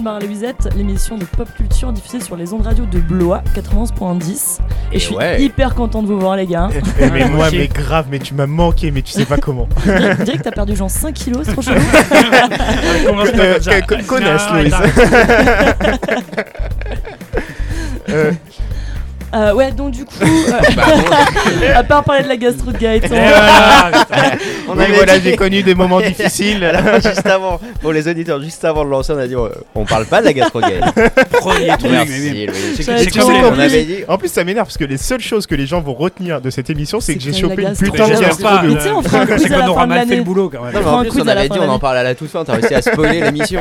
dans bar Louisette, l'émission de pop culture diffusée sur les ondes radio de Blois 91.10. Et, Et je suis ouais. hyper content de vous voir les gars. Eh, mais moi, mais grave, mais tu m'as manqué, mais tu sais pas comment. Je dirais que t'as perdu genre 5 kilos, c'est trop chelou. Euh, Non, Louise. Euh, Euh, ouais, donc du coup, euh, à part parler de la gastro de Gaëtan, on oui, avait voilà, dit- j'ai connu des moments difficiles. Alors, juste avant, pour les auditeurs, juste avant de lancer, on a dit on parle pas de la gastro gay. Premier truc. Merci, c'est On avait dit. En plus, ça m'énerve parce que les seules choses que les gens vont retenir de cette émission, c'est que j'ai chopé une putain de gastro de Mais tu sais, on fera un quiz C'est à la fin de mal fait l'année. le boulot quand même. Non, mais fera en plus, on avait dit de on en parle à la toute fin, t'as réussi à spoiler l'émission.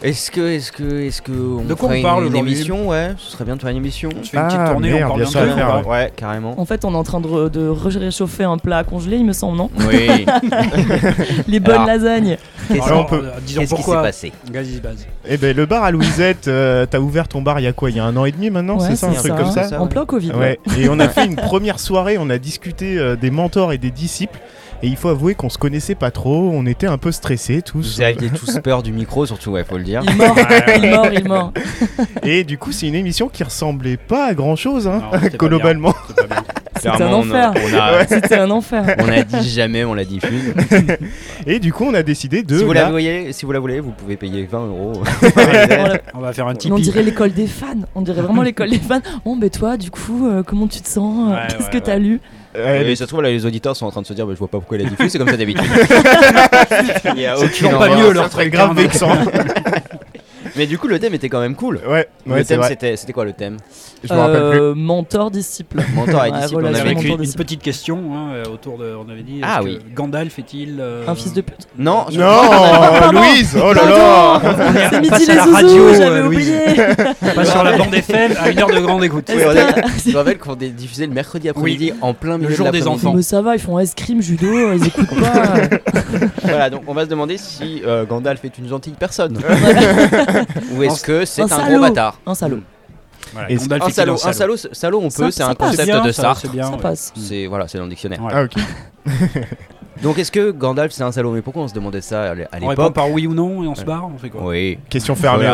Est-ce que, est-ce que, est-ce que on De quoi on parle une émission? Ouais, ce serait bien de faire une émission. On se fait une petite Ah, tournée, merde, on parle bien sûr, va- Ouais, carrément. En fait, on est en train de, re- de réchauffer un plat congelé, il me semble, non? Oui. Les bonnes Alors, lasagnes. Qu'est-ce Alors, on peut- euh, disons qu'est-ce qui s'est pourquoi. passé? Vas-y, base. Eh ben, le bar à Louisette, euh, t'as ouvert ton bar il y a quoi? Il y a un an et demi maintenant, Ouais, c'est ça, un truc comme ça? Ça, En ouais. plein Covid. Ouais, et on a fait une première soirée, on a discuté euh, des mentors et des disciples. Et il faut avouer qu'on se connaissait pas trop, on était un peu stressés tous. Vous aviez tous peur du micro, surtout, ouais, faut le dire. Il mord, il mord, il mord. Et du coup, c'est une émission qui ressemblait pas à grand chose, hein, Non, globalement. C'est pas bien. C'était un on enfer. On C'était un enfer. on a dit jamais, on la diffuse. Et du coup, on a décidé de. Si vous, la voyez, si vous la voulez, vous pouvez payer 20 euros. On va faire un On Tipeee. dirait l'école des fans. On dirait vraiment l'école des fans. Bon, ben toi, du coup, euh, comment tu te sens? Ouais, Qu'est-ce ouais, que t'as ouais. lu? Euh, Et ça se trouve, là, les auditeurs sont en train de se dire bah, Je vois pas pourquoi il a diffusé, c'est comme ça d'habitude. Il y a C'est aucune toujours pas mieux, leur très grave vexant. Mais du coup, le thème était quand même cool. ouais, le ouais, c'est thème, c'était c'était quoi le thème Je me rappelle plus. Euh, Mentor, disciple. Mentor et disciple, on avait une, une petite question hein, euh, autour de. On avait dit. Ah oui. Gandalf est-il. euh, Un fils de pute. Non, je- Non, Louise Oh là là C'est midi à les la zouzous, radio, j'avais oublié. Pas sur la bande FM à une heure de grande écoute. Je me rappelle qu'on diffusait le mercredi après-midi en plein milieu jour de des enfants. Mais ça va, ils font escrime, judo, ils écoutent pas. Voilà, donc on va se demander si Gandalf est une gentille personne. Ou est-ce que c'est Un gros bâtard Un salaud. Voilà, Et Gandalf Un salaud, un salaud, salaud on peut, c'est un concept bien, de ça, Sartre. c'est bien, Ça ouais. passe. C'est voilà, c'est dans le dictionnaire. Ouais. Ah, ok. Donc est-ce que Gandalf c'est un salaud? Mais pourquoi on se demandait ça à l'é- à On répond l'époque? par oui ou non et on se barre On fait quoi? Oui. Question fermée.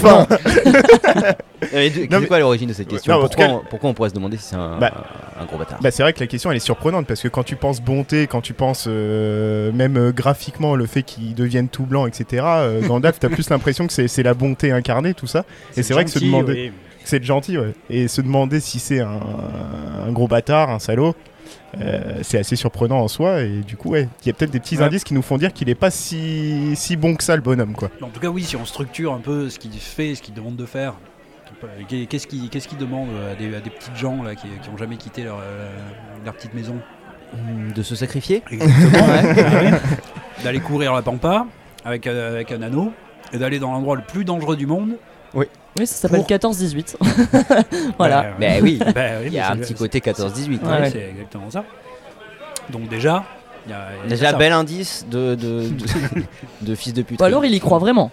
Voilà. C'est mais- quoi l'origine de cette question Non, pourquoi, cas- on, pourquoi on pourrait se demander si c'est un, Bah- un gros bâtard Bah, c'est vrai que la question elle est surprenante parce que quand tu penses bonté, quand tu penses euh, même euh, graphiquement le fait qu'il devienne tout blanc, etc., euh, Gandalf, t'as plus l'impression que c'est c'est la bonté incarnée, tout ça. Et c'est vrai que se gentil, demander, oui. c'est gentil, ouais. Et se demander si c'est un, un gros bâtard, un salaud, euh, c'est assez surprenant en soi. Et du coup, ouais, il y a peut-être des petits Ouais. indices qui nous font dire qu'il est pas si, si bon que ça, le bonhomme, quoi. En tout cas, oui, si on structure un peu ce qu'il fait, ce qu'il demande de faire, qu'est-ce qu'il qu'est-ce qu'il demande à des, à des petites gens là, qui n'ont jamais quitté leur, euh, leur petite maison Hmm, De se sacrifier Exactement, ouais. D'aller courir la pampa avec, euh, avec un anneau et d'aller dans l'endroit le plus dangereux du monde. Oui, ça s'appelle Pour- 14-18. voilà. Bah, Ben oui, bah oui, il y a un petit côté 14-18. Ouais, Ouais. c'est exactement ça. Donc déjà, il y a, y a Déjà, bel indice de, de, de, de fils de pute. Ou alors il y croit vraiment.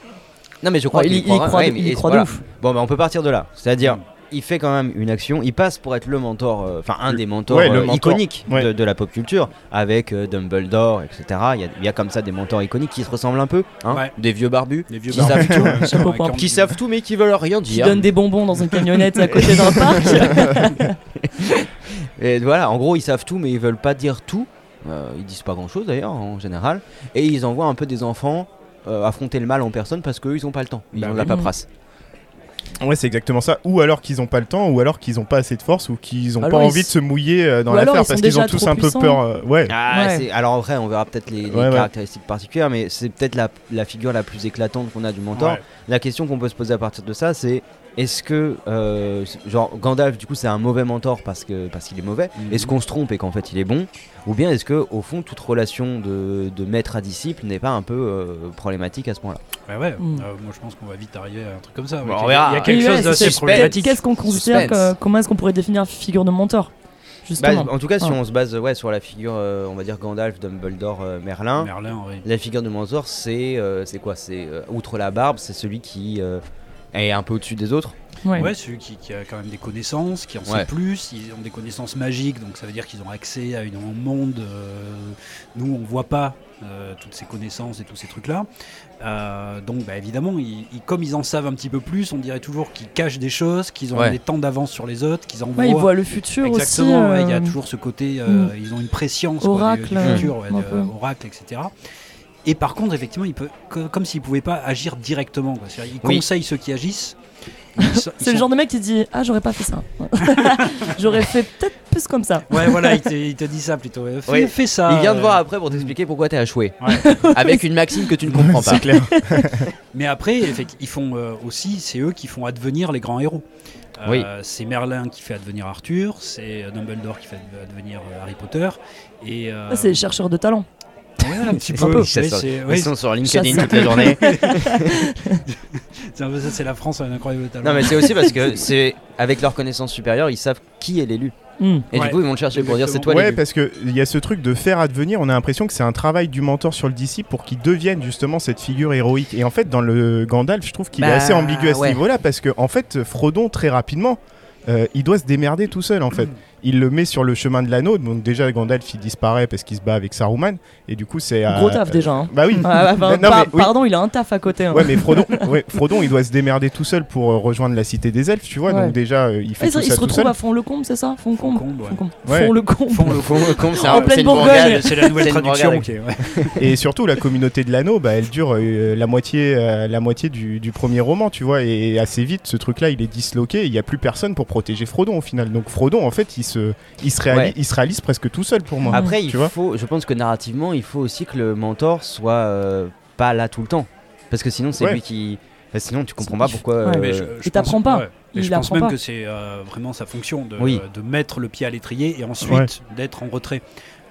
Non, mais je crois Ouais, qu'il il, il y croit, croit, ouais, de- mais il croit voilà. de ouf. Bon, bah, on peut partir de là. C'est-à dire, Mm. il fait quand même une action. Il passe pour être le mentor, euh, enfin un des mentors Ouais, euh, mentor. iconiques Ouais. de, de la pop culture, avec euh, Dumbledore, etc. Il y, a, il y a comme ça des mentors iconiques qui se ressemblent un peu, hein, Ouais. des vieux barbus, Les vieux qui savent tout, barbus, avec point. un- qui savent tout mais qui veulent rien Qui dire. donne des bonbons dans une camionnette à côté d'un parc. Et voilà, en gros, ils savent tout, mais ils veulent pas dire tout. Euh, ils disent pas grand chose d'ailleurs, en général. Et ils envoient un peu des enfants euh, affronter le mal en personne parce qu'eux, ils ont pas le temps. Ils Bah ont de la paperasse. Ouais, c'est exactement ça. Ou alors qu'ils ont pas le temps, ou alors qu'ils ont pas assez de force, ou qu'ils ont Alors pas envie s- de se mouiller euh, dans l'affaire parce qu'ils ont tous un peu peur. euh, ouais. Ah, Ouais. c'est- alors après, on verra peut-être les, les Ouais, ouais. caractéristiques particulières, mais c'est peut-être la, la figure la plus éclatante qu'on a du mentor. Ouais. La question qu'on peut se poser à partir de ça, c'est est-ce que, euh, genre, Gandalf, du coup, c'est un mauvais mentor parce que parce qu'il est mauvais Mhm. Est-ce qu'on se trompe et qu'en fait il est bon? Ou bien est-ce que, au fond, toute relation de, de maître à disciple n'est pas un peu euh, problématique à ce point-là? Ouais, ouais. Mm. Euh, moi, je pense qu'on va vite arriver à un truc comme ça. Bon, ouais. Il y a- verra. Il y a quelque Oui, chose ouais, d'assez problématique. Qu'est-ce qu'on considère que, Comment est-ce qu'on pourrait définir figure de mentor Bah, Justement. En tout cas, si Ah. on se base ouais, sur la figure, euh, on va dire Gandalf, Dumbledore, euh, Merlin, Merlin, oui. la figure de mentor, c'est euh, c'est quoi? C'est euh, outre la barbe, c'est celui qui, Et un peu au-dessus des autres. Ouais. Ouais, celui qui, qui a quand même des connaissances, qui en Ouais. sait plus, ils ont des connaissances magiques, donc ça veut dire qu'ils ont accès à une- un monde. euh, nous, on voit pas euh, toutes ces connaissances et tous ces trucs-là. Euh, donc, bah, évidemment, ils- ils- comme ils en savent un petit peu plus, on dirait toujours qu'ils cachent des choses, qu'ils ont Ouais. des temps d'avance sur les autres, qu'ils envoient. Ouais, ils voient le futur Exactement, aussi. ouais, il y a toujours ce côté, euh, mm. ils ont une préscience quoi, du- Oracle, du, futur, de- oracle, etc. Et par contre, effectivement, il peut, co- comme s'ils ne pouvaient pas agir directement. quoi. Oui. conseillent ceux qui agissent. Sont- C'est le genre de mec qui dit Ah, j'aurais pas fait ça. J'aurais fait peut-être plus comme ça. Ouais, voilà, il te, il te dit ça plutôt. Euh, Fais, Oui. fais ça. Il vient de euh, voir après pour t'expliquer pourquoi t'es à chouer. Ouais. Avec une maxime que tu ne comprends pas. C'est clair. Mais après, ils font euh, aussi, c'est eux qui font advenir les grands héros. Euh, Oui. C'est Merlin qui fait advenir Arthur, c'est Dumbledore qui fait advenir euh, Harry Potter. Et, euh, Ça, C'est les chercheurs de talent. Ouais, un petit Ils peu. Oui, chasseurs. c'est Ils oui, sont sur LinkedIn toute la journée. c'est un peu ça, c'est la France, un incroyable talent. Non mais c'est aussi parce que c'est avec leur connaissance supérieure, ils savent qui est l'élu. Hmm. Et Ouais. du coup, ils vont le chercher pour dire c'est toi Ouais, l'élu. parce que il y a ce truc de faire advenir. On a l'impression que c'est un travail du mentor sur le disciple pour qu'il devienne justement cette figure héroïque. Et en fait, dans le Gandalf, je trouve qu'il est Bah, assez ambigu à ce ouais. niveau-là parce que en fait, Frodon très rapidement, euh, il doit se démerder tout seul en fait. Il le met sur le chemin de l'anneau. Donc déjà, Gandalf il disparaît parce qu'il se bat avec Saruman. Et du coup, c'est Gros euh, taf déjà. hein. Bah oui. Ah, Non, par- oui. Pardon, il a un taf à côté. hein. Ouais, mais Frodon, ouais, Frodon, il doit se démerder tout seul pour euh, rejoindre la cité des elfes, tu vois. Ouais. Donc déjà, euh, il fait Ah, il, tout il ça se retrouve à Fond-le-Combe, c'est ça? Fond-Combe, ouais. Fond-Combe. Ouais. Fond-le-Combe. Font le c'est En pleine Bourgogne. C'est la nouvelle traduction. Et surtout, la communauté de l'anneau, bah, elle dure euh, la moitié, la moitié du, premier roman, tu vois. Et assez vite, ce truc-là, il est disloqué. Il n'y a plus personne pour protéger Frodon au final. Donc Frodon, en fait, il se, il se, réali- Ouais. il se réalise presque tout seul pour moi. Après, il faut, je pense que narrativement, il faut aussi que le mentor soit euh, pas là tout le temps, parce que sinon c'est Ouais. lui qui. enfin, sinon, tu comprends pas pourquoi. Ouais. euh, Mais je- pas. Il je pense même pas. que c'est euh, vraiment sa fonction de, Oui. de mettre le pied à l'étrier et ensuite Ouais. d'être en retrait.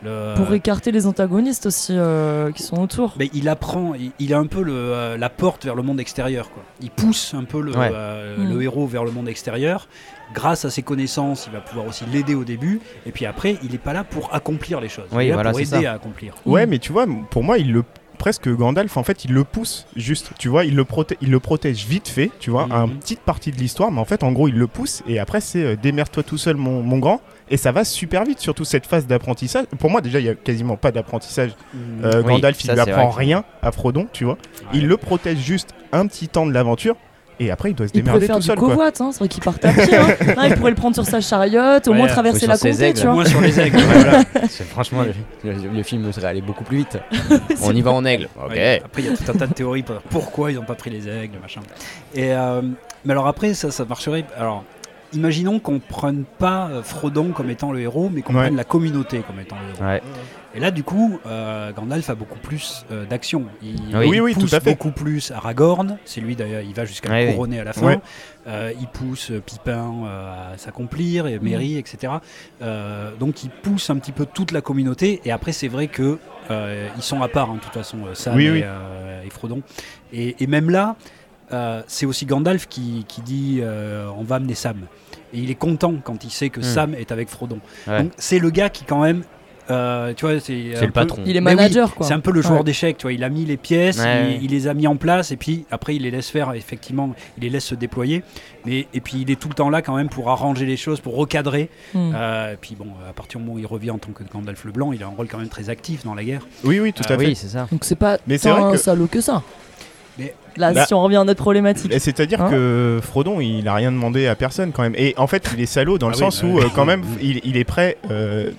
Le- Pour écarter les antagonistes aussi euh, qui sont autour. Mais il apprend, il, il a un peu le, euh, la porte vers le monde extérieur. Quoi. Il pousse un peu le, Ouais. euh, Mm. le héros vers le monde extérieur. Grâce à ses connaissances, il va pouvoir aussi l'aider au début. Et puis après, il n'est pas là pour accomplir les choses. Oui, il est là voilà, pour aider ça. à accomplir. Ouais, Mm. mais tu vois, pour moi, il le presque Gandalf, en fait, il le pousse juste. Tu vois, il le, proté- il le protège vite fait, tu vois, à une petite partie de l'histoire. Mais en fait, en gros, il le pousse. Et après, c'est euh, démerde-toi tout seul, mon, mon grand. Et ça va super vite, surtout cette phase d'apprentissage. Pour moi, déjà, il y a quasiment pas d'apprentissage. Euh, Oui, Gandalf, il ça, lui apprend vrai rien à Frodon, tu vois. Il le protège juste un petit temps de l'aventure. Et après, il doit se Il pourrait démerder faire tout du seul, quoi. covoit, hein, c'est vrai qu'il parte à pied. hein. Ah, il pourrait le prendre sur sa chariote, au Ouais, moins traverser la comté, aigles. tu vois. Moins sur les aigles. voilà. franchement, le, le- le film serait allé beaucoup plus vite. On y va en aigle. Ok. Ouais. Après, il y a tout un tas de théories pour pourquoi ils n'ont pas pris les aigles, machin. Et euh, mais alors après, ça, ça marcherait. Alors, imaginons qu'on prenne pas euh, Frodon comme étant le héros, mais qu'on Ouais. prenne la communauté comme étant le héros. Ouais. Et là, du coup, euh, Gandalf a beaucoup plus euh, d'action. Il, Oui. Oui, oui, pousse tout à fait. beaucoup plus Aragorn. C'est lui d'ailleurs, il va jusqu'à Ouais, le oui. couronner à la fin. Ouais. Euh, il pousse Pipin euh, à s'accomplir, Mm. et Merry, etc. Euh, donc il pousse un petit peu toute la communauté. Et après, c'est vrai que euh, ils sont à part, hein, de toute façon, Sam Oui, et, oui. euh, et Frodon. Et, et même là, euh, c'est aussi Gandalf qui, qui dit euh, on va amener Sam. Et il est content quand il sait que Mm. Sam est avec Frodon. Ouais. Donc c'est le gars qui quand même, euh, tu vois, c'est le peu- patron. Il est oui, manager, quoi. c'est un peu le joueur Ouais. d'échecs, tu vois. Il a mis les pièces, Ouais, il, les a mis en place, et puis après il les laisse faire. Effectivement, il les laisse se déployer. Mais et puis il est tout le temps là quand même pour arranger les choses, pour recadrer. Hmm. Euh, et puis bon, à partir du moment où il revient en tant que Gandalf le Blanc, il a un rôle quand même très actif dans la guerre. Oui, oui, tout à fait. Oui, c'est ça. Donc c'est pas Mais c'est tant vrai un que- salaud que ça. Mais- Là, Bah- si on revient à notre problématique. C'est-à-dire Hein que Frodon, il a rien demandé à personne quand même. Et en fait, il est salaud dans le Ah oui, sens bah où, euh, quand même, il, il est prêt. euh,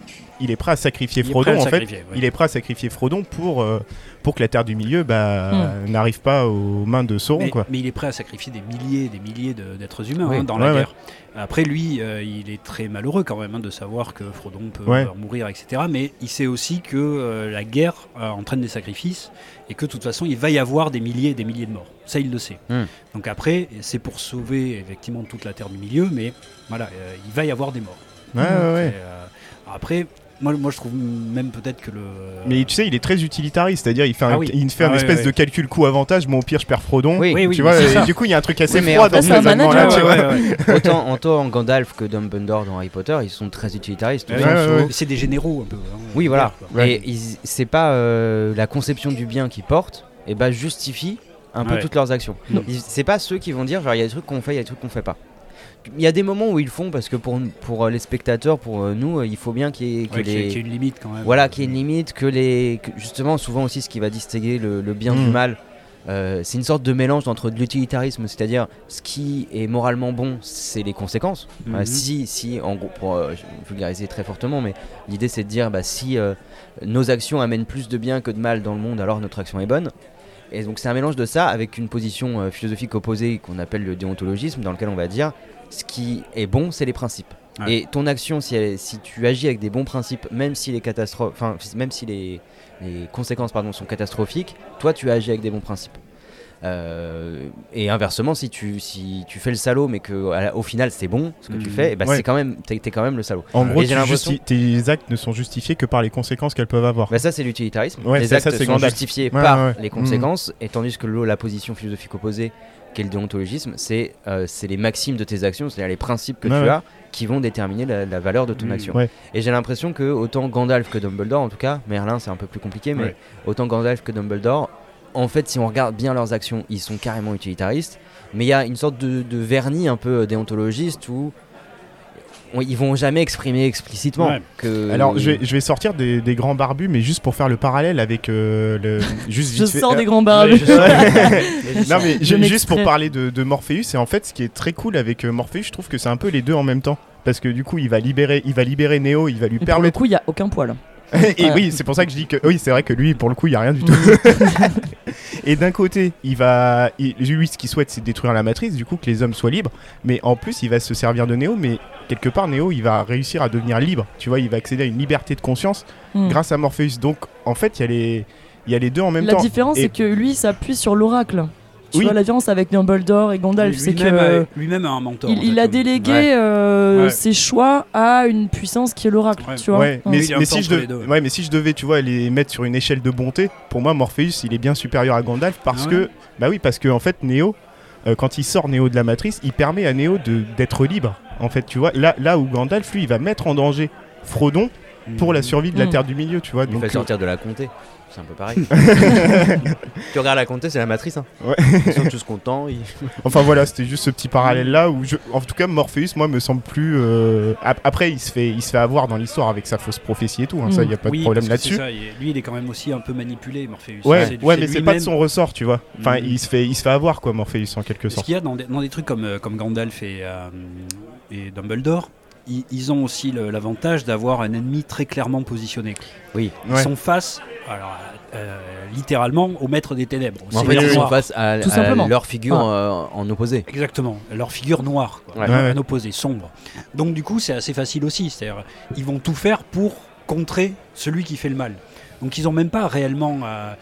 il est prêt à sacrifier Frodon en fait. ouais. Il est prêt à sacrifier Frodon pour, euh, pour que la Terre du Milieu bah, n'arrive pas aux mains de Sauron. mais, Quoi. mais il est prêt à sacrifier des milliers et des milliers de- d'êtres humains Oui. hein, dans Ouais, la ouais. guerre. Après, lui, euh, il est très malheureux quand même hein, de savoir que Frodon peut Ouais. euh, mourir, etc. Mais il sait aussi que euh, la guerre euh, entraîne des sacrifices et que de toute façon, il va y avoir des milliers et des milliers de morts. Ça, il le sait. Hmm. Donc après, c'est pour sauver effectivement toute la terre du milieu, mais voilà, euh, il va y avoir des morts. Ouais, ouais, ouais. Euh, après, moi, moi, je trouve même peut-être que le. Mais tu sais, il est très utilitariste, c'est-à-dire il fait un, Ah oui. il fait Ah une ouais, espèce ouais. de calcul coût-avantage. Bon, au pire, je perds Frodon. Oui. Oui, oui, tu vois, et du coup, il y a un truc assez froid en dans ce manager, tu Ouais, vois. ouais, ouais. autant, autant Gandalf que Dumbledore dans Harry Potter, ils sont très utilitaristes. C'est des généraux un peu. hein, Oui, voilà. Et ils- c'est pas euh, la conception du bien qu'ils portent, et bah justifie un peu toutes leurs actions. Non. Ils- C'est pas ceux qui vont dire genre il y a des trucs qu'on fait, il y a des trucs qu'on fait pas. Il y a des moments où ils le font parce que pour, pour euh, les spectateurs, pour euh, nous, euh, il faut bien qu'il y ait, que Ouais, qu'il y ait- les- qu'il y ait une limite quand même. voilà, qu'il y ait une limite, que les que justement souvent aussi ce qui va distinguer le, le bien du Mm. mal, euh, c'est une sorte de mélange entre de l'utilitarisme, c'est-à-dire ce qui est moralement bon, c'est les conséquences. Euh, si, si, en gros, pour euh, vulgariser très fortement, mais l'idée c'est de dire bah, si euh, nos actions amènent plus de bien que de mal dans le monde, alors notre action est bonne. Et donc c'est un mélange de ça avec une position euh, philosophique opposée qu'on appelle le déontologisme, dans lequel on va dire ce qui est bon, c'est les principes. Ouais. Et ton action, si, elle- si tu agis avec des bons principes, même si les catastrophes, enfin même si les, les conséquences pardon, sont catastrophiques, toi tu agis avec des bons principes. Euh, et inversement, si tu, si tu fais le salaud, mais que à au final c'est bon ce que tu Mhm. fais, Ouais. c'est quand même, t'es, t'es quand même le salaud. En gros, tes actes ne sont justifiés que par les conséquences qu'elles peuvent avoir. Bah, ça c'est l'utilitarisme. Ouais, les actes ça, sont justifiés Ouais, par les conséquences, et tandis que la position philosophique opposée, qui est le déontologisme, c'est euh, c'est les maximes de tes actions, c'est-à-dire les principes que Ouais, tu ouais. as, qui vont déterminer la, la valeur de ton Mhm. action. Ouais. Et j'ai l'impression que autant Gandalf que Dumbledore, en tout cas, Merlin c'est un peu plus compliqué, mais autant Gandalf que Dumbledore, en fait, si on regarde bien leurs actions, ils sont carrément utilitaristes, mais il y a une sorte de, de vernis un peu déontologiste où on- ils vont jamais exprimer explicitement Ouais. que. Alors, je vais, je vais sortir des, des grands barbus, mais juste pour faire le parallèle avec euh, le. Juste Je fait- sors euh, des grands barbus. Je non mais Je juste pour parler de, de Morpheus et en fait ce qui est très cool avec euh, Morpheus je trouve que c'est un peu les deux en même temps parce que du coup il va libérer il va libérer Neo il va lui Et pour le permettre coup, il y a aucun poil. et Ouais. oui c'est pour ça que je dis que oui c'est vrai que lui pour le coup il y a rien du tout et d'un côté il va il- lui ce qu'il souhaite c'est détruire la matrice du coup que les hommes soient libres mais en plus il va se servir de Neo mais quelque part Neo il va réussir à devenir libre tu vois il va accéder à une liberté de conscience Hmm. grâce à Morpheus donc en fait il y a les il y a les deux en même La temps différence, Et- c'est que lui, s'appuie sur l'oracle. Tu Oui. vois la différence avec Dumbledore et Gandalf, c'est que Lui-même a- un mentor. il, en il fait, a comme- délégué Ouais. euh, Ouais. ses choix à une puissance qui est l'oracle, Ouais. tu vois. Mais, si je mais si devais, tu vois, les mettre sur une échelle de bonté, pour moi, Morpheus, il est bien supérieur à Gandalf parce Ah que, bah oui, parce que en fait, Neo, euh, quand il sort Neo de la matrice, il permet à Neo de d'être libre. En fait, tu vois, là, là où Gandalf, lui, il va mettre en danger Frodon pour la survie de la Mm. Terre du Milieu, tu vois. Il Donc, fait euh, sortir de la comté. C'est un peu pareil. tu regardes la comté, c'est la matrice. Hein. Ouais. Ils sont tous contents. ils- Enfin voilà, c'était juste ce petit parallèle là où je, en tout cas Morpheus moi me semble plus euh, ap- après il se fait il se fait avoir dans l'histoire avec sa fausse prophétie et tout hein, ça Mm. il y a pas Oui, de problème là-dessus. Lui, il est quand même aussi un peu manipulé, Morpheus. Ouais, ouais, mais c'est pas de son ressort, tu vois. Enfin, Mm. il se fait il se fait avoir quoi Morpheus en quelque Ce sorte. qu'il y a dans des, dans des trucs comme, euh, comme Gandalf et, euh, et Dumbledore, ils, ils ont aussi l'avantage d'avoir un ennemi très clairement positionné. Oui. Ils Ouais. sont face, alors, euh, littéralement, au maître des ténèbres. En fait, ils sont face à, Tout à simplement. leur figure Ah. euh, en opposé. Exactement, leur figure noire, quoi. Ouais. Ouais, ouais. un opposé, sombre. Donc du coup, c'est assez facile aussi. C'est-à-dire, ils vont tout faire pour contrer celui qui fait le mal. Donc ils n'ont même pas réellement à,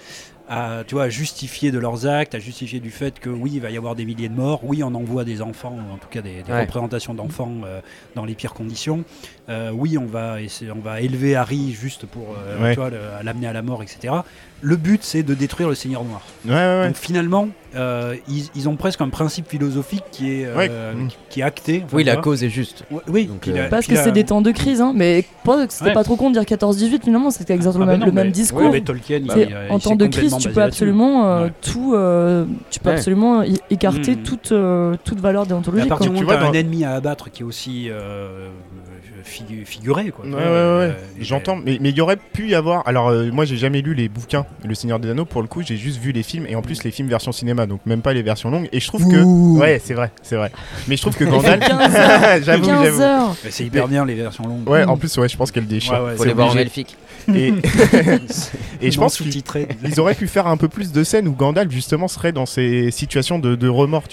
à, tu vois, à justifier de leurs actes, à justifier du fait que oui, il va y avoir des milliers de morts, oui, on envoie des enfants, ou en tout cas des, des Ouais. représentations d'enfants euh, dans les pires conditions. Euh, oui, on va, on va élever Harry juste pour euh, Ouais. l'amener à la mort, etc. Le but, c'est de détruire le Seigneur Noir. Ouais, ouais, ouais. Donc finalement, euh, ils, ils ont presque un principe philosophique qui est, euh, Ouais. qui, qui est acté. enfin, Oui, la cause est juste. Ouais, Oui, Donc, euh, Parce que c'est des temps de crise, hein, mais pas que c'était Ouais. pas trop con de dire 14-18, finalement, c'était exactement Ah le bah même, non, le même mais- discours. mais Tolkien, il- en il temps de crise, tu peux absolument, euh, Ouais. tout, euh, tu peux Ouais. absolument écarter Mm. toute, euh, toute valeur Mais à déontologique. partir Tu moment où vois, t'as un ennemi à abattre qui est aussi euh, figu- figuré, quoi. Ouais, ouais, euh, j'entends. Mais mais il y aurait pu y avoir. Alors, euh, moi, j'ai jamais lu les bouquins, Le Seigneur des Anneaux. Pour le coup, j'ai juste vu les films et en plus les films version cinéma, donc même pas les versions longues. Et je trouve que. Ouais, c'est vrai, c'est vrai. Mais je trouve que Gandalf. 15 heures, j'avoue, 15 j'avoue. C'est hyper bien les versions longues. Ouais, Mm. en plus, ouais, je pense qu'elle déchire. Ouais, ouais, Faut C'est les voir en elfique. Et, et je pense qu'ils auraient pu faire un peu plus de scènes où Gandalf justement serait dans ces situations de, de remords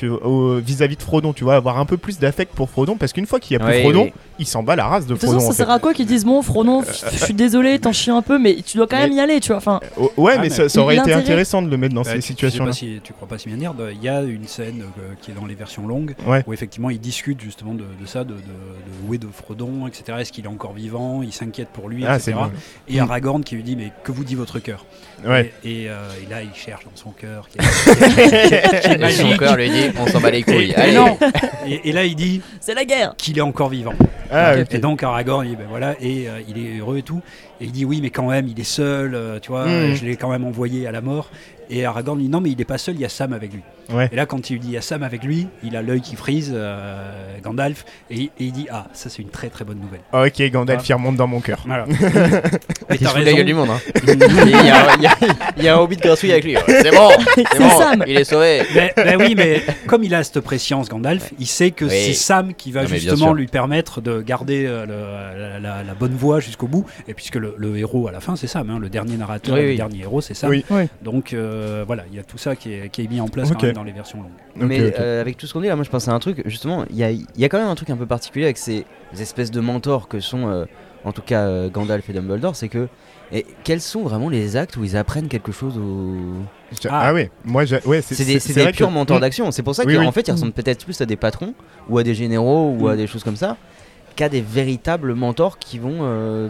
vis-à-vis de Frodon, tu vois, avoir un peu plus d'affect pour Frodon parce qu'une fois qu'il y a plus Oui, Frodon, oui. il s'en bat la race de De toute Frodon. façon, en ça fait. sert à quoi qu'ils disent bon, Frodon, je suis désolé, t'en chies un peu, mais tu dois quand même y aller, tu vois. Enfin, Oh, ouais, Ah, mais mais ça, ça aurait été intéressant de le mettre dans Bah, ces tu- tu sais situations-là. pas si- tu crois pas si bien dire, il y a une scène euh, qui est dans les versions longues Ouais. où effectivement ils discutent justement de, de ça, de, de, de où est de Frodon, etc. Est-ce qu'il est encore vivant? Il s'inquiète pour lui, Ah, etc. Et Aragorn qui lui dit mais que vous dit votre cœur Ouais. et, et, euh, et là il cherche dans son cœur. qui est- qui son cœur lui dit on s'en bat les Et, couilles. et Allez. non. et, et là il dit c'est la guerre. qu'il est encore vivant. Ah. Et donc Aragorn, il dit, ben voilà, et euh, il est heureux et tout. Et il dit oui, mais quand même, il est seul, euh, tu vois, Mhm. je l'ai quand même envoyé à la mort. Et Aragorn dit non, mais il n'est pas seul, il y a Sam avec lui. Ouais. Et là, quand il lui dit il y a Sam avec lui, il a l'œil qui frise, euh, Gandalf, et, et il dit ah, ça c'est une très très bonne nouvelle. Ok, Gandalf, Ah. il remonte dans mon cœur. Voilà. Il mais se t'as fout de la gueule du raison. monde. Hein. il, y a, un hobbit grassouille avec lui. C'est bon, c'est bon, Sam. il est sauvé. Ben oui, mais comme il a cette préscience, Gandalf, il sait que Oui. c'est Sam qui va Non, mais justement lui permettre de garder euh, le- la, la- la bonne voie jusqu'au bout. Et puisque le, le héros à la fin, c'est Sam, hein, le dernier narrateur, Oui, le dernier héros, c'est Sam. Oui. Oui. Donc euh, voilà, il y a tout ça qui est, qui est mis en place quand même dans les versions longues. Mais euh, avec tout ce qu'on dit là, moi je pense à un truc, justement, il y a, il y a quand même un truc un peu particulier avec ces espèces de mentors que sont euh, en tout cas euh, Gandalf et Dumbledore, c'est que et quels sont vraiment les actes où ils apprennent quelque chose aux... Ah, Ah. ouais, moi, ouais, c'est des, c'est c'est des vrai purs que- mentors Mm. d'action. C'est pour ça Oui, qu'en oui. fait ils ressemblent peut-être plus à des patrons ou à des généraux ou à Mm. des choses comme ça qu'à des véritables mentors qui vont euh,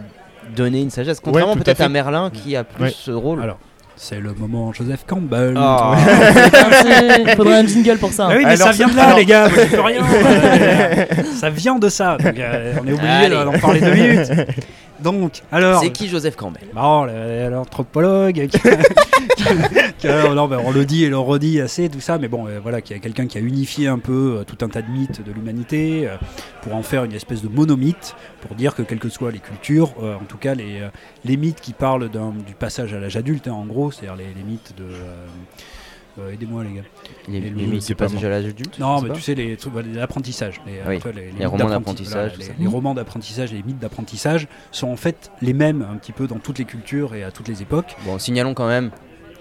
donner une sagesse. Contrairement peut-être à. Merlin qui a plus Ouais. ce rôle. Alors, c'est le moment Joseph Campbell. Ah. Il faudrait un jingle pour ça. Ah oui, mais Alors, ça vient de ça- là, alors- les gars, peux rien. Euh, ça vient de ça. Donc, euh, on est obligé d'en parler deux minutes. Donc, alors. C'est qui Joseph Campbell? Bon, l'anthropologue, qui- qui- euh, non, ben, on le dit et le redit assez, tout ça, mais bon, euh, voilà, qu'il y a quelqu'un qui a unifié un peu euh, tout un tas de mythes de l'humanité euh, pour en faire une espèce de monomythe, pour dire que quelles que soient les cultures, en tout cas les, les mythes qui parlent du passage à l'âge adulte, hein, en gros, c'est-à-dire les, les mythes de. Euh, euh, Aidez-moi, les gars. Les, Les les c'est du pas passage moi. à l'âge adulte Non, mais pas. tu sais, les l'apprentissage. Les, Oui, les, les les mythes romans d'apprenti- d'apprentissage, voilà, les, les romans d'apprentissage et les mythes d'apprentissage sont en fait les mêmes un petit peu dans toutes les cultures et à toutes les époques. Bon, signalons quand même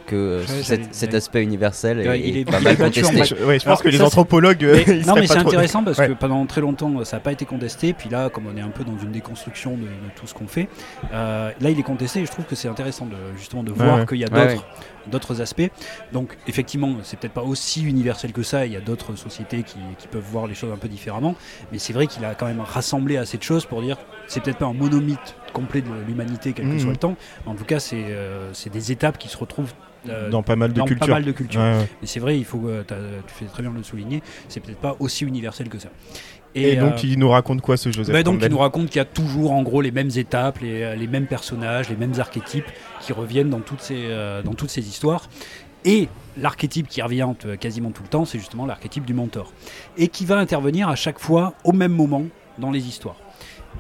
que euh, Ouais, cet, aspect universel est, il est pas il mal contesté. Je- ouais, je Alors pense que les anthropologues. euh, Mais- ils non, mais c'est intéressant parce Ouais. que pendant très longtemps, ça n'a pas été contesté. Puis là, comme on est un peu dans une déconstruction de, de tout ce qu'on fait, euh, là, il est contesté. Et je trouve que c'est intéressant de justement de voir ouais. qu'il y a Ouais, d'autres d'autres aspects. Donc, effectivement, c'est peut-être pas aussi universel que ça. Il y a d'autres sociétés qui, qui peuvent voir les choses un peu différemment. Mais c'est vrai qu'il a quand même rassemblé assez de choses pour dire c'est peut-être pas un monomythe complet de l'humanité, quel que Mhm. soit le temps. En tout cas, c'est euh, c'est des étapes qui se retrouvent euh, Dans pas mal de cultures. pas mal de cultures. Ouais, ouais. Et c'est vrai, il faut, euh, tu fais très bien de le souligner, c'est peut-être pas aussi universel que ça. Et, donc, euh, il nous raconte quoi ce Joseph bah donc Campbell il nous raconte qu'il y a toujours en gros les mêmes étapes, les, euh, les mêmes personnages, les mêmes archétypes qui reviennent dans toutes ces, euh, dans toutes ces histoires. Et l'archétype qui revient quasiment tout le temps, c'est justement l'archétype du mentor. Et qui va intervenir à chaque fois au même moment dans les histoires.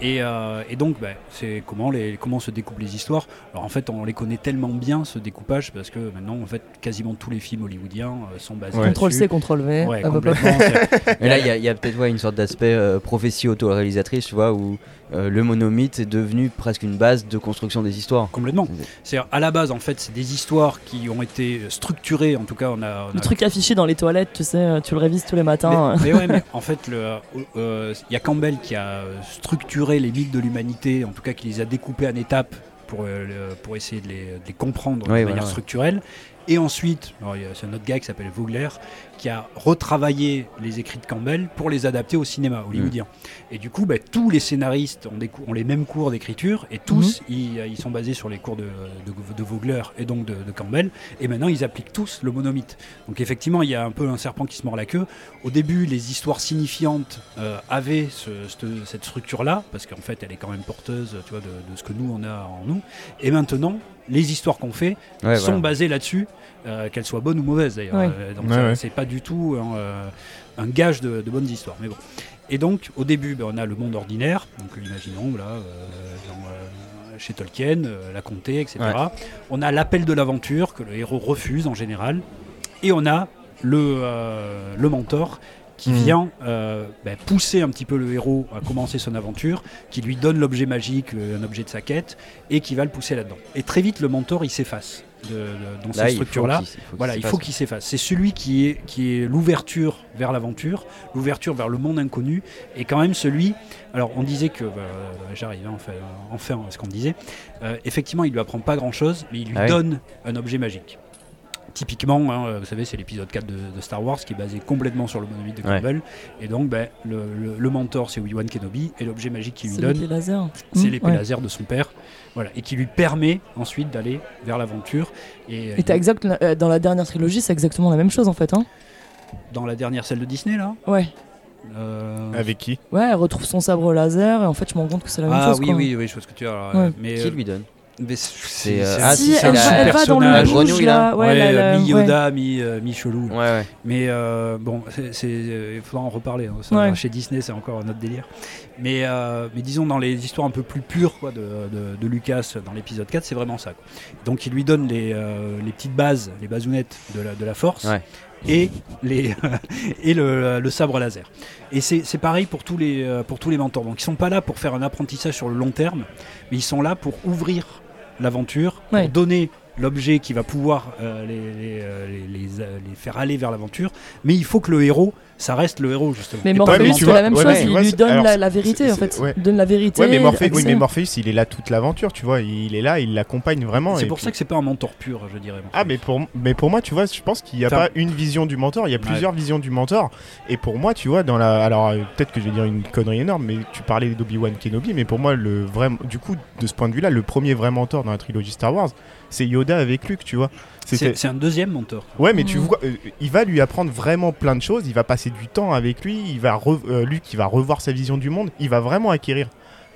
Et, euh, et donc, bah, c'est comment, les, comment se découpent les histoires. Alors en fait, on les connaît tellement bien ce découpage parce que maintenant, en fait, quasiment tous les films hollywoodiens euh, sont basés Ouais. Contrôle. C, Contrôle V. Ouais, complètement. Mais là, il y a, peut-être ouais, une sorte d'aspect euh, prophétie auto-réalisatrice, tu vois, où euh, le monomythe est devenu presque une base de construction des histoires. Complètement. C'est à la base en fait, c'est des histoires qui ont été structurées. En tout cas, on a, on Le a- truc affiché dans les toilettes, tu sais, tu le révises tous les matins. Mais, mais ouais, mais en fait, euh, euh, il y a Campbell qui a structuré les mythes de l'humanité, en tout cas qui les a découpés en étapes pour, euh, pour essayer de les, de les comprendre Oui, de voilà, manière ouais. structurelle. Et ensuite, alors, il y a- c'est un autre gars qui s'appelle Vogler qui a retravaillé les écrits de Campbell pour les adapter au cinéma hollywoodien. Mm. Et du coup, bah, tous les scénaristes ont, des cou- ont les mêmes cours d'écriture et tous, Mhm. ils, ils sont basés sur les cours de, de, de Vogler et donc de, de Campbell. Et maintenant, ils appliquent tous le monomythe. Donc effectivement, il y a un peu un serpent qui se mord la queue. Au début, les histoires signifiantes euh, avaient ce- cette, cette structure-là, parce qu'en fait, elle est quand même porteuse tu vois, de, de ce que nous, on a en nous. Et maintenant, les histoires qu'on fait Ouais, sont voilà. basées là-dessus, euh, qu'elles soient bonnes ou mauvaises d'ailleurs. Ouais. Euh, donc Ouais, ça, ouais. c'est pas du tout un, euh, un gage de, de bonnes histoires. Mais bon. Et donc, au début, ben, on a le monde ordinaire, donc imaginons, là, euh, dans, euh, chez Tolkien, euh, la comté, etc. Ouais. On a l'appel de l'aventure que le héros refuse en général. Et on a le, euh, le mentor qui Mhm. vient euh, ben, pousser un petit peu le héros à commencer son aventure, qui lui donne l'objet magique, euh, un objet de sa quête, et qui va le pousser là-dedans. Et très vite, le mentor, il s'efface de- dans Là, cette structure-là. qu'il- il faut qu'il Voilà, il s'efface. faut qu'il s'efface. C'est celui qui est, qui est l'ouverture vers l'aventure, l'ouverture vers le monde inconnu, et quand même celui. Alors, on disait que. bah, J'arrive, hein, enfin, enfin à ce qu'on disait. Euh, effectivement, il lui apprend pas grand-chose, mais il lui Ah oui. donne un objet magique. Typiquement, hein, vous savez, c'est l'épisode 4 de, de Star Wars qui est basé complètement sur le monomythe de Ouais. Campbell. Et donc, ben, le, le- le mentor, c'est Obi-Wan Kenobi, et l'objet magique qu'il lui C'est donne, l'épée laser. c'est Mmh, l'épée ouais. laser de son père. Voilà, et qui lui permet ensuite d'aller vers l'aventure. Et, Et t'as exact, euh, dans la dernière trilogie, c'est exactement la même chose en fait. Hein dans la dernière celle de Disney, là? Ouais. euh, Avec qui? Ouais, elle retrouve son sabre laser et en fait, je me rends compte que c'est la même Ah chose. oui, quoi. oui, oui, je vois ce que tu as. Ouais. Mais Qui euh, lui donne? C'est, euh, ah, un- si, c'est elle, va, super elle va dans le personnage. grenouille, là. là. Ouais, Ouais, la- mi ouais. Yoda, mi, euh, mi chelou. Ouais, ouais. Mais euh, bon, c'est- c'est- il faudra en reparler. hein. Ça, Ouais. Chez Disney, c'est encore un autre délire. Mais, euh, mais disons, dans les histoires un peu plus pures quoi, de, de- de Lucas dans l'épisode 4, c'est vraiment ça. quoi. Donc il lui donne les, euh, les petites bases, les basounettes de la, de la force. Ouais. Et, les, et le, le sabre laser. Et c'est c'est pareil pour tous, les, euh, pour tous les mentors. Donc ils sont pas là pour faire un apprentissage sur le long terme, mais ils sont là pour ouvrir l'aventure, Ouais. pour donner l'objet qui va pouvoir euh, les, les, euh, les- euh, les faire aller vers l'aventure. Mais il faut que le héros, ça reste le héros justement. Mais Morpheus, le mais c'est la même ouais, chose, il vois, lui donne alors, la, la vérité en fait. ouais. Il donne la vérité. Ouais, mais Morpheus, oui, accès. mais Morpheus, il est là toute l'aventure, tu vois. Il est là, il l'accompagne vraiment. C'est pour puis- ça que c'est pas un mentor pur, je dirais. Ah, mais pour, mais pour moi, tu vois, je pense qu'il n'y a Enfin- pas une vision du mentor, il y a Ouais. plusieurs visions du mentor. Et pour moi, tu vois, dans la. Alors, euh, peut-être que je vais dire une connerie énorme, mais tu parlais d'Obi-Wan Kenobi, mais pour moi, le vrai. Du coup, de ce point de vue-là, le premier vrai mentor dans la trilogie Star Wars, c'est Yoda avec Luke, tu vois. C'est un deuxième mentor. Ouais, mais tu Mm. vois, euh, il va lui apprendre vraiment plein de choses. Il va passer du temps avec lui. Il va re- euh, Luke, il va revoir sa vision du monde. Il va vraiment acquérir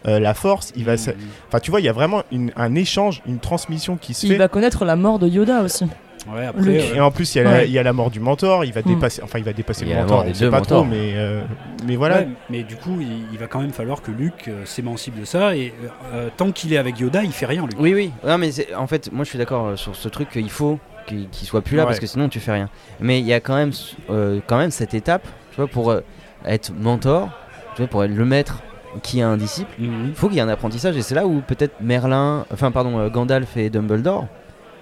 euh, la force. Il va, Mm. enfin, tu vois, il y a vraiment une- un échange, une transmission qui se Il fait. va connaître la mort de Yoda aussi. Ouais, après, Luke. euh, Et en plus, il y, a la, Ouais. il y a la mort du mentor. Il va Mm. dépasser, enfin, il va dépasser Il y le mentor. On sait deux pas trop, mentors. mais euh, mais voilà. ouais, mais du coup, il, il va quand même falloir que Luke euh, s'émancipe de ça. Et euh, tant qu'il est avec Yoda, il fait rien, lui. Oui, oui. Non, mais en fait, moi je suis d'accord euh, sur ce truc qu'il faut qu'il qu'il soit plus là Ouais. parce que sinon tu fais rien. Mais il y a quand même, euh, quand même cette étape, tu vois, pour euh, être mentor, tu vois, pour être le maître qui a un disciple, Mhm. il faut qu'il y ait un apprentissage. Et c'est là où peut-être Merlin, enfin, pardon, euh, Gandalf et Dumbledore,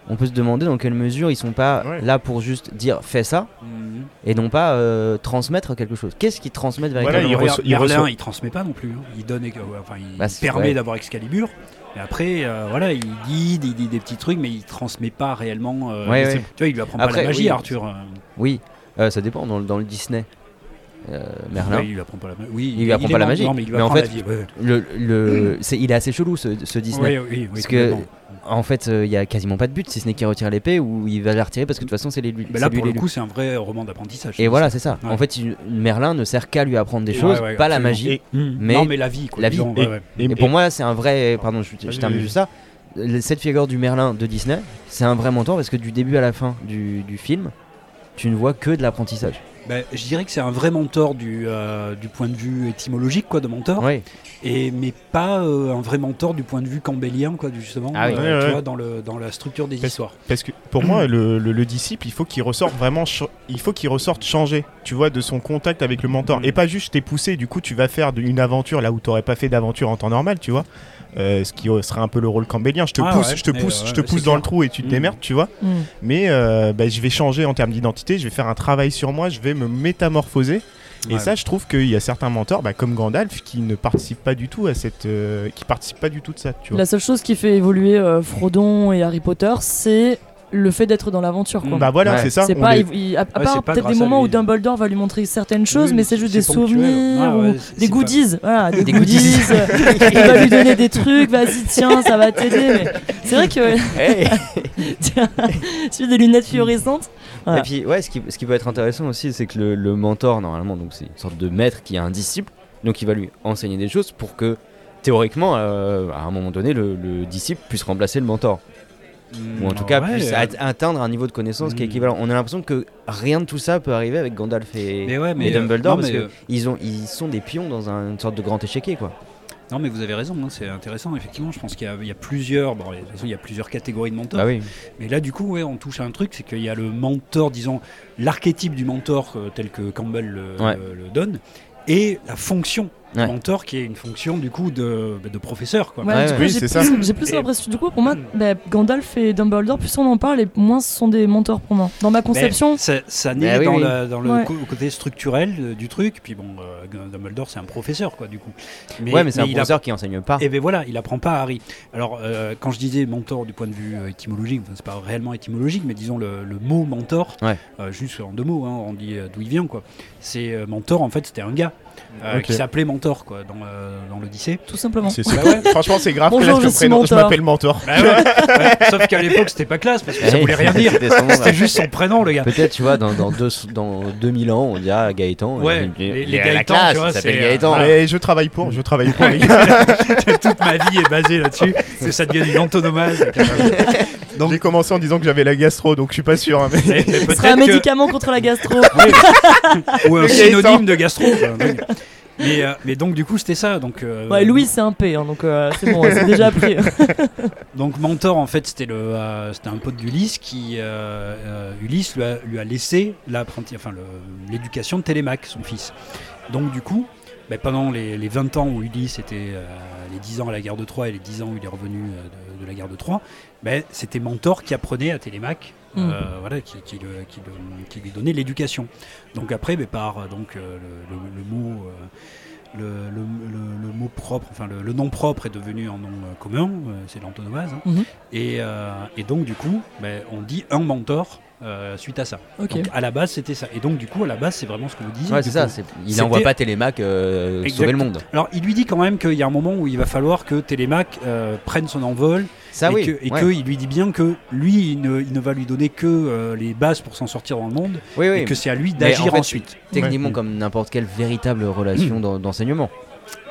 on peut se demander dans quelle mesure ils sont pas Ouais. là pour juste dire fais ça et non pas euh, transmettre quelque chose. Qu'est-ce qu'ils transmettent Voilà, véritablement reçoit- il Merlin, reçoit- il transmet pas non plus. hein. Il donne, euh, enfin, il Bah, permet ouais. d'avoir Excalibur. Et après, euh, voilà, il guide, il dit des petits trucs, mais il transmet pas réellement. euh, Ouais. Tu vois, il lui apprend pas la magie, oui. Arthur. Oui, euh, ça dépend dans, le- dans le Disney. Euh, Merlin. Il lui apprend pas la magie. Oui, Il lui apprend est pas la magie. Non, mais il lui Mais en fait, la vie. ouais. Le, le, c'est, il est assez chelou ce, ce Disney. Oui, oui, oui, Parce que-. En fait, euh, il y a quasiment pas de but, si ce n'est qu'il retire l'épée ou il va la retirer parce que de toute façon, c'est l'élu. Mais c'est là, lui pour le coup, c'est un vrai roman d'apprentissage. Et voilà, c'est ça. Ouais. En fait, il- Merlin ne sert qu'à lui apprendre des choses, ouais, pas la magie. Et- Mhm. Mais non, mais la vie, quoi. la vie. Et- pour moi, c'est un vrai. Pardon, je, je termine juste ça. Cette figure du Merlin de Disney, c'est un vrai mentor parce que du début à la fin du film, tu ne vois que de l'apprentissage. Ben, je dirais que c'est un vrai mentor du, euh, du point de vue étymologique quoi, de mentor, Oui, et, mais pas euh, un vrai mentor du point de vue campbellien, quoi, justement, Ah oui. euh, Ouais, tu ouais. vois, dans, le, dans la structure des Parce- histoires. Parce que pour moi, le, le- le disciple, il faut qu'il ressorte vraiment, il faut qu'il ressorte changé, tu vois, de son contact avec le mentor. Mm. Et pas juste je t'ai poussé, du coup, tu vas faire une aventure là où t'aurais pas fait d'aventure en temps normal, tu vois. Euh, ce qui serait un peu le rôle campbellien. Je te Ah pousse, ouais, je te pousse, euh, je te pousse dans clair. le trou et tu te Mm. démerdes, tu vois. Mm. Mais euh, bah, je vais changer en termes d'identité, je vais faire un travail sur moi, je vais me métamorphoser. Et Ouais. ça, je trouve qu'il y a certains mentors, bah, comme Gandalf, qui ne participent pas du tout à cette, euh, qui participent pas du tout de ça, tu vois. La seule chose qui fait évoluer euh, Frodon et Harry Potter, c'est le fait d'être dans l'aventure. quoi. Bah voilà, Ouais. c'est ça. c'est pas, les- il- il- à, à Ouais, part c'est pas peut-être des moments où. Dumbledore va lui montrer certaines choses, Oui, mais c'est juste des ponctuel. souvenirs Ah ou ouais, c'est- des c'est goodies. Voilà, des, Des goodies. goodies. il va lui donner des trucs, vas-y, tiens, ça va t'aider. Mais c'est vrai que. tiens, j'ai des lunettes fluorescentes. Voilà. Et puis, ouais, ce qui, ce qui peut être intéressant aussi, c'est que le, le mentor, normalement, donc c'est une sorte de maître qui a un disciple, donc il va lui enseigner des choses pour que, théoriquement, euh, à un moment donné, le, le disciple puisse remplacer le mentor. Mm, Ou en tout cas, ouais, puisse at- atteindre un niveau de connaissance qui est Mm. équivalent. On a l'impression que rien de tout ça peut arriver avec Gandalf et, Mais ouais, mais, et euh, Dumbledore, non, parce que euh, ils, ont, ils sont des pions dans un- une sorte de grand échiquier, quoi. Non, mais vous avez raison, hein, c'est intéressant. Effectivement, je pense qu'il y, a- il y a plusieurs. Bon, de toute façon, il y a plusieurs catégories de mentors. Bah oui. Mais là, du coup, ouais, on touche à un truc, c'est qu'il y a le mentor, disons, l'archétype du mentor euh, tel que Campbell le, Ouais. le- le donne, et la fonction Ouais. mentor qui est une fonction du coup de, bah, de professeur. Quoi. Ouais, Oui, j'ai c'est plus, ça. j'ai plus Et- l'impression. Du coup, pour moi, bah, Gandalf et Dumbledore, plus on en parle, et moins ce sont des mentors pour moi. Dans ma conception, Mais ça, ça naît Bah oui, dans, oui. la- dans le Ouais. co- côté structurel euh, du truc. Puis bon, euh, Dumbledore, c'est un professeur, quoi, du coup. ouais, mais c'est un professeur qui enseigne pas. Et ben voilà, il apprend pas à Harry. Alors, euh, quand je disais mentor du point de vue euh, étymologique, enfin, c'est pas réellement étymologique, mais disons le, le mot mentor, Ouais. euh, juste en deux mots, hein, on dit euh, d'où il vient, quoi. C'est euh, mentor, en fait, c'était un gars euh, qui s'appelait mentor. quoi, dans, euh, dans l'Odyssée. Tout simplement. C'est Bah ouais. Franchement, c'est grave Bonjour, classe je prénom. Je Mentor. m'appelle Mentor. Bah ouais, ouais. Sauf qu'à l'époque, c'était pas classe parce que ça voulait rien dire. c'était juste son prénom, le gars. Peut-être, tu vois, dans, dans, deux, dans 2000 ans, on dira Gaëtan. Ouais, et puis, les- les classe, tu vois, s'appelle c'est, Gaëtan. euh, Et je travaille pour, je travaille pour les gars. Toute ma vie est basée là-dessus. C'est ça devient une antonomase. Donc- J'ai commencé en disant que j'avais la gastro, donc je suis pas sûr. hein, mais- Ce serait un que- médicament contre la gastro. ou un synonyme de gastro. Mais, euh, mais donc du coup c'était ça. Donc, euh, Ouais, Louis, c'est un P, hein, donc euh, c'est bon, c'est déjà pris. donc Mentor en fait c'était le euh, c'était un pote d'Ulysse qui euh, euh, Ulysse lui a, lui a laissé l'apprenti enfin l'éducation de Télémaque son fils. Donc du coup ben, pendant les, les 20 ans où Ulysse était euh, les 10 ans à la guerre de Troie et les 10 ans où il est revenu euh, de, de la guerre de Troie, ben, c'était Mentor qui apprenait à Télémaque Mm. euh, voilà, qui, qui le- qui le- qui lui donnait l'éducation. Donc après, ben, par euh, donc, euh, le, mot, euh, le, mot propre, enfin le, nom propre est devenu un nom commun, c'est l'antonomase. hein. Et, euh, et donc du coup, ben, on dit un mentor euh, suite à ça. Ok. Donc à la base, c'était ça. Et donc du coup, à la base, c'est vraiment ce que vous disiez. Ouais, c'est ça. coup. Il C'était- envoie pas Télémac euh, sauver le monde. Alors, il lui dit quand même qu'il y a un moment où il va falloir que Télémaque euh, prenne son envol Ça, et oui. que- et ouais. qu'il lui dit bien que lui, il ne, il ne va lui donner que euh, les bases pour s'en sortir dans le monde Oui, oui. et que c'est à lui d'agir en fait, ensuite. Techniquement, Ouais. comme n'importe quelle véritable relation d'en- d'enseignement.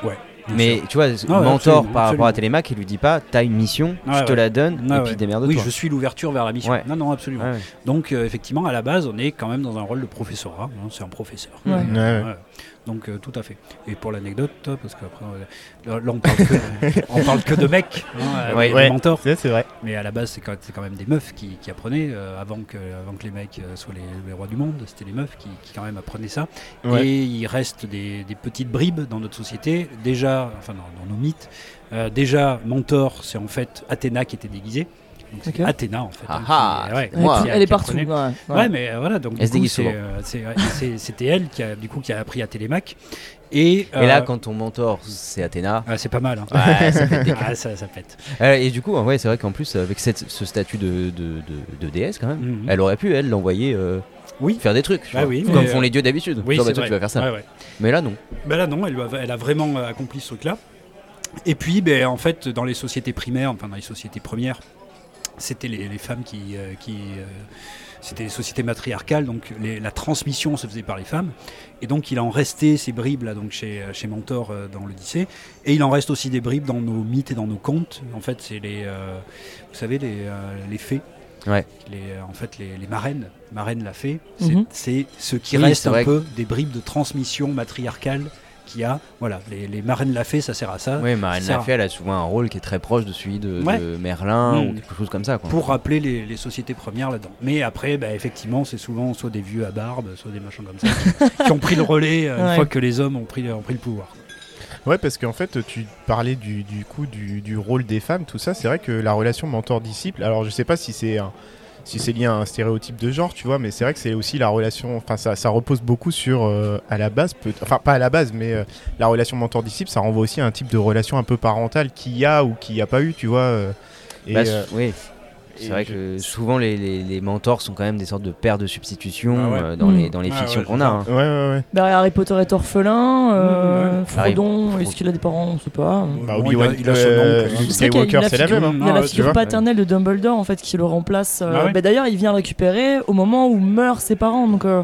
Ouais. Mais sûr. tu vois, ouais, mentor absolument, par rapport à Télémac, il lui dit pas T'as une mission, Ouais, je te ouais. la donne, Ah et ouais. puis démerde-toi. Oui, je suis l'ouverture vers la mission. Ouais. Non, non, absolument. Ouais, ouais. Donc, euh, effectivement, à la base, on est quand même dans un rôle de professorat. hein, c'est un professeur. Donc, euh, tout à fait. Et pour l'anecdote, parce qu'après, euh, là, on parle que, on parle que de mecs, hein, euh, Ouais. des Ouais. mentors. C'est vrai. Mais à la base, c'est quand, même des meufs qui, qui apprenaient avant, que, avant que les mecs soient les, les rois du monde. C'était les meufs qui, qui quand même apprenaient ça. Ouais. Et il reste des, des petites bribes dans notre société. Déjà, enfin dans, dans nos mythes, euh, déjà Mentor, c'est en fait Athéna qui était déguisée. Athéna en fait. Ah hein, ah, qui- ouais, Moi. qui a- Elle est qui partout. ouais, Ouais, ouais. mais euh, voilà, donc euh, c'était elle qui a, du coup, qui a appris à Télémaque. Et, Et là, euh, quand ton mentor, c'est Athéna. ah, c'est pas mal. hein. Ouais, ça fait des- Ah, ça, ça pète. Et du coup, ouais, c'est vrai qu'en plus, avec cette- ce statut de, de, de- de déesse, quand même, Mhm. elle aurait pu, elle, l'envoyer euh, Oui. faire des trucs. Ah oui, comme font euh, les dieux d'habitude. Oui, Genre, bah, c'est toi, vrai. tu vas faire ça. Ouais, ouais. Mais là, non. Ben là non, elle, a- elle a vraiment accompli ce truc-là. Et puis, ben, en fait, dans les sociétés primaires, enfin dans les sociétés premières, c'était les, les femmes qui, euh, qui euh, c'était les sociétés matriarcales, donc les- la transmission se faisait par les femmes. Et donc, il en restait ces bribes là, donc chez, chez Mentor euh, dans l'Odyssée, et il en reste aussi des bribes dans nos mythes et dans nos contes. En fait, c'est les, euh, vous savez, les, euh, les fées. Ouais. Les, euh, en fait, les, les marraines, marraines la fée, c'est Mhm. ce qui Oui, reste un peu des bribes de transmission matriarcale qu'il y a. Voilà, les, les marraines la fée, ça sert à ça. Oui, Marine ça- Lafay, elle a souvent un rôle qui est très proche de celui de, Ouais. de Merlin Mm. ou quelque chose comme ça. Quoi. Pour rappeler les, les sociétés premières là-dedans. Mais après, bah, effectivement, c'est souvent soit des vieux à barbe, soit des machins comme ça, qui, qui ont pris le relais euh, une fois que les hommes ont pris, ont pris le pouvoir. Ouais, parce qu'en fait, tu parlais du, du coup du, du rôle des femmes, tout ça. C'est vrai que la relation mentor-disciple. Alors, je sais pas si c'est un- si c'est lié à un stéréotype de genre, tu vois, mais c'est vrai que c'est aussi la relation. Enfin, ça, ça repose beaucoup sur euh, à la base, enfin pas à la base, mais euh, la relation mentor-disciple, ça renvoie aussi à un type de relation un peu parentale qu'il y a ou qu'il n'y a pas eu, tu vois. euh, et, Bah, oui. C'est vrai que souvent les, les, les mentors sont quand même des sortes de pères de substitution Ah ouais. euh, dans, les, dans les Ah fictions ouais, qu'on a. hein. Ouais, ouais, ouais. Bah, Harry Potter est orphelin. euh, Mmh, Frodon, Harry- est-ce qu'il a des parents On sait pas. Bah, Bon, il a- il a son euh, Skywalker, la c'est la figure- même. hein. Il y a Ah la tu figure paternelle de Dumbledore en fait qui le remplace. euh, Ah ouais bah, D'ailleurs, il vient le récupérer au moment où meurent ses parents. Donc euh,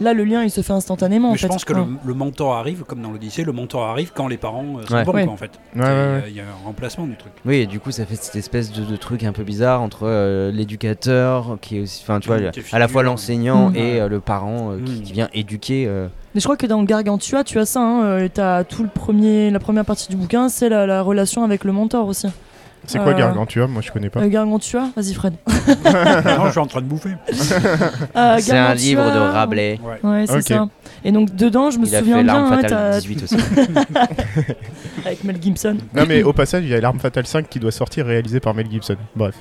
là, le lien il se fait instantanément. en je fait. pense que Ouais. le, le mentor arrive, comme dans l'Odyssée, le mentor arrive quand les parents euh, sont Ouais. bons, Ouais. quoi, en fait. Ouais, ouais, Et, ouais. euh, Il y a un remplacement du truc. Oui, et du coup, ça fait cette espèce de, de truc un peu bizarre entre euh, l'éducateur, qui est aussi, enfin, tu vois, Mm, est à la fois l'enseignant et euh, le parent euh, qui, qui vient éduquer. euh, Mais je crois que dans Gargantua, tu as ça. Hein, euh, t'as tout le premier, la première partie du bouquin, c'est la, la relation avec le mentor aussi. C'est quoi Euh, Gargantua Moi, je connais pas. Euh, Gargantua, vas-y Fred. non, je suis en train de bouffer. Euh, C'est un livre de Rabelais. Ouais. Ouais, c'est Ok. ça. Et donc dedans, je me Il a souviens fait bien, l'arme hein, fatale t'as- 18 aussi. avec Mel Gibson. Non, mais au passage, il y a L'Arme Fatale 5 qui doit sortir, réalisé par Mel Gibson. Bref.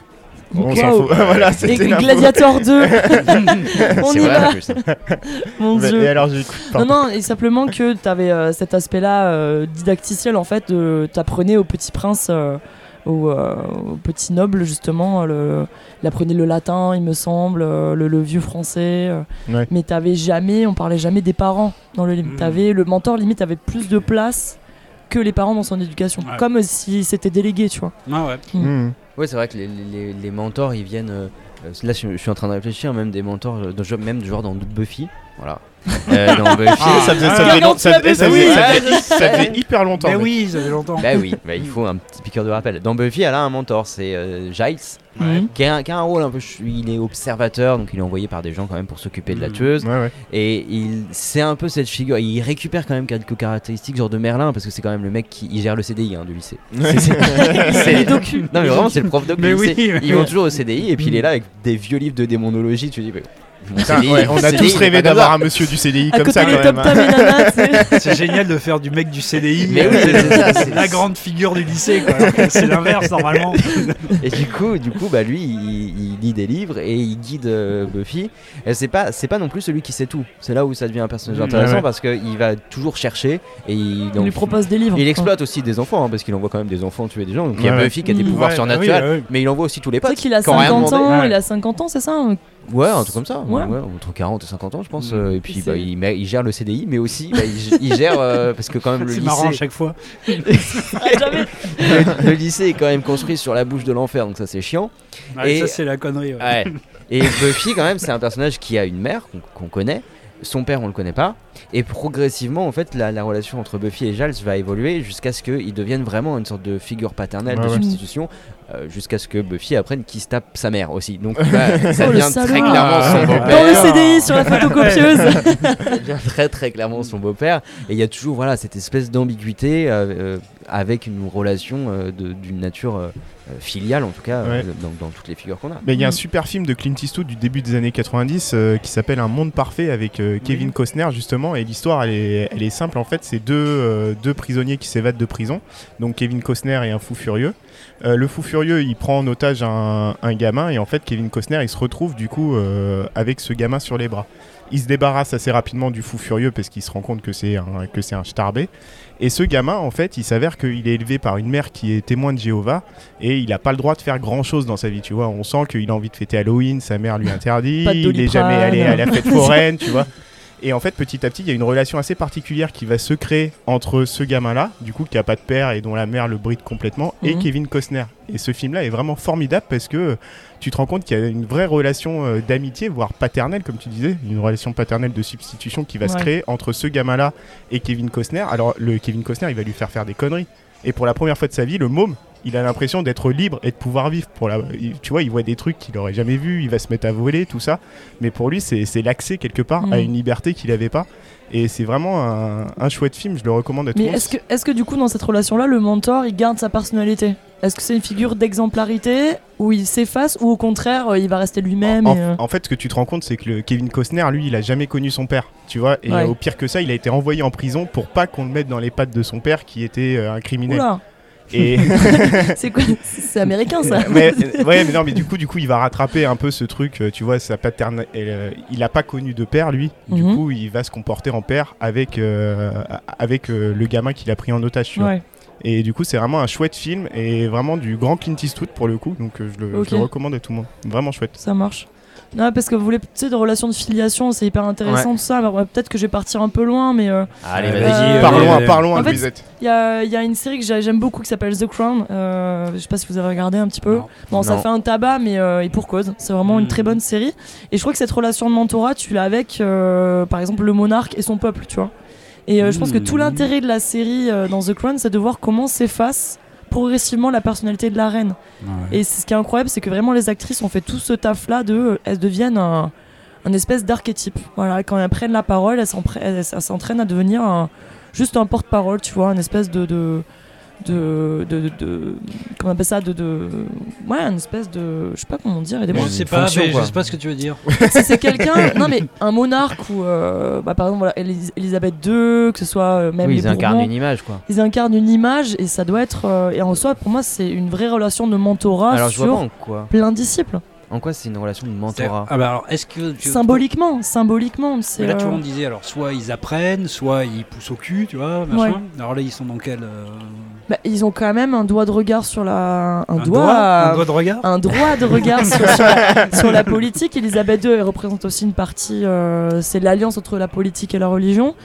On s'en Waouh. fout. voilà, Et. Gladiator 2, on C'est y vrai va, plus. mon Mais- dieu. Et alors. Non, non, et simplement que tu avais cet aspect-là euh, didacticiel, en fait, de t'apprenais au petit prince euh, au, euh, au petit noble justement. Le, il apprenait le latin, il me semble, euh, le, le vieux français. euh, Ouais. Mais t'avais jamais, on parlait jamais des parents dans le livre. Mm. T'avais le mentor limite avait plus de place que les parents dans son éducation, Ouais. comme si c'était délégué, tu vois. Ah ouais. Mhm. Ouais, c'est vrai que les, les- les mentors, ils viennent. euh, là, je, je suis en train de réfléchir, même des mentors, euh, de- même genre dans Buffy. Voilà. Euh, dans Buffy. Ah, ça faisait, ça faisait long- ça faisait- ça faisait- ça faisait- faisait hyper longtemps. Mais mec. oui, ça fait longtemps. Bah oui, bah, il faut un petit piqueur de rappel. Dans Buffy, elle a un mentor, c'est euh, Giles, Ouais. Qui a, un, qui a un rôle un peu. Il est observateur, donc il est envoyé par des gens quand même pour s'occuper de la Mhm. tueuse. Ouais, ouais. Et il, c'est un peu cette figure. Il récupère quand même quelques caractéristiques, genre de Merlin, parce que c'est quand même le mec qui il gère le CDI hein, du lycée. C'est- c'est- docus. Non mais vraiment c'est le prof doc Mais du oui, lycée. ouais. Ils vont toujours au CDI et puis il est là avec des vieux livres de démonologie. Tu dis mais mon Putain, CDI, ouais, mon on a CDI, tous rêvé d'avoir un monsieur du CDI À comme ça quand même. hein. C'est génial de faire du mec du CDI. Mais oui, c'est la grande figure du lycée. C'est l'inverse normalement. Et du coup, du coup, bah lui, il, il lit des livres et il guide euh, Buffy. C'est pas, c'est pas non plus celui qui sait tout. C'est là où ça devient un personnage Mmh, intéressant ouais, ouais. parce qu'il va toujours chercher et il, On lui propose des livres. il exploite aussi des enfants hein, parce qu'il envoie quand même des enfants tuer des gens. Donc il y a. Buffy qui a des Mmh. pouvoirs Ouais, surnaturels, mais il envoie aussi tous les potes. vrai qu'il a qui ont rien 50 ans, demandé. Ouais. il a 50 ans, c'est ça Ouais, un truc comme ça. Ouais. Ouais, entre 40 et 50 ans, je pense. Mmh. et puis bah, il, il gère le CDI, mais aussi bah, il, il gère euh, parce que quand même le C'est marrant à lycée, chaque fois. Ah, le, le lycée est quand même construit sur la bouche de l'enfer, donc ça c'est chiant. Ouais, Et- Ça, c'est la connerie. ouais. Ouais. Et Buffy, quand même, c'est un personnage qui a une mère qu'on qu'on connaît. Son père, on le connaît pas. Et progressivement, en fait, la, la relation entre Buffy et Giles va évoluer jusqu'à ce qu'ils deviennent vraiment une sorte de figure paternelle Ouais, de ouais. substitution. Euh, jusqu'à ce que Buffy apprenne qu'il se tape sa mère aussi. Donc bah, ça Oh, le devient très clairement son Ah. Dans le beau-père. CDI sur la photocopieuse. ça devient très très clairement son beau-père. Et il y a toujours voilà, cette espèce d'ambiguïté euh, euh, avec une relation euh, d'une nature euh, euh, filiale, en tout cas, euh, Ouais. dans, dans toutes les figures qu'on a. Mais il y a un Mm. super film de Clint Eastwood du début des années 90 euh, qui s'appelle Un monde parfait avec euh, Kevin Costner justement et l'histoire elle est, elle est simple en fait c'est deux, euh, deux prisonniers qui s'évadent de prison donc Kevin Costner et un fou furieux Euh, le fou furieux il prend en otage un, un gamin et en fait Kevin Costner il se retrouve du coup euh, avec ce gamin sur les bras il se débarrasse assez rapidement du fou furieux parce qu'il se rend compte que c'est un, que c'est un starbé et ce gamin en fait il s'avère qu'il est élevé par une mère qui est témoin de Jéhovah et il n'a pas le droit de faire grand chose dans sa vie, tu vois. On sent qu'il a envie de fêter Halloween, sa mère lui interdit, il est Doliprane. jamais allé à la fête foraine, tu vois. Et en fait, petit à petit, il y a une relation assez particulière qui va se créer entre ce gamin-là, du coup, qui a pas de père et dont la mère le bride complètement, et Mhm. Kevin Costner. Et ce film-là est vraiment formidable parce que tu te rends compte qu'il y a une vraie relation euh, d'amitié, voire paternelle, comme tu disais, une relation paternelle de substitution qui va se créer entre ce gamin-là et Kevin Costner. Alors, le Kevin Costner, il va lui faire faire des conneries. Et pour la première fois de sa vie, le môme, il a l'impression d'être libre et de pouvoir vivre. Pour la... Tu vois, il voit des trucs qu'il aurait jamais vus, il va se mettre à voler, tout ça. Mais pour lui, c'est l'accès quelque part à Mm. une liberté qu'il n'avait pas. Et c'est vraiment un, un chouette film, je le recommande à tout Mais est-ce que, est que du coup, dans cette relation-là, le mentor, il garde sa personnalité? Est-ce que c'est une figure d'exemplarité où il s'efface ou au contraire, euh, il va rester lui-même En, euh, en fait, ce que tu te rends compte, c'est que le Kevin Costner, lui, il a jamais connu son père, tu vois. Et Ouais. au pire que ça, il a été envoyé en prison pour pas qu'on le mette dans les pattes de son père, qui était euh, un criminel. Oula, Et c'est quoi C'est américain ça mais, ouais, mais non, mais du coup, du coup, il va rattraper un peu ce truc, euh, tu vois, sa paterne. euh, il a pas connu de père, lui. Du Mhm. coup, il va se comporter en père avec euh, avec euh, le gamin qu'il a pris en otage. Tu vois. Ouais. Et du coup, c'est vraiment un chouette film et vraiment du grand Clint Eastwood pour le coup. Donc, euh, je, le, je Ok. le recommande à tout le monde. Vraiment chouette. Ça marche. Non, parce que vous voulez, tu sais, de relations de filiation, c'est hyper intéressant tout ça. Alors, ouais, peut-être que je vais partir un peu loin, mais euh, Allez, Euh, vas-y. Euh, parlons, en fait, Louisette. il y a, y a une série que j'ai- j'aime beaucoup qui s'appelle The Crown. Euh, je sais pas si vous avez regardé un petit peu. Non. Bon, ça fait un tabac, mais euh, et pour cause. C'est vraiment une très bonne série. Et je crois que cette relation de mentorat, tu l'as avec, euh, par exemple, le monarque et son peuple, tu vois. Et euh, je pense que tout Mm. l'intérêt de la série euh, dans The Crown, c'est de voir comment s'efface progressivement la personnalité de la reine. Ouais. Et c'est- ce qui est incroyable, c'est que vraiment les actrices ont fait tout ce taf-là de, euh, elles deviennent un, un espèce d'archétype. Voilà, quand elles prennent la parole, elles s'entraînent à devenir un- juste un porte-parole, tu vois, un espèce de de, de, de, de- comment on appelle ça, de, de, ouais, une espèce de, je sais pas comment dire, aidez-moi. Je sais pas, fonction, mais je sais pas ce que tu veux dire. Si c'est quelqu'un, non mais un monarque ou, euh, bah, par exemple, voilà, Elisabeth II, que ce soit euh, même Oui, les ils incarnent une image, quoi. ils incarnent une image et ça doit être, euh, et en soi, pour moi, c'est une vraie relation de mentorat Alors, je vois sur pas en quoi. plein de disciples. En quoi c'est une relation de mentorat Ah bah alors, est-ce que tu Symboliquement, symboliquement, c'est. Mais là, tu vois, on disait alors soit ils apprennent, soit ils poussent au cul, tu vois, machin. Ouais. Alors là, ils sont dans quel euh, Bah, ils ont quand même un doigt de regard sur la. Un, Un doigt. doigt, un doigt de regard un droit de regard sur, sur la, sur la politique. Elisabeth II elle représente aussi une partie, euh, c'est l'alliance entre la politique et la religion.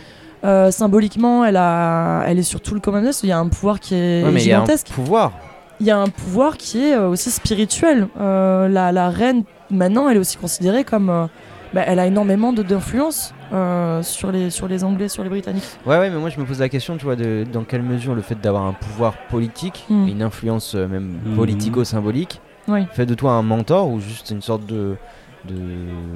Euh, symboliquement, elle, a, elle est sur tout le Commonwealth. Il y a un pouvoir qui est Ouais, mais il y a un gigantesque. pouvoir. Il y a un pouvoir qui est euh, aussi spirituel. Euh, la, la reine, maintenant, elle est aussi considérée comme. Bah, elle a énormément d'influence euh, sur, les, sur les Anglais, sur les Britanniques. Ouais, ouais, mais moi je me pose la question, tu vois, de dans quelle mesure le fait d'avoir un pouvoir politique, Hmm. et une influence euh, même politico-symbolique, Oui. fait de toi un mentor ou juste une sorte de. de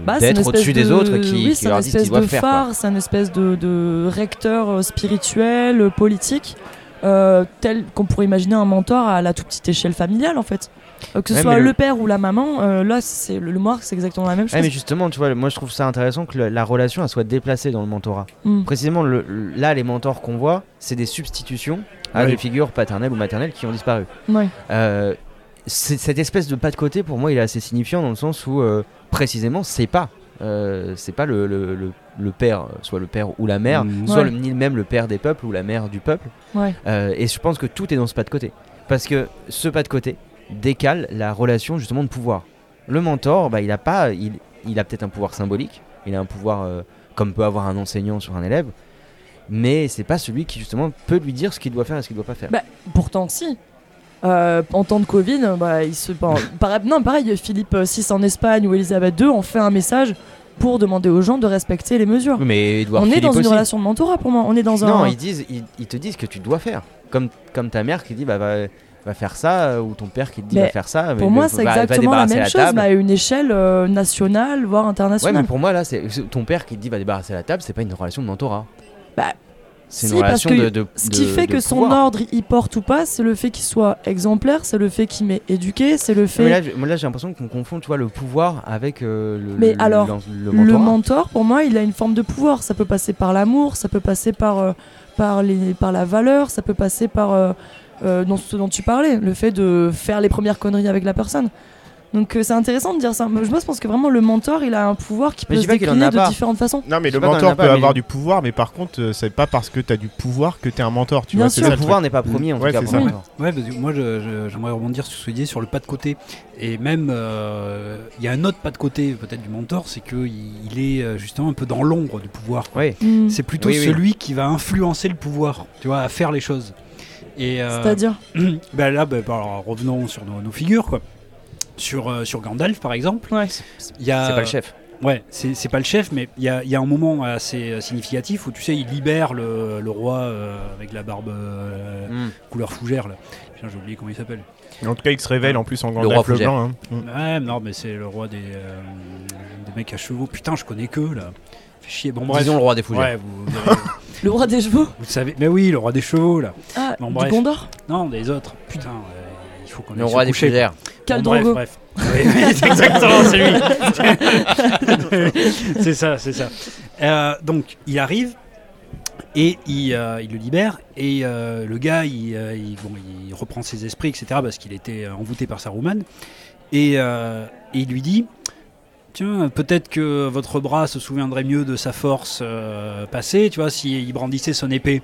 Bah, d'être au-dessus des de- autres qui, oui, qui leur disent qu'ils espèce doivent de faire. c'est une espèce de, de recteur euh, spirituel, politique, euh, tel qu'on pourrait imaginer un mentor à la toute petite échelle familiale en fait. Euh, que ce Ouais, soit le... le- père ou la maman, euh, là c'est le, le marque, c'est exactement la même chose. Ouais, mais justement, tu vois, moi je trouve ça intéressant que le- la relation elle soit déplacée dans le mentorat. Mm. Précisément, le- le- là, les mentors qu'on voit, c'est des substitutions à des figures paternelles ou maternelles qui ont disparu. Ouais. Euh, c'est- cette espèce de pas de côté, pour moi, il est assez signifiant dans le sens où, euh, précisément, c'est pas. euh, c'est pas le, le- le- le père, soit le père ou la mère, Mhm. soit Ouais. le, ni même le père des peuples ou la mère du peuple. Ouais. Euh, et je pense que tout est dans ce pas de côté. Parce que ce pas de côté décale la relation justement de pouvoir. Le mentor, bah, il a pas, il, il a peut-être un pouvoir symbolique, il a un pouvoir euh, comme peut avoir un enseignant sur un élève, mais c'est pas celui qui justement peut lui dire ce qu'il doit faire et ce qu'il doit pas faire. Bah, Pourtant si. Euh, en temps de Covid, euh, bah, il se, bah, pareil, non, pareil, Philippe VI en Espagne ou Elisabeth II ont fait un message pour demander aux gens de respecter les mesures. Mais Edouard on est dans une aussi. relation de mentorat pour moi. On est dans Non, un. ils disent, ils, ils te disent que tu dois faire, comme comme ta mère qui dit bah va, va faire ça euh, ou ton père qui te dit Mais va faire ça. Pour mais moi, va- c'est va exactement la même la chose, mais à une échelle euh, nationale, voire Ouais, internationale. mais pour moi là, c'est ton père qui te dit va débarrasser la table, c'est pas une relation de mentorat. Bah, c'est si, une parce relation que de, de- Ce qui de- fait de que son ordre y porte ou pas, c'est le fait qu'il soit exemplaire, c'est le fait qu'il m'ait éduqué, c'est le Ouais, fait. Mais là, j'ai- moi, là, j'ai l'impression qu'on confond, tu vois, le pouvoir avec euh, le, Mais le- alors, le, le le mentorat. mentor, pour moi, il a une forme de pouvoir. Ça peut passer par l'amour, ça peut passer par, euh, par, les, par la valeur, ça peut passer par euh, dans ce dont tu parlais, le fait de faire les premières conneries avec la personne. Donc euh, c'est intéressant de dire ça. Moi, je pense que vraiment le mentor, il a un pouvoir qui Mais peut se en décliner a de pas. différentes façons. Non, mais le en mentor peut avoir du pouvoir, mais par contre, euh, c'est pas parce que t'as du pouvoir que t'es un mentor. Tu Bien vois, sûr. ça Le le pouvoir n'est pas premier, en Ouais, tout cas. ça. moi. Ouais, parce que moi je- je- j'aimerais rebondir sur ce disais sur le pas de côté. Et même, euh, il y a un autre pas de côté peut-être du mentor, c'est qu'il il est justement un peu dans l'ombre du pouvoir. Oui. Hmm. C'est plutôt Oui, oui. celui qui va influencer le pouvoir, tu vois, à faire les choses. Et euh, C'est-à-dire bah là, bah, alors, revenons sur nos, nos figures, quoi. Sur, euh, sur Gandalf, par exemple, Ouais. C'est pas le chef. Ouais, c'est pas le chef, mais il y a, il y a un moment assez euh, significatif où tu sais, il libère le, le roi euh, avec la barbe euh, Mm. couleur fougère là. Putain, j'ai oublié comment il s'appelle. En tout cas, il se révèle en plus en Gandalf le fougère. blanc. hein. Mm. Ouais, non, mais c'est le roi des, euh, des mecs à chevaux. Putain, je connais que là. Fait chier. Bon, bref. Disons le roi des fougères. Ouais, vous, vous avez- Le roi des chevaux vous savez. Mais oui, le roi des chevaux là. Ah, Bon, du. Gondor Non, des autres. Putain, euh, il faut qu'on Le aille se roi des coucher. fougères. Khal Bon, bref, Drogo. bref. Oui, oui, c'est exactement, c'est lui. c'est ça, c'est ça. Euh, donc, il arrive et il, euh, il le libère. Et euh, le gars, il, euh, il- bon, il reprend ses esprits, etc., parce qu'il était euh, envoûté par sa. Et, euh, et il lui dit Tiens, peut-être que votre bras se souviendrait mieux de sa force euh, passée, tu vois, s'il brandissait son épée.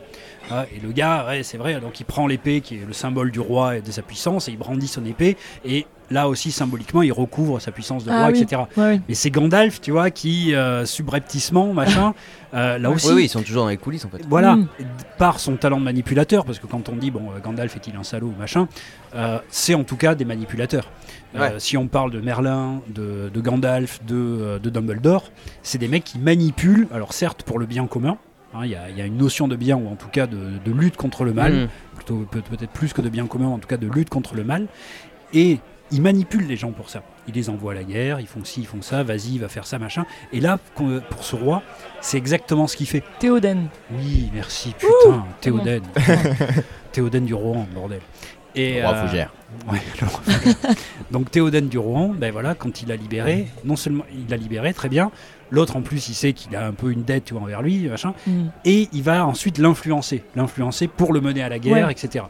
Ah, et le gars, ouais, c'est vrai, donc il prend l'épée qui est le symbole du roi et de sa puissance, et il brandit son épée, et là aussi symboliquement, il recouvre sa puissance de Ah roi, oui. etc. Ouais. Et c'est Gandalf, tu vois, qui euh, subrepticement, machin, euh, là aussi, Oui, oui, ils sont toujours dans les coulisses en fait. voilà, Mm. par son talent de manipulateur, parce que quand on dit, bon, Gandalf est-il un salaud ou machin, euh, c'est en tout cas des manipulateurs. Euh, Ouais. si on parle de Merlin, de, de Gandalf, de, euh, de Dumbledore, c'est des mecs qui manipulent, alors certes pour le bien commun, hein, il y, a- il y a une notion de bien, ou en tout cas de, de lutte contre le mal, Mm. plutôt peut- peut-être plus que de bien commun, en tout cas de lutte contre le mal. Et ils manipulent les gens pour ça. Ils les envoient à la guerre, ils font ci, ils font ça, vas-y, va faire ça, machin. Et là, pour ce roi, c'est exactement ce qu'il fait. Théoden. Oui, merci, putain, Théoden. Théoden du Rohan, bordel. Et, Roi euh, fougère. Ouais. Donc Théoden du Rohan, ben voilà, quand il l'a libéré, non seulement il l'a libéré, très bien. L'autre en plus, il sait qu'il a un peu une dette tu vois, envers lui, machin Hmm. et il va ensuite l'influencer, l'influencer pour le mener à la guerre, Ouais. etc.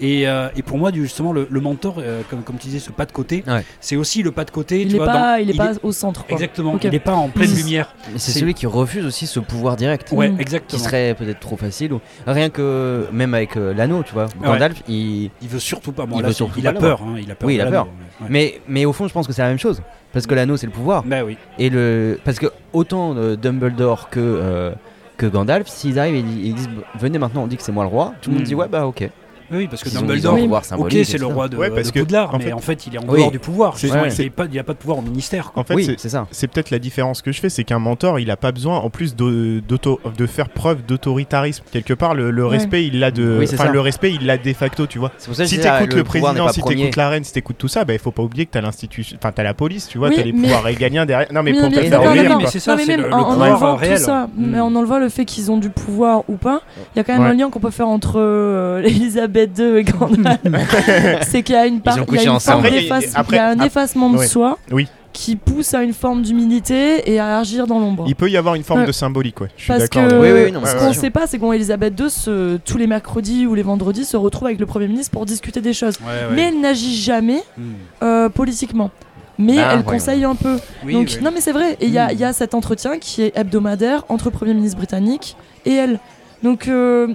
Et, euh, et pour moi, justement, le, le mentor, euh, comme, comme tu disais, ce pas de côté, Ouais. c'est aussi le pas de côté. Il tu est vois, pas, dans- il est pas au centre. Quoi. Exactement, il n'est pas en pleine Mm. lumière. C'est celui qui refuse aussi ce pouvoir direct. Ouais, Mm. Qui exactement. serait peut-être trop facile. Ou... Rien que même avec euh, l'anneau, tu vois. Gandalf, il. Il veut surtout pas. Bon, Il là, surtout il pas a peur. hein, il a peur. Oui, il a peur. ouais. Mais, mais au fond, je pense que c'est la même chose. Parce que l'anneau, c'est le pouvoir. Bah oui. Et le... Parce que autant euh, Dumbledore que, euh, que Gandalf, s'ils arrivent et ils ils disent Venez maintenant, on dit que c'est moi le roi, tout le monde Mm. dit Ouais, bah ok. Oui, parce que Ils ont- ils ont un pouvoir ok, symbolique. c'est le roi de, Ouais, parce de que, Poudlard, en mais fait- en fait, il est en Oui. dehors du pouvoir. C'est- Justement, ouais, il n'a pas, il a pas de pouvoir au ministère. En fait, Oui, c'est- c'est ça. c'est peut-être la différence que je fais, c'est qu'un mentor, il a pas besoin, en plus de, d'auto- de faire preuve d'autoritarisme. Quelque part, le, le Ouais. respect, il l'a de, Oui, c'est enfin, ça. le respect, il l'a de facto, tu vois. C'est pour ça que Si ah, t'écoutes le, pouvoir n'est président, pas si premier. t'écoutes la reine, si t'écoutes tout ça, bah, il faut pas oublier que t'as l'institution, enfin, t'as la police, tu vois, Oui, t'as les mais- pouvoirs régaliens derrière. Non, mais Oui, pour te faire d'accord, oublier, d'accord. mais quoi. c'est ça, Non, mais c'est même le, en, le en pouvoir enlevant réel. tout ça, Mm. mais en enlevant le fait qu'ils ont du pouvoir ou pas, il y a quand même Ouais. un lien qu'on peut faire entre euh, II et Gandalf. c'est qu'il y a une part, il y a couché une ensemble. forme Après, d'efface- et- après- il y a un ap- effacement de soi Oui. qui pousse à une forme d'humilité et à agir dans l'ombre. Il peut y avoir une forme Ouais. de symbolique, ouais. Je suis Parce que Oui, oui, oui, non, mais ce qu'on ne sait pas, c'est qu'Elisabeth II, se- tous les mercredis ou les vendredis, se retrouve avec le Premier ministre pour discuter des choses. Ouais, ouais. Mais elle n'agit jamais Mm. euh, politiquement. Mais Ah, elle conseille un peu. Oui, Donc, oui. non, mais c'est vrai. Et il y, a- Mm. il y a cet entretien qui est hebdomadaire entre le Premier ministre britannique et elle. Donc, euh,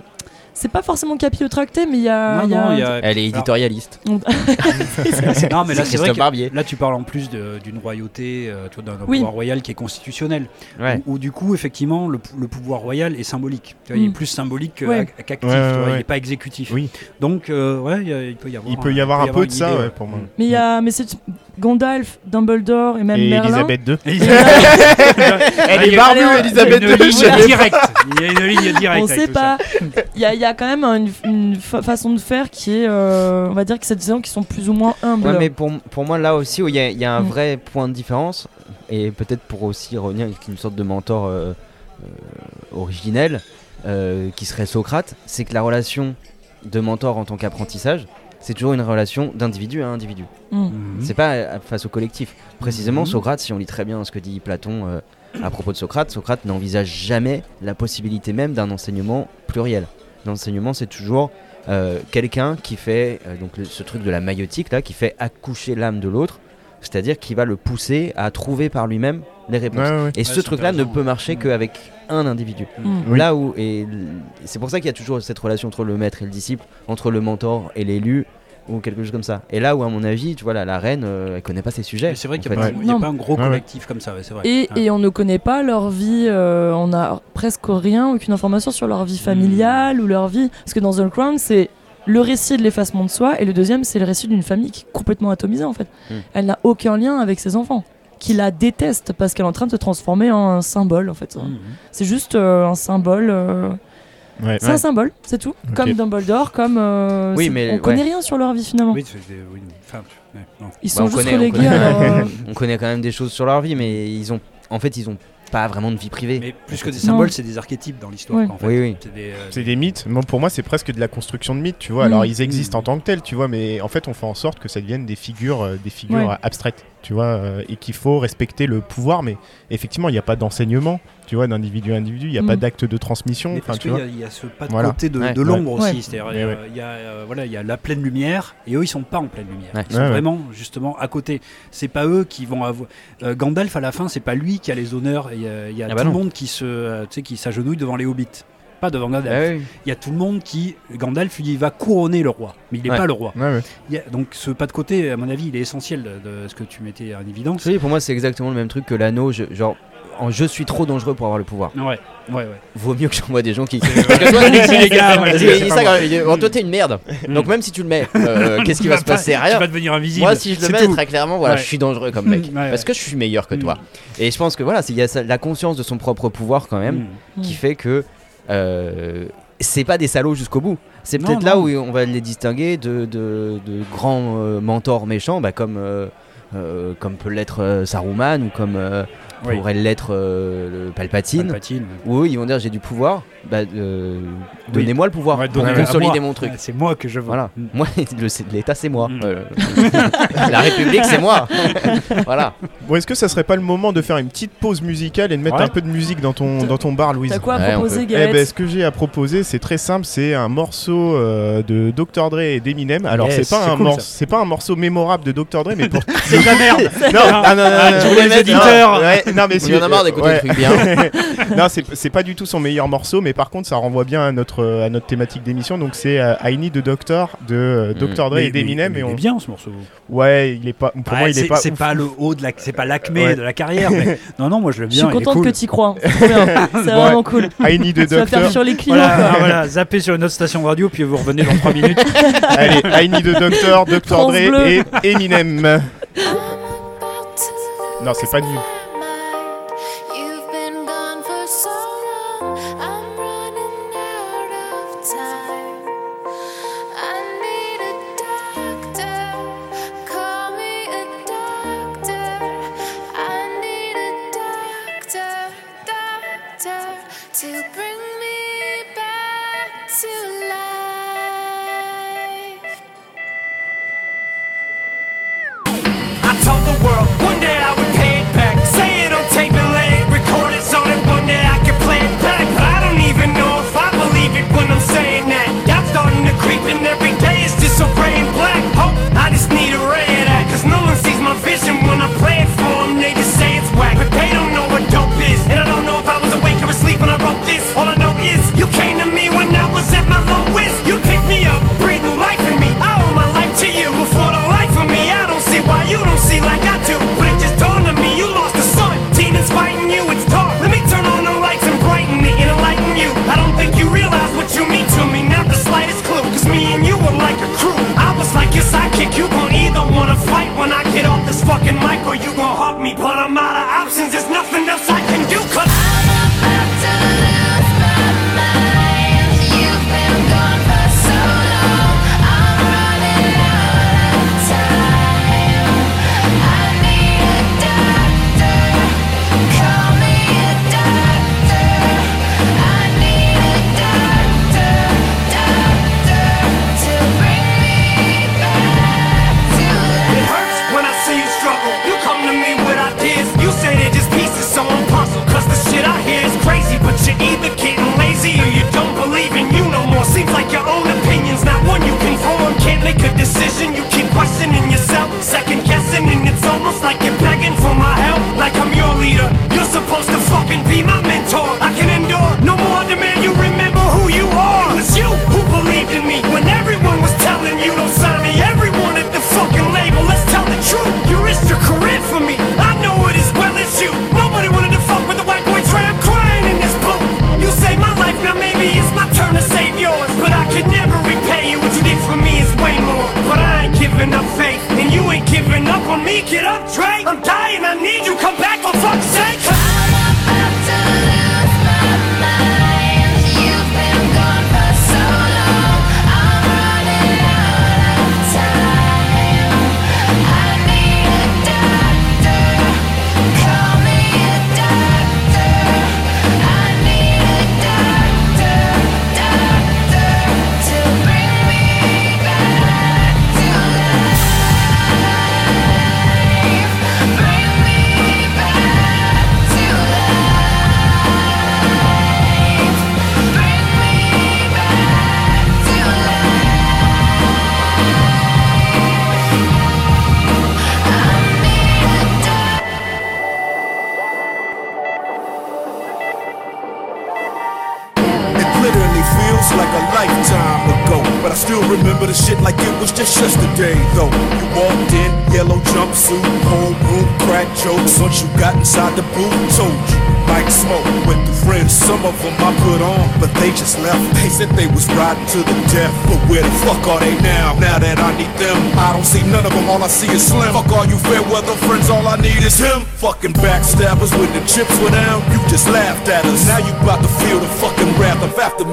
c'est pas forcément capillotracté, mais il y a. Non, il y a- non, il y a- Elle est éditorialiste. Non, mais là, c'est vrai que Barbier. là, tu parles en plus d'une royauté, euh, d'un Oui. pouvoir royal qui est constitutionnel. Ouais. Où, où, du coup, effectivement, le, pou- le pouvoir royal est symbolique. Tu vois, Il est Mm. plus symbolique Ouais. qu'actif. Ouais, ouais, tu vois, ouais. Il n'est pas exécutif. Oui. Donc, euh, ouais, il y a- il peut y avoir. Il peut y avoir un peu de ça, idée, pour moi. Mais, il y a, mais c'est Gandalf, Dumbledore et même Et Merlin. Elisabeth II. Elle est barbue, Elisabeth II. directe. Il y a une ligne directe. On sait pas. Il y, a- il y a quand même une, une fa- façon de faire qui est, euh, on va dire que c'est des gens qui sont plus ou moins humbles. Ouais, mais pour, pour moi, là aussi, où il y, a- il y a un Mm. vrai point de différence, et peut-être pour aussi revenir avec une sorte de mentor euh, euh, originel, euh, qui serait Socrate, c'est que la relation de mentor en tant qu'apprentissage, c'est toujours une relation d'individu à individu. Mm. Mhm. C'est pas face au collectif. Précisément, Mhm. Socrate, si on lit très bien ce que dit Platon euh, à propos de Socrate, Socrate n'envisage jamais la possibilité même d'un enseignement pluriel. L'enseignement, c'est toujours euh, quelqu'un qui fait euh, donc le- ce truc de la maïotique là, qui fait accoucher l'âme de l'autre, c'est-à-dire qui va le pousser à trouver par lui-même les réponses. Ouais, ouais. Et Ouais, ce truc-là ne peut marcher Mm. qu'avec un individu. Mm. Oui. Là où et c'est pour ça qu'il y a toujours cette relation entre le maître et le disciple, entre le mentor et l'élu ou quelque chose comme ça. Et là où à mon avis, tu vois, la, la reine, euh, elle connaît pas ses sujets. Mais C'est vrai qu'il n'y a, pas- il y a Non. pas un gros ouais. collectif comme ça, ouais, c'est vrai. Et, Ah. et on ne connaît pas leur vie, euh, on a presque rien, aucune information sur leur vie familiale ou leur vie. Parce que dans The Crown, c'est le récit de l'effacement de soi, et le deuxième, c'est le récit d'une famille qui est complètement atomisée en fait. Mm. Elle n'a aucun lien avec ses enfants, qui la détestent parce qu'elle est en train de se transformer en un symbole en fait. Mhm. C'est juste euh, un symbole. Ouais. C'est un symbole, c'est tout. Comme Dumbledore, comme. euh, Oui, c'est- mais on connaît ouais. rien sur leur vie finalement. Oui, c'est des- oui, enfin, ouais, non. Ils Bah, sont on juste connaît- on relégués connaît- euh, On connaît quand même des choses sur leur vie, mais ils ont, en fait, ils ont pas vraiment de vie privée. Mais plus que des symboles, c'est des archétypes dans l'histoire. Ouais. quoi, en fait. Oui, oui. C'est des, euh, des mythes. Moi, pour moi, c'est presque de la construction de mythes, tu vois. Mm. Alors, ils existent Mm. en tant que tels, tu vois, mais en fait, on fait en sorte que ça devienne des figures, euh, des figures Ouais. abstraites, tu vois, euh, et qu'il faut respecter le pouvoir. Mais effectivement, il n'y a pas d'enseignement, tu vois, d'individu à individu. Il n'y a Mm. pas d'acte de transmission. Parce tu y, a- il y a ce pas de Voilà. côté de, Ouais. de l'ombre Ouais. aussi. C'est-à-dire, Ouais, il y a- ouais. il y, a, euh, voilà, il y a la pleine lumière et eux, ils sont pas en pleine lumière. Ouais. Ils sont Ouais, ouais. vraiment justement à côté. C'est pas eux qui vont avoir. euh, Gandalf à la fin, c'est pas lui qui a les honneurs. Il y a, il y a Ah tout bah le monde qui se, euh, tu sais, qui s'agenouille devant les hobbits. Pas devant Gandalf. Ah oui. Il y a tout le monde qui. Gandalf lui dit, il va couronner le roi, mais il n'est Ouais. pas le roi. Ouais, ouais. Il y a- donc ce pas de côté, à mon avis, il est essentiel de, de ce que tu mettais en évidence. Oui, pour moi, c'est exactement le même truc que l'anneau. je- genre, en je suis trop dangereux pour avoir le pouvoir. Ouais, ouais, ouais. Vaut mieux que j'envoie des gens qui. Parce que toi, les gars, quand Bon, toi, t'es une merde. Mm. Donc, même si tu le mets, euh, qu'est-ce qui va se passer pas- Rien. Tu vas devenir invisible. Moi, si je le mets, tout. très clairement, voilà, Ouais. je suis dangereux comme mec. Mm, ouais, Parce ouais. que je suis meilleur que Mm. toi. Et je pense que voilà, c'est- il y a la conscience de son propre pouvoir quand même Mm. qui Mm. fait que euh, c'est pas des salauds jusqu'au bout. C'est peut-être là où on va les distinguer de, de- de grands euh, mentors méchants, bah, comme, euh, comme peut l'être Saruman ou comme Oui. pourrait l'être euh, le Palpatine. Palpatine. Où eux, ils vont dire j'ai du pouvoir. Bah, euh, Donnez-moi le pouvoir Ouais, moi. mon truc. Ouais, C'est moi que je veux. Voilà. Mm. Moi, l'État, c'est moi. Mm. Euh, la République, c'est moi. voilà. Bon, est-ce que ça serait pas le moment de faire une petite pause musicale et de mettre Ouais. un peu de musique dans ton, dans ton bar, Louise T'as quoi à Ouais, proposer. Eh ben, ce que j'ai à proposer, c'est très simple, c'est un morceau euh, de Dr Dre et d'Eminem. Alors Yes, c'est pas c'est un cool, morceau, ça. c'est pas un morceau mémorable de Dr Dre, mais pour C'est de la merde. non, ah, non, non, Ah, non, non, mais On y en a marre d'écouter ouais. des trucs bien. non, c'est c'est pas du tout son meilleur morceau, mais par contre, ça renvoie bien à notre à notre thématique d'émission. Donc c'est euh, I Need a Doctor de euh, Mm. Dr Dre Mais- et d'Eminem. mais Et il on... est bien ce morceau. Ouais, il est pas. Pour Ouais, moi, il est c'est pas. c'est pas le haut de la, c'est pas l'acmé Ouais. de la carrière. mais- non, non, moi je l'aime Je bien. suis il est contente cool. que t'y crois. C'est vraiment cool. I Need a Tu vas faire Doctor. sur les clients. Voilà, quoi. voilà, zappez sur une autre station radio, puis vous revenez dans 3 minutes. Allez, I Need a Doctor, Dr Dre et Eminem. Non, c'est pas nul.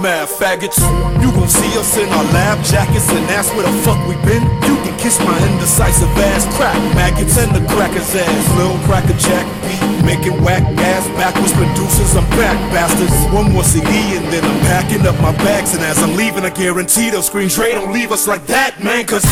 Aftermath, faggots. You gon' see us in our lab jackets and ask where the fuck we been. You can kiss my indecisive ass, crack maggots and the cracker's ass. Little cracker jack beat, making whack ass backwards producers. I'm back, bastards. One more CD and then I'm packing up my bags. And as I'm leaving, I guarantee they'll scream, don't leave us like that, man. Cause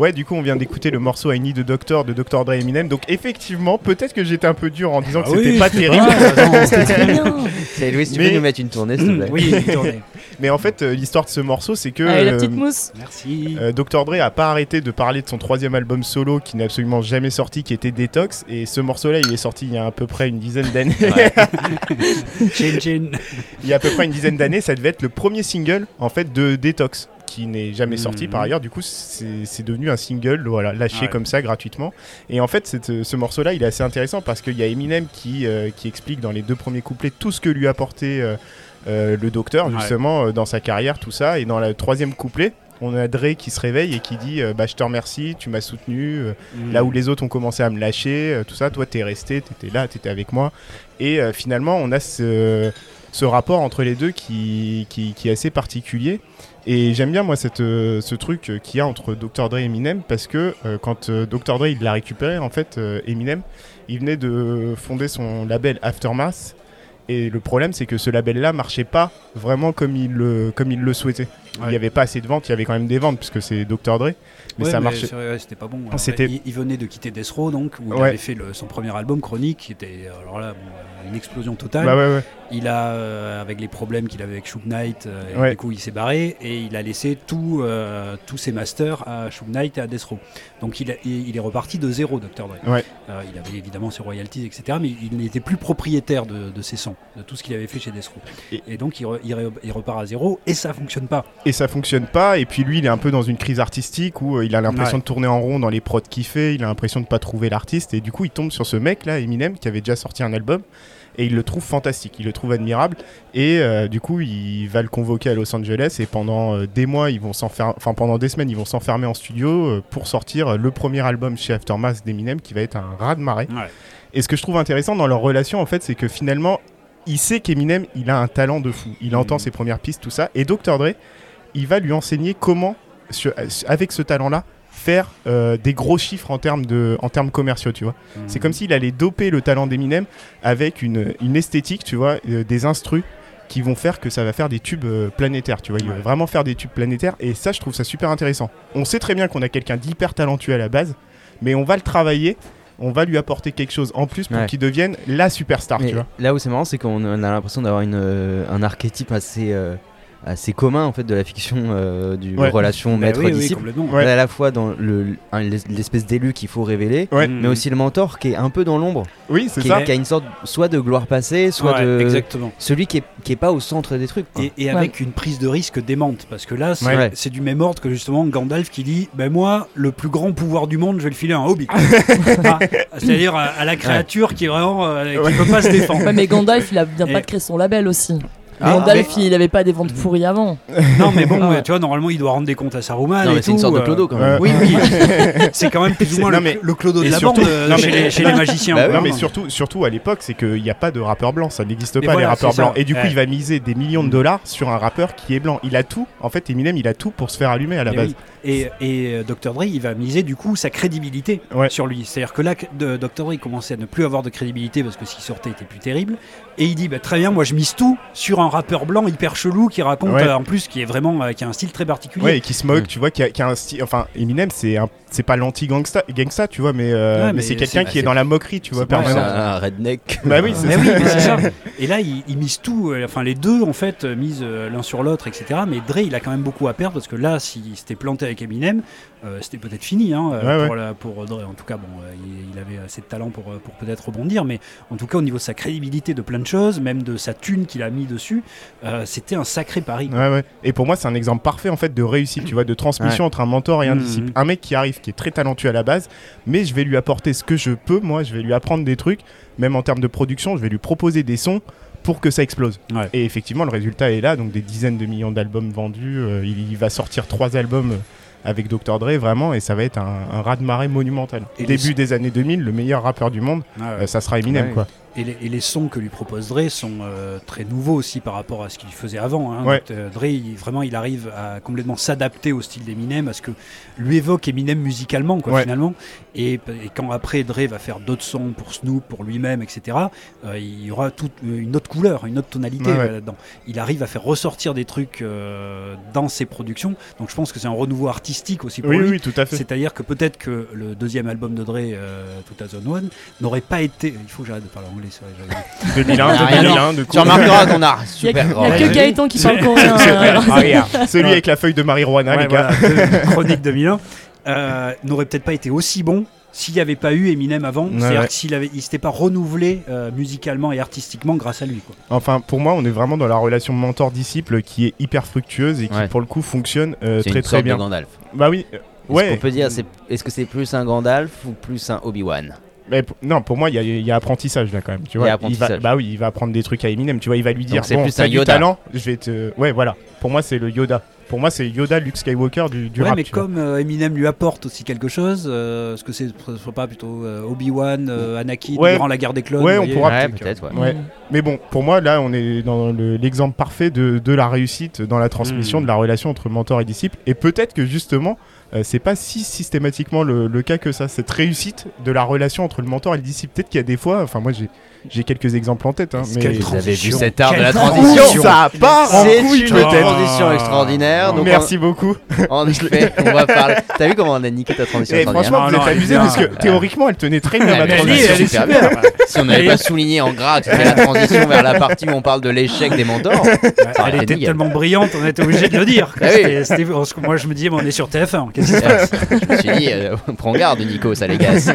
Ouais, du coup, on vient d'écouter le morceau I Need a Doctor de Dr. Dre et Eminem. Donc, effectivement, peut-être que j'étais un peu dur en disant que Ah c'était oui. pas terrible. C'était très bien. C'est Louis, tu Mais- peux nous mettre une tournée, s'il te plaît Oui, une tournée. Mais en fait, euh, l'histoire de ce morceau, c'est que. Allez, la euh, petite mousse. Merci. Euh, Dr. Dre a pas arrêté de parler de son troisième album solo qui n'a absolument jamais sorti, qui était Detox. Et ce morceau-là, il est sorti il y a à peu près une dizaine d'années. Chin chin. il y a à peu près une dizaine d'années, ça devait être le premier single en fait de Detox qui n'est jamais sorti Mhm. par ailleurs. Du coup, c'est devenu un single, voilà, lâché Ouais. comme ça gratuitement. Et en fait, cette- ce morceau-là, il est assez intéressant parce qu'il y a Eminem qui, euh, qui explique dans les deux premiers couplets tout ce que lui a apporté euh, euh, le docteur justement dans sa carrière, tout ça. Et dans le troisième couplet. On a Dre qui se réveille et qui dit euh, bah, Je te remercie, tu m'as soutenu. euh, Mm. Là où les autres ont commencé à me lâcher, euh, tout ça, toi t'es resté, t'étais là, t'étais avec moi. Et finalement, on a ce, ce rapport entre les deux qui, qui, qui est assez particulier. Et j'aime bien moi cette, euh, ce truc euh, qu'il y a entre Dr. Dre et Eminem parce que euh, quand euh, Dr. Dre il l'a récupéré, en fait, Eminem, il venait de fonder son label Aftermath. Et le problème, c'est que ce label-là marchait pas vraiment comme il le, comme il le souhaitait. Il n'y avait pas assez de ventes, il y avait quand même des ventes puisque c'est Dr. Dre. Mais Ouais, ça marchait. C'était pas bon. C'était- il, il venait de quitter Death Row, donc, où il avait fait le- son premier album, Chronique, qui était alors là, bon, une explosion totale. Bah. Il a, euh, avec les problèmes qu'il avait avec Shook Knight, euh, du coup il s'est barré et il a laissé tout, euh, tous ses masters à Shook Knight et à Death Row. Donc il, a- il est reparti de zéro, Dr. Dre. Euh, il avait évidemment ses royalties, etc. Mais il n'était plus propriétaire de, de ses sons, de tout ce qu'il avait fait chez Death Row. Et- Et, donc il, re- il re- il repart à zéro et ça fonctionne pas. et ça fonctionne pas et puis lui il est un peu dans une crise artistique où euh, il a l'impression Ouais. de tourner en rond dans les prods qu'il fait il a l'impression de pas trouver l'artiste et du coup il tombe sur ce mec là Eminem qui avait déjà sorti un album et il le trouve fantastique il le trouve admirable et euh, du coup il va le convoquer à Los Angeles et pendant euh, des mois ils vont s'enfermer enfin pendant des semaines ils vont s'enfermer en studio pour sortir le premier album chez Aftermath d'Eminem qui va être un raz de marée Ouais. et ce que je trouve intéressant dans leur relation, en fait, c'est que finalement, il sait qu'Eminem, il a un talent de fou. Il entend Mhm. ses premières pistes, tout ça. Et Dr. Dre, il va lui enseigner comment, sur- avec ce talent-là, faire euh, des gros chiffres en termes, de, en termes commerciaux, tu vois. C'est comme s'il allait doper le talent d'Eminem avec une, une esthétique, tu vois, euh, des instrus qui vont faire que ça va faire des tubes euh, planétaires, tu vois. Il va vraiment faire des tubes planétaires et ça, je trouve ça super intéressant. On sait très bien qu'on a quelqu'un d'hyper talentueux à la base, mais on va le travailler, on va lui apporter quelque chose en plus pour Ouais. qu'il devienne la superstar, tu vois. là où c'est marrant, c'est qu'on a l'impression d'avoir euh, un archétype assez, euh, assez commun en fait de la fiction euh, du Ouais. relation Bah oui, oui, maître-disciple. complètement. Ouais. à la fois dans le, l'espèce d'élu qu'il faut révéler, Ouais. Mm. mais aussi le mentor qui est un peu dans l'ombre, Oui, c'est qui, a une sorte soit de gloire passée, soit Ouais, de exactement. celui qui est, qui est pas au centre des trucs. quoi. Et, et avec une prise de risque démente, parce que là, c'est du même ordre que justement Gandalf qui dit Ben moi, le plus grand pouvoir du monde, je vais le filer à un hobbit. Ah, C'est-à-dire à, à la créature qui est vraiment. euh, qui peut pas se défendre. Ouais, mais Gandalf, il a bien Et- pas de créer son label aussi. Ah, Gandalf, il avait pas des ventes pourries avant. Non, mais bon, Ah tu vois, normalement, il doit rendre des comptes à Saruman. non, et mais c'est une tout, sorte de euh, clodo quand même. Oui, oui. c'est quand même plus ou moins non, le, mais- le clodo de la surtout- bande euh, non, chez, mais- les, chez les magiciens. Bah. Non, mais Non, surtout, surtout à l'époque, c'est qu'il n'y a pas de rappeur blanc, ça n'existe Mais pas voilà, les rappeurs blancs. Et du coup, Ouais. il va miser des millions de Mm. dollars sur un rappeur qui est blanc. Il a tout. En fait, Eminem, il a tout pour se faire allumer à la base. Et, et euh, Dr. Dre, il va miser du coup sa crédibilité Ouais. sur lui. C'est-à-dire que là, de- Dr. Dre il commençait à ne plus avoir de crédibilité parce que ce qui sortait était plus terrible. Et il dit bah, très bien, moi je mise tout sur un rappeur blanc hyper chelou qui raconte Ouais. euh, en plus qui est vraiment euh, qui a un style très particulier. Ouais, et qui se moque, Mm. tu vois, qui a, qui a un style. Enfin, Eminem, c'est un- c'est pas l'anti-gangsta, gangsta, tu vois, mais, euh, Ouais, mais mais c'est quelqu'un qui est c'est- dans la moquerie, tu vois, permanent. un redneck. Bah oui, c'est Mais ça. oui, mais c'est ça. Et là, ils, ils misent tout. euh, Enfin, les deux, en fait, euh, misent euh, l'un sur l'autre, etc. Mais Dre, il a quand même beaucoup à perdre parce que là, s'il s'était planté avec Eminem, euh, c'était peut-être fini. Hein, Ouais, pour, la- pour Dre. En tout cas, bon, euh, il, il avait assez de talent pour, pour peut-être rebondir. Mais en tout cas, au niveau de sa crédibilité de plein de choses, même de sa thune qu'il a mis dessus, euh, c'était un sacré pari. Ouais, ouais. Et pour moi, c'est un exemple parfait en fait de réussite, tu vois, de transmission Ouais. entre un mentor et un Mhm. disciple. Un mec qui arrive, qui est très talentueux à la base, mais je vais lui apporter ce que je peux, moi, je vais lui apprendre des trucs, même en termes de production, je vais lui proposer des sons pour que ça explose. Ouais. Et effectivement, le résultat est là, donc des dizaines de millions d'albums vendus. euh, il, il va sortir trois albums euh, avec Dr. Dre, vraiment, et ça va être un, un raz-de-marée monumental. Et les- Début des années 2000, le meilleur rappeur du monde, Ah ouais. euh, ça sera Eminem, Ouais. quoi. Et les, et les sons que lui propose Dre sont euh, très nouveaux aussi par rapport à ce qu'il faisait avant. hein. Ouais. Donc, euh, Dre, il- vraiment, il arrive à complètement s'adapter au style d'Eminem, à ce que lui évoque Eminem musicalement, quoi, Ouais. finalement. Et, et quand après Dre va faire d'autres sons pour Snoop, pour lui-même, etc., euh, il y aura toute euh, une autre couleur, une autre tonalité Ouais, euh, là-dedans. Il arrive à faire ressortir des trucs euh, dans ses productions. Donc je pense que c'est un renouveau artistique aussi pour Oui, lui. oui, tout à fait. C'est-à-dire que peut-être que le deuxième album de Dre, euh, 2001, n'aurait pas été. Il faut que j'arrête de parler anglais, c'est vrai. j'avais- 2001, Ah, rien 2001, de Tu remarqueras qu'on a super il y a que Gaëtan qui parle coréen. Maria. Celui avec la feuille de marijuana, Ouais, les gars. Chronique 2001, euh, n'aurait peut-être pas été aussi bon s'il n'y avait pas eu Eminem avant. Ouais, C'est-à-dire ouais. s'il avait, il s'était pas renouvelé euh, musicalement et artistiquement grâce à lui. Quoi. Enfin, pour moi, on est vraiment dans la relation mentor-disciple qui est hyper fructueuse et qui, Ouais. pour le coup, fonctionne euh, très une très sorte bien. de Gandalf. Bah oui, euh, Est-ce ouais. qu'on peut dire, est-ce que c'est plus un Gandalf ou plus un Obi-Wan? Mais non, pour moi, il y, a- il y a apprentissage là quand même. Tu Il y vois, a va, apprentissage. bah oui, il va apprendre des trucs à Eminem. Tu vois, il va lui dire c'est bon, plus un du Yoda. talent, je vais te. Ouais, voilà. Pour moi, c'est le Yoda. Pour moi, c'est Yoda, Luke Skywalker du, du ouais, rap. mais comme euh, Eminem lui apporte aussi quelque chose, euh, est-ce que c'est ce pas plutôt euh, Obi-Wan, euh, Anakin Ouais. durant la guerre des clones Ouais, on pourra- Ouais, peut-être, ouais. Ouais. Mais bon, pour moi, là, on est dans le- l'exemple parfait de, de la réussite dans la transmission Mm. de la relation entre mentor et disciple. Et peut-être que justement, euh, c'est pas si systématiquement le, le cas que ça. Cette réussite de la relation entre le mentor et le disciple. Peut-être qu'il y a des fois, enfin, moi, j'ai j'ai quelques exemples en tête. Hein, Est-ce mais que vous avez vu cet art de la transition. ça part en C'est couille, une transition extraordinaire. Donc Merci beaucoup. En, en effet, on va parler. T'as vu comment on a niqué ta transition Et extraordinaire franchement, vous Non, êtes bien. parce que théoriquement, elle tenait très bien bien, transition. elle est super bien. Si on n'avait pas souligné en gras que c'était la transition vers la partie où on parle de l'échec des mentors, Elle était nickel. tellement brillante, on était obligé de le dire. Ah moi, je me disais, mais on est sur TF1. Qu'est-ce qui se passe Je me suis dit, euh, prends garde, Nico, ça légasse.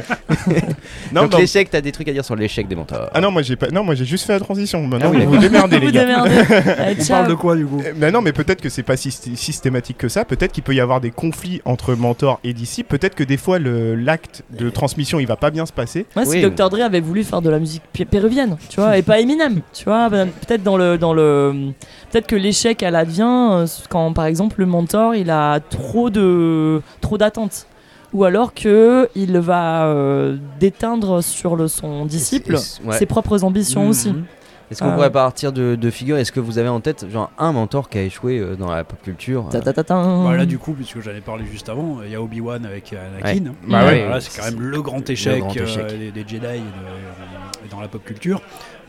Non, Donc l'échec, t'as des trucs à dire sur l'échec des mentors. Ah non, moi j'ai pas. Non, moi j'ai juste fait la transition. Maintenant, Ah oui, vous vous démerdez, les Vous gars. On parle de quoi, du coup? Mais non, mais peut-être que c'est pas syst- systématique que ça. Peut-être qu'il peut y avoir des conflits entre mentor et disciple. Peut-être que des fois le- l'acte de transmission il va pas bien se passer. Moi, si Oui, Dr. Dre avait voulu faire de la musique péruvienne, tu vois, et pas Eminem, tu vois, ben, peut-être dans le, dans le, peut-être que l'échec elle advient euh, quand, par exemple, le mentor il a trop de, trop d'attentes, ou alors que il va euh, déteindre sur le son disciple ouais. ses propres ambitions aussi. Mhm. Est-ce qu'on Ah. pourrait partir de, de figures Est-ce que vous avez en tête genre un mentor qui a échoué euh, dans la pop culture euh, ta ta ta. Bah là, du coup, puisque j'en ai parlé juste avant, il y a Obi-Wan avec euh, Anakin. Bah ouais. Voilà, c'est quand même le grand échec, grand euh, échec. des, des Jedi et, de- et dans la pop culture.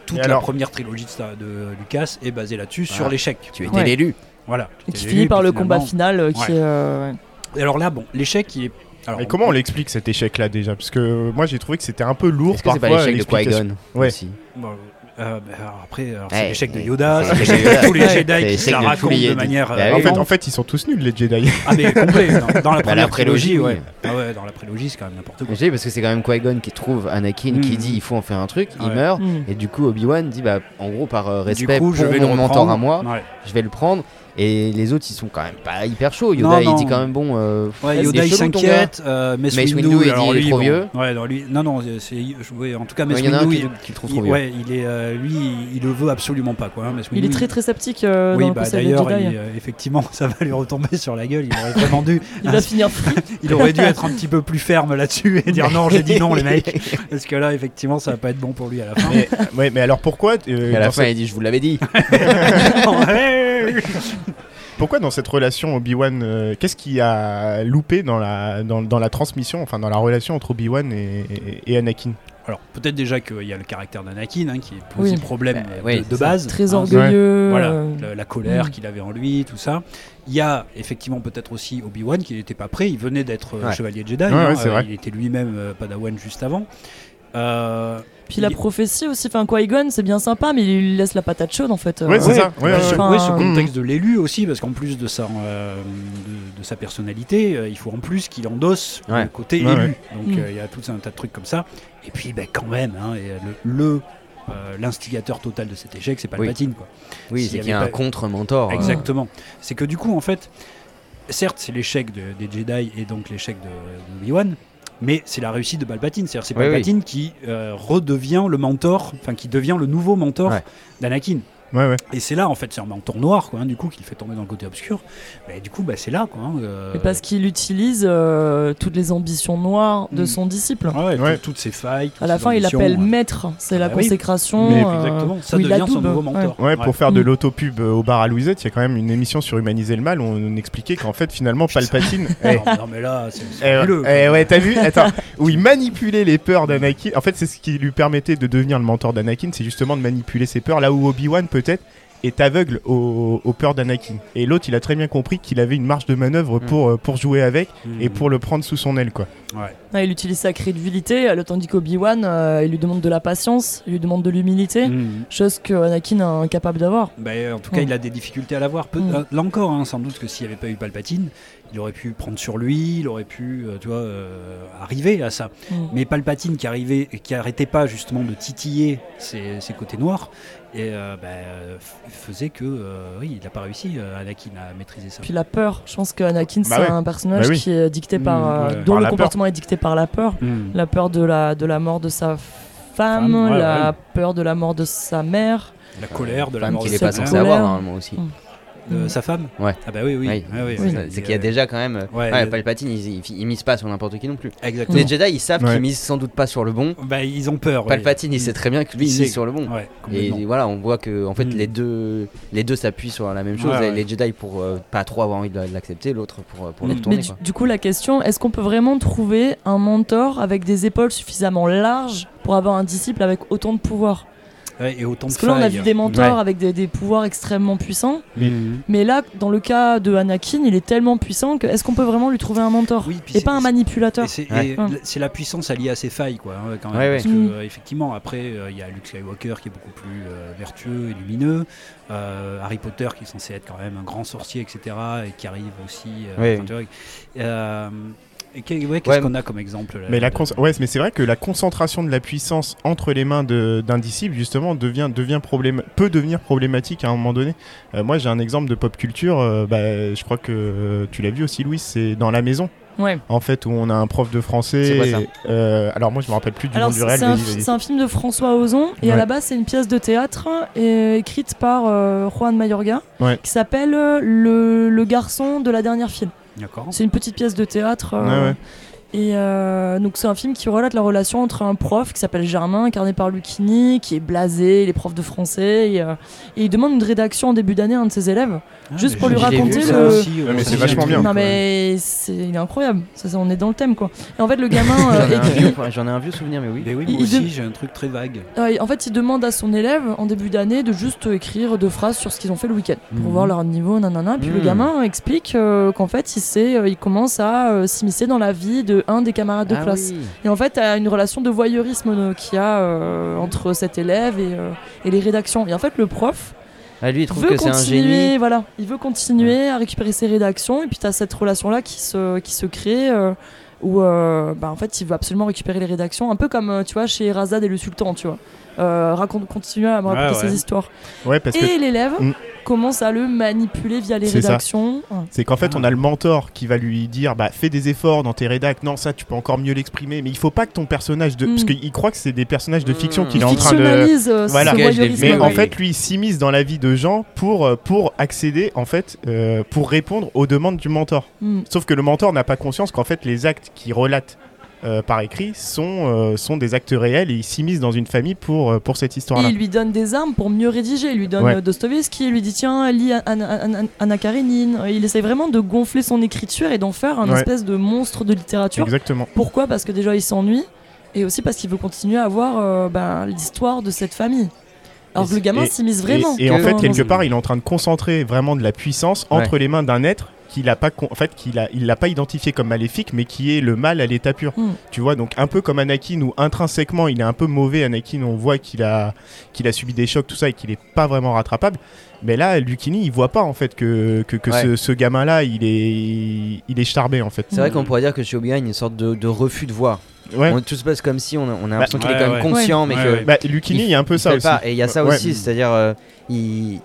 Toute Et la alors première trilogie de, Lucas est basée là-dessus, Ah. sur l'échec. Tu étais Ouais. l'élu. Voilà. Et qui finit par le combat final euh, qui est, euh. Et alors là, bon, l'échec, il est. Alors, Et comment on l'explique cet échec là déjà? Parce que moi j'ai trouvé que c'était un peu lourd que c'est parfois. pas l'échec de. Qui-Gon Ouais. aussi? Bon, euh, bah, alors après, alors, c'est l'échec de. Yoda, C'est l'échec de tous les. Jedi qui la racontent de manière. Bah euh. En fait, vraiment- en fait, ils sont tous nuls les Jedi. Ah mais complet, dans, dans la première prélogie, ouais. Ah ouais, dans la prélogie, c'est quand même n'importe quoi. Je parce que c'est quand même Qui-Gon qui trouve Anakin qui Mhm. dit il faut en faire un truc, il Ouais. meurt. Mm. Et du coup, Obi-Wan dit bah, en gros, par euh, Du respect coup, je pour le mon mentor à moi, je vais le prendre. Et les autres, ils sont quand même pas hyper chauds. Non, Yoda, il dit quand même bon. euh, Ouais, Yoda il s'inquiète, euh, Mace, Mace Windu, Windu, il alors dit, il est lui, trop bon, vieux. Ouais, non, lui, non, non, c'est, ouais, en tout cas. Mace un Windu, qui, il, trouve il- trop vieux. ouais, il est, euh, lui, il, il le veut absolument pas, quoi. hein, Mace Il est très très sceptique euh, oui, dans bah, d'ailleurs, euh, effectivement, ça va lui retomber sur la gueule. Il aurait vraiment dû, Il va finir il aurait dû être un petit peu plus ferme là-dessus et dire non, j'ai dit non, les mecs, parce que là, effectivement, ça va pas être bon pour lui à la fin. mais, ouais, mais alors pourquoi à la fin, il dit je vous l'avais dit. Ouais. Pourquoi dans cette relation Obi-Wan, euh, qu'est-ce qui a loupé dans la, dans, dans la transmission, enfin dans la relation entre Obi-Wan et, et- et Anakin? Alors, peut-être déjà qu'il y a le caractère d'Anakin hein, qui pose Oui. problème Bah, oui, de, base. Très hein, orgueilleux. Voilà, euh, la, la colère qu'il avait en lui, tout ça. Il y a effectivement peut-être aussi Obi-Wan qui n'était pas prêt. Il venait d'être euh, Ouais. chevalier Jedi. Ouais, hein, ouais, c'est euh, vrai. Il était lui-même euh, Padawan juste avant. Euh, Puis la prophétie aussi, enfin Qui-Gon c'est bien sympa, mais il lui laisse la patate chaude en fait. Ouais, c'est Euh, ça. Ouais, ouais, ce, ouais. ouais, ce contexte de l'élu aussi, parce qu'en plus de sa, euh, de, de sa personnalité, euh, il faut en plus qu'il endosse Ouais. le côté Ouais, élu. ouais. Donc Mm. euh, il y a tout un tas de trucs comme ça. Et puis ben, quand même, hein, et, euh, le, le, euh, l'instigateur total de cet échec, c'est Palpatine. Quoi. Oui, c'est y qu'il y a un contre-mentor. euh, Exactement. C'est que du coup, en fait, certes, c'est l'échec de- des Jedi et donc l'échec de, de Obi-Wan, Mais c'est la réussite de Palpatine, c'est-à-dire c'est Oui, oui. Palpatine qui euh, redevient le mentor, enfin qui devient le nouveau mentor Ouais. d'Anakin. Ouais, ouais. Et c'est là, en fait, c'est un mentor noir, quoi, hein, du coup, qui le fait tomber dans le côté obscur. Mais du coup, bah, c'est là, quoi. hein, euh, Et parce qu'il utilise euh, toutes les ambitions noires de Mm. son disciple. Ah ouais, Ouais. tout- toutes ses failles. toutes À la fin, il l'appelle ouais. maître. C'est la Ah bah oui. consécration. Mais euh, Exactement, ça devient son nouveau mentor. Ouais, pour faire de Mm. l'autopub euh, au bar à Louisette, il y a quand même une émission sur Humaniser le mal où on expliquait qu'en fait, finalement, Palpatine. Eh, Non, mais- non, mais là, c'est Eh, eh ouais, t'as vu Attends, où il manipulait les peurs d'Anakin. En fait, c'est ce qui lui permettait de devenir le mentor d'Anakin, c'est justement de manipuler ses peurs. Là où Obi-Wan, peut-être, est aveugle aux, aux peurs d'Anakin. Et l'autre, il a très bien compris qu'il avait une marge de manœuvre pour, euh, pour jouer avec et Mhm. pour le prendre sous son aile, quoi. Ouais. Ouais, il utilise sa crédulité, euh, tandis qu'Obi-Wan, euh, il lui demande de la patience, il lui demande de l'humilité, Mhm. chose que Anakin est incapable d'avoir. Bah, en tout cas, Mm. il a des difficultés à l'avoir. Peu- Mm. Là encore, hein, sans doute que s'il n'y avait pas eu Palpatine, il aurait pu prendre sur lui, il aurait pu, euh, tu vois, euh, arriver à ça. Mm. Mais Palpatine qui arrivait, qui arrêtait pas justement de titiller ses, ses côtés noirs, et euh, bah, faisait que, euh, oui, il n'a pas réussi, euh, Anakin, à maîtriser ça. Puis la peur, je pense que Anakin Bah c'est ouais. un personnage Bah oui. qui est dicté par, Mm, euh, ouais. dont Par le comportement est dicté par la peur. Mm. La peur de la, de la mort de sa femme, Femme, ouais, la ouais. peur de la mort de sa mère. La colère de la Femme mort qu'il de est sa pas censé avoir normalement aussi. Mm. De sa femme Ouais. Ah bah oui, oui. Oui. Ah oui, Oui. ça, C'est qu'il y a déjà quand même. Ouais, Palpatine, il, il, il mise pas sur n'importe qui non plus. Exactement. Les Jedi, ils savent Ouais. qu'ils misent sans doute pas sur le bon. Bah, ils ont peur. Palpatine, il sait très bien que lui, Il mise sur le bon. Ouais, Et voilà, on voit que en fait Mm. les deux les deux s'appuient sur la même chose. Ouais, Et ouais. Les Jedi pour euh, pas trop avoir envie de l'accepter, l'autre pour, euh, pour le Mais retourner. du, quoi. du coup, la question, est-ce qu'on peut vraiment trouver un mentor avec des épaules suffisamment larges pour avoir un disciple avec autant de pouvoir? Ouais, et autant Parce que là, on a vu des mentors Ouais. avec des, des pouvoirs extrêmement puissants. Mhm. Mais là, dans le cas de Anakin, il est tellement puissant que est-ce qu'on peut vraiment lui trouver un mentor Oui, Et pas un manipulateur c'est Ouais. la puissance alliée à ses failles, quoi, hein, quand même. Ouais, ouais. Parce que, Mm. euh, effectivement, après, euh, il y a Luke Skywalker qui est beaucoup plus euh, vertueux et lumineux, euh, Harry Potter qui est censé être quand même un grand sorcier, etc., et qui arrive aussi. euh, Ouais, qu'est-ce Ouais. qu'on a comme exemple là, Mais la de- cons- ouais, mais c'est vrai que la concentration de la puissance entre les mains d'un disciple, justement, devient, devient problém- peut devenir problématique à un moment donné. Euh, moi, j'ai un exemple de pop culture, euh, bah, je crois que euh, tu l'as vu aussi, Louis, c'est dans La Maison, Ouais. en fait, où on a un prof de français. C'est quoi ça euh, alors, moi, je me rappelle plus du Alors, nom du c'est réel. c'est un, film de François Ozon et à la base, c'est une pièce de théâtre écrite par euh, Juan Mayorga Ouais. qui s'appelle le, le garçon de la dernière file. D'accord. C'est une petite pièce de théâtre. euh, Ouais, ouais. Et euh, donc c'est un film qui relate la relation entre un prof qui s'appelle Germain, incarné par Lucchini, qui est blasé, il est prof de français, et, euh, et il demande une rédaction en début d'année à un de ses élèves. Ah, Juste pour lui raconter vu, le- aussi, Ouais, mais ça c'est vachement bien. non mais il est incroyable, ça, ça, on est dans le thème quoi. Et en fait le gamin euh, J'en ai, un écrit, vieux, j'en ai un vieux souvenir, mais oui. Mais oui, Il- moi il aussi, de- j'ai un truc très vague. euh, en fait il demande à son élève en début d'année de juste écrire deux phrases sur ce qu'ils ont fait le week-end pour Mhm. voir leur niveau, nanana. Puis le Mhm. gamin explique euh, qu'en fait il, sait, euh, il commence à euh, s'immiscer dans la vie de un des camarades de Ah classe. oui. Et en fait, il y a une relation de voyeurisme euh, qu'il y a euh, entre cet élève et, euh, et les rédactions. Et en fait, le prof Ah, lui, il trouve veut que c'est un continuer, génie. voilà, il veut continuer à récupérer ses rédactions. Et puis, tu as cette relation-là qui se, qui se crée. euh, où euh, bah, en fait il veut absolument récupérer les rédactions un peu comme tu vois chez Razad et le Sultan tu vois euh, raconte continuer à me raconter Ouais, ouais. ses histoires Ouais, parce que et l'élève. Commence à le manipuler via les rédactions. C'est qu'en fait, on a le mentor qui va lui dire bah, fais des efforts dans tes rédacs. Non, ça, tu peux encore mieux l'exprimer. Mais il faut pas que ton personnage de. Mm. Parce qu'il croit que c'est des personnages de fiction Mm. qu'il il est en train de. euh, Voilà. Mais en fait, lui, il s'immisce dans la vie de gens pour, euh, pour accéder, en fait, euh, pour répondre aux demandes du mentor. Mm. Sauf que le mentor n'a pas conscience qu'en fait, les actes qu'il relate euh, par écrit sont, euh, sont des actes réels et il s'immisce dans une famille pour, euh, pour cette Et histoire-là. il lui donne des armes pour mieux rédiger. Il lui donne Ouais. Dostoevsky, il lui dit tiens, lis An- An- An- An- Anna Karenine. Il essaie vraiment de gonfler son écriture et d'en faire un Ouais. espèce de monstre de littérature. Exactement. Pourquoi? Parce que déjà il s'ennuie et aussi parce qu'il veut continuer à voir euh, ben, l'histoire de cette famille. Alors Et que le gamin s'immisce vraiment. Et, et en fait, quelque part, il est en train de concentrer vraiment de la puissance entre les mains d'un être qu'il a pas, con- en fait, qu'il a, il l'a pas identifié comme maléfique, mais qui est le mal à l'état pur. Mm. Tu vois, donc un peu comme Anakin, où intrinsèquement, il est un peu mauvais. Anakin, on voit qu'il a, qu'il a subi des chocs, tout ça, et qu'il est pas vraiment rattrapable. Mais là, Lucini, il voit pas en fait que, que, que Ouais. ce, ce gamin-là, il est, il est charbé en fait. C'est vrai qu'on pourrait dire que chez Obi-Wan, il y a une sorte de, de refus de voir. Ouais. On, tout se passe comme si on a, on a l'impression qu'il est ouais, quand même ouais. conscient, mais Ouais, que. ouais. Bah, Lucini, il y a un peu ça aussi. pas. Et il y a ça Ouais. aussi, c'est-à-dire, euh, il,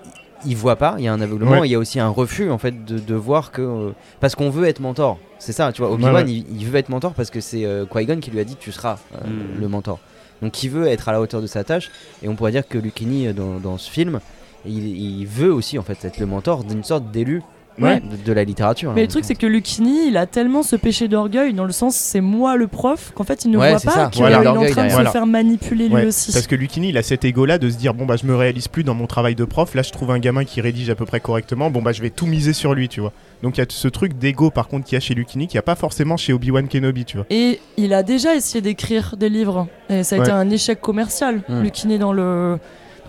il voit pas, il y a un aveuglement, Ouais. et il y a aussi un refus en fait de, de voir que euh, parce qu'on veut être mentor. C'est ça, tu vois. Obi-Wan, Ouais, ouais. il, il veut être mentor parce que c'est euh, Qui-Gon qui lui a dit tu seras euh, Mm. le mentor. Donc il veut être à la hauteur de sa tâche, et on pourrait dire que Lucchini euh, dans, dans ce film, il, il veut aussi en fait être le mentor d'une sorte d'élu Ouais. de, de la littérature. Mais le truc, c'est que Lucchini, il a tellement ce péché d'orgueil, dans le sens c'est moi le prof, qu'en fait il ne Ouais, voit pas qu'il Voilà. est en train de se Voilà. faire manipuler lui aussi. Parce que Lucini, il a cet ego-là de se dire bon bah je me réalise plus dans mon travail de prof. Là, je trouve un gamin qui rédige à peu près correctement. Bon bah je vais tout miser sur lui, tu vois. Donc il y a ce truc d'ego par contre qu'il y a chez Lucini, qu'il n'y a pas forcément chez Obi-Wan Kenobi, tu vois. Et il a déjà essayé d'écrire des livres, et ça a été un échec commercial, Hmm. Lucchini dans le.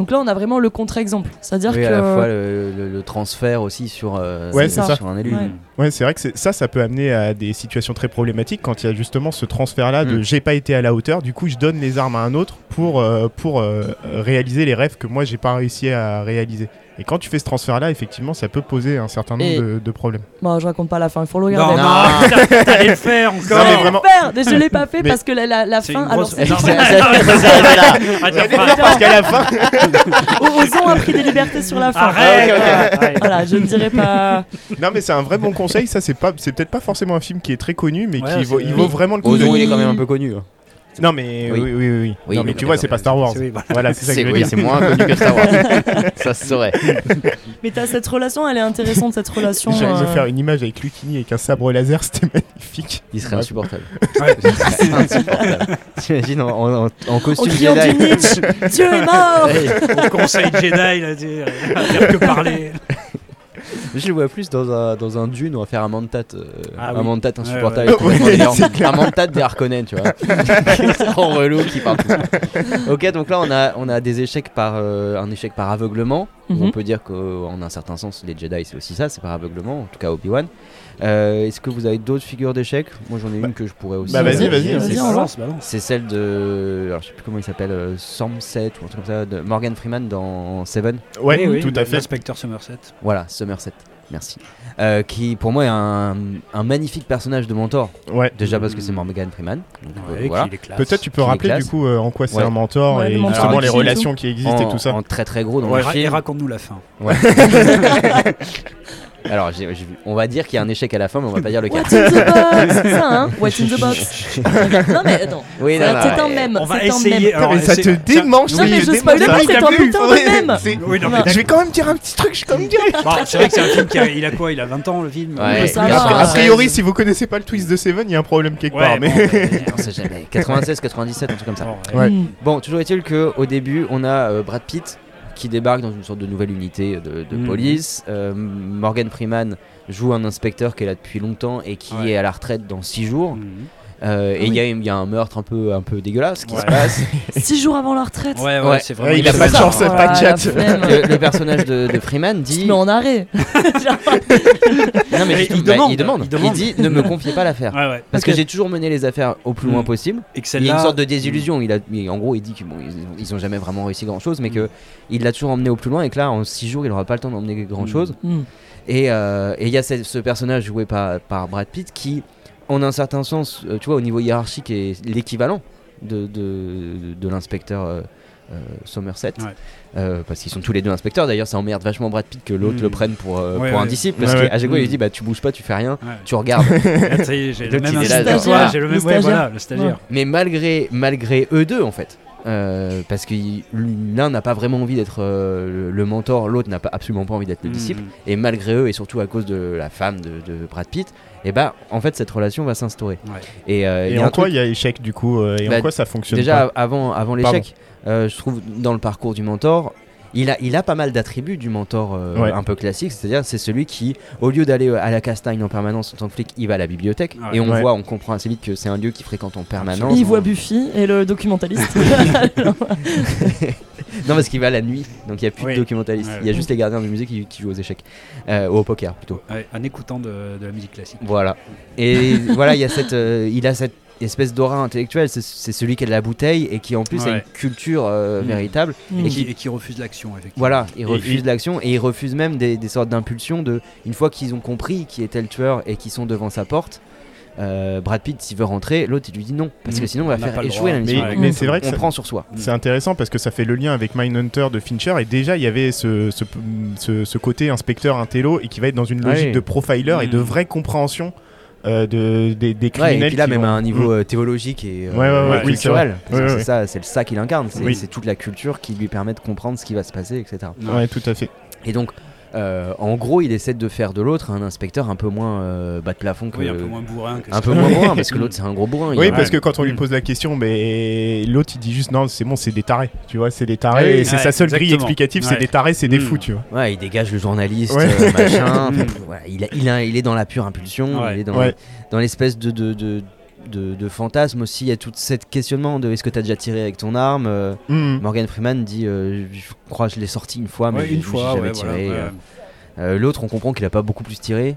Donc là, on a vraiment le contre-exemple. C'est-à-dire oui, que. à la fois le, le- le transfert aussi sur, euh, Ouais, c'est ça. sur un élu. Ouais. Ouais, c'est vrai que ça, ça peut amener à des situations très problématiques quand il y a justement ce transfert-là de Mm. j'ai pas été à la hauteur, du coup je donne les armes à un autre pour, euh, pour euh, réaliser les rêves que moi j'ai pas réussi à réaliser. Et quand tu fais ce transfert-là, effectivement, ça peut poser un certain nombre de, de problèmes. Bon, je raconte pas la fin, il faut le regarder. non, Non. t'allais le faire Non, encore. mais vraiment- le faire, je l'ai pas fait Mais- parce que la, la, la fin. Alors, c'est- Parce qu'à la fin, Osons a pris des libertés sur la fin. arrête, Ah, ok, ok. arrête. Voilà, je ne dirais pas. non mais c'est un vrai bon conseil. Ça c'est pas, c'est peut-être pas forcément un film qui est très connu, mais Ouais, qui vaut, il vaut vraiment le coup. de- Ozon, il est quand même un peu connu. Non mais Oui. oui, oui, oui. non mais tu vois, c'est pas Star Wars. Oui, voilà. Voilà, c'est ça que C'est je veux oui, dire. c'est moins connu que Star Wars. ça se saurait. Mais t'as cette relation, elle est intéressante cette relation. J'arrive euh, de faire une image avec Lucini avec un sabre laser, c'était magnifique. Il serait Ouais. insupportable. Ouais. Il serait insupportable. T'imagines en, en, en- en En costume Jedi. Nietzsche, Dieu est mort Hey, Au conseil Jedi, sais, à faire que parler. Je le vois plus dans un, dans un dune, on va faire un mantat, euh, Ah un oui. mantat insupportable, ouais. Ouais, un mantat des Harkonnen, tu vois. en relou qui parle. Ok, donc là on a, on a des échecs par euh, un échec par aveuglement. où Mhm. On peut dire qu'en un certain sens, les Jedi c'est aussi ça, c'est par aveuglement, en tout cas Obi-Wan. Euh, Est-ce que vous avez d'autres figures d'échecs? Moi j'en ai une que je pourrais aussi. Bah, vas-y, vas-y, dire. vas-y. on va. balance, balance. C'est celle de. Alors je sais plus comment il s'appelle, euh, Somerset ou un truc comme ça, de Morgan Freeman dans Seven. Ouais, Oui, oui, tout à fait. L'inspecteur Somerset. Voilà, Somerset. Merci. Euh, qui pour moi est un, un magnifique personnage de mentor. Ouais. Déjà parce que c'est Morgan Freeman. donc, euh, Ouais, voilà. Peut-être tu peux rappeler du coup euh, en quoi c'est Ouais. un mentor Ouais, et mentor justement les relations qui existent et tout ça. en très très gros dans Ouais, le et raconte-nous la fin. Alors j'ai- j'ai vu- on va dire qu'il y a un échec à la fin, mais on va pas dire lequel. What's in the box C'est ça, hein What's in the box Non, mais attends. Oui, non, C'est non, c'est un même. On va c'est un essayer. même. Alors, mais ça te démange. Non, mais oui, je spoil pas, c'est un putain de même. Oui, non, mais Voilà. Je vais quand même dire un petit truc, je vais quand même dire. Bon, c'est vrai que c'est un film qui a, il a quoi Il a 20 ans le film Ouais, ça il va, a hein. A priori, 96, si vous connaissez pas le twist de Seven, il y a un problème quelque Ouais, part. Mais on sait jamais. 96, 97, un truc comme ça. Ouais. Bon, toujours est-il que au début, on a euh, Brad Pitt qui débarque dans une sorte de nouvelle unité de, de Mhm. police. Euh, Morgan Freeman joue un inspecteur qui est là depuis longtemps et qui Ouais. est à la retraite dans 6 jours. Mhm. Euh, et Ah il oui. y, a- il y a un meurtre un peu, un peu dégueulasse qui Ouais. se passe. Six jours avant la retraite. Ouais, ouais, Ouais. c'est. Ouais, il a pas de chance, pas de chat. le, le personnage de, de Freeman Il se dit met en arrêt. non mais Mais juste- il bah, demande, il demande il demande. dit ne me confiez pas l'affaire Ouais, ouais. parce que j'ai toujours mené les affaires au plus loin Mm. possible Et que il y a une sorte de désillusion il a il- en gros il dit qu'ils bon, ils, ont jamais vraiment réussi grand chose mais que il l'a toujours emmené au plus loin et que là en 6 jours il aura pas le temps d'emmener grand chose Hmm. et euh, et il y a ce, ce personnage joué par, par Brad Pitt qui en un certain sens euh, tu vois au niveau hiérarchique est l'équivalent de, de, de l'inspecteur euh, euh, Somerset. Ouais. Euh, parce qu'ils sont tous les deux inspecteurs. D'ailleurs ça emmerde vachement Brad Pitt que l'autre Mm. le prenne pour, euh, Ouais, pour un disciple. Parce qu'à chaque fois il Mm. dit bah tu bouges pas tu fais rien tu regardes. Là, ça y est, j'ai le même là, voilà, le stagiaire. mais malgré malgré eux deux en fait euh, parce que l'un n'a pas vraiment envie d'être euh, le, mentor l'autre n'a pas absolument pas envie d'être le Mhm. disciple et malgré eux et surtout à cause de la femme de, de Brad Pitt et bah en fait cette relation va s'instaurer Ouais. et, euh, il Et y a un en quoi il y a échec du coup Et Bah, en quoi ça fonctionne déjà pas avant avant l'échec euh, je trouve dans le parcours du mentor il a, il a pas mal d'attributs du mentor euh, Ouais. un peu classique, c'est-à-dire c'est celui qui, au lieu d'aller euh, à la castagne en permanence en tant que flic, il va à la bibliothèque Ouais. et on Ouais. voit, on comprend assez vite que c'est un lieu qu'il fréquente en permanence. Il voit Buffy et le documentaliste. Non, parce qu'il va la nuit, donc il n'y a plus Oui. de documentalistes. Ouais. Il y a juste les gardiens du musée qui, qui jouent aux échecs, euh, au poker plutôt. Ouais, en écoutant de, de la musique classique. Voilà. Et voilà, il y a cette, euh, il a cette espèce d'aura intellectuelle. C'est- celui qui a de la bouteille et qui en plus a Ouais. une culture euh, Mm. véritable. Hmm. Et qui, et qui refuse l'action, effectivement. Voilà, il refuse l'action et il refuse même des, des sortes d'impulsions de une fois qu'ils ont compris qui était le tueur et qu'ils sont devant sa porte. euh, Brad Pitt s'il veut rentrer, l'autre il lui dit non parce que Mm. sinon on va On faire échouer la mission. Mais, Mm. mais c'est vrai que on ça- prend sur soi. c'est intéressant parce que ça fait le lien avec Mindhunter de Fincher et déjà il y avait ce, ce, ce- ce côté inspecteur intello et qui va être dans une logique Ouais. de profiler et de Mm. vraie compréhension euh, de, des, des Ouais, criminels. et puis là même vont- à un niveau Mm. euh, théologique et euh, Ouais, ouais, ouais, oui, culturel. c'est ça, c'est le ça qu'il incarne. C'est Oui. c'est toute la culture qui lui permet de comprendre ce qui va se passer, etc. Ouais, tout à fait. Et donc, euh, en gros, il essaie de faire de l'autre un inspecteur un peu moins euh, bas de plafond que Oui, un peu moins bourrin que un ça. peu moins bourrin, parce que l'autre c'est un gros bourrin. Oui, parce que quand on lui pose la question, mais l'autre il dit juste non, c'est bon, c'est des tarés. Tu vois, c'est des tarés. C'est ouais, sa seule grille explicative, c'est Ouais. des tarés, c'est des Mm. fous, tu vois. Ouais, il dégage le journaliste, Ouais. euh, machin. Enfin, il, a- il, a- il est dans la pure impulsion, Ouais. il est dans, Ouais. dans l'espèce de, de, de, de- de fantasme aussi. Il y a tout cet questionnement de est-ce que tu as déjà tiré avec ton arme Euh, Mm. Morgan Freeman dit euh, Je crois que je l'ai sorti une fois, mais Ouais, une j'ai fois, jamais ouais, tiré. voilà, ouais. Euh, L'autre, on comprend qu'il a pas beaucoup plus tiré.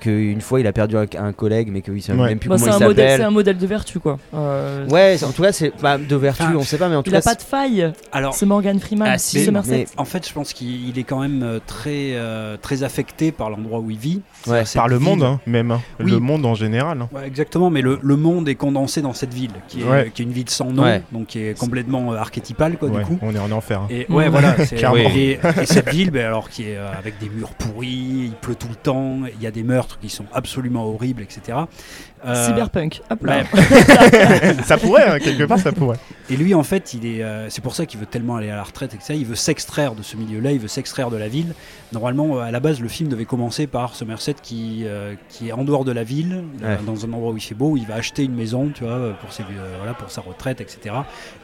Qu'une fois, il a perdu un, un collègue, mais qu'il sait Ouais. même plus Bah, comment c'est il un modèle, c'est s'appelle. un modèle de vertu quoi. Euh, Ouais, en tout cas, c'est bah, de vertu, Enfin, on sait pas, mais en tout Il a cas, pas de faille. Alors, C'est Morgan Freeman. Ah, si, mais- en fait, je pense qu'il il est quand même euh, très, euh, très affecté par l'endroit où il vit. Ouais, Par le monde, hein, même. hein. Oui. Le monde en général. hein. Ouais, exactement, mais le, le monde est condensé dans cette ville, qui est, Ouais. qui est une ville sans nom, Ouais. donc qui est complètement euh, archétypale, quoi, Ouais, du coup. on est en enfer. hein. Et ouais, voilà. et, et cette ville, ben, alors qui est avec des murs pourris, il pleut tout le temps, il y a des qui sont absolument horribles, etc. Euh, Cyberpunk. Hop là. ouais. ça pourrait, hein, quelque part, ça pourrait. Et lui, en fait, il est, euh, c'est pour ça qu'il veut tellement aller à la retraite, etc. Il veut s'extraire de ce milieu-là, il veut s'extraire de la ville. Normalement, euh, à la base, le film devait commencer par Somerset qui, euh, qui est en dehors de la ville, euh, Ouais. dans un endroit où il fait beau. Il va acheter une maison, tu vois, pour, ses, euh, voilà, pour sa retraite, etc.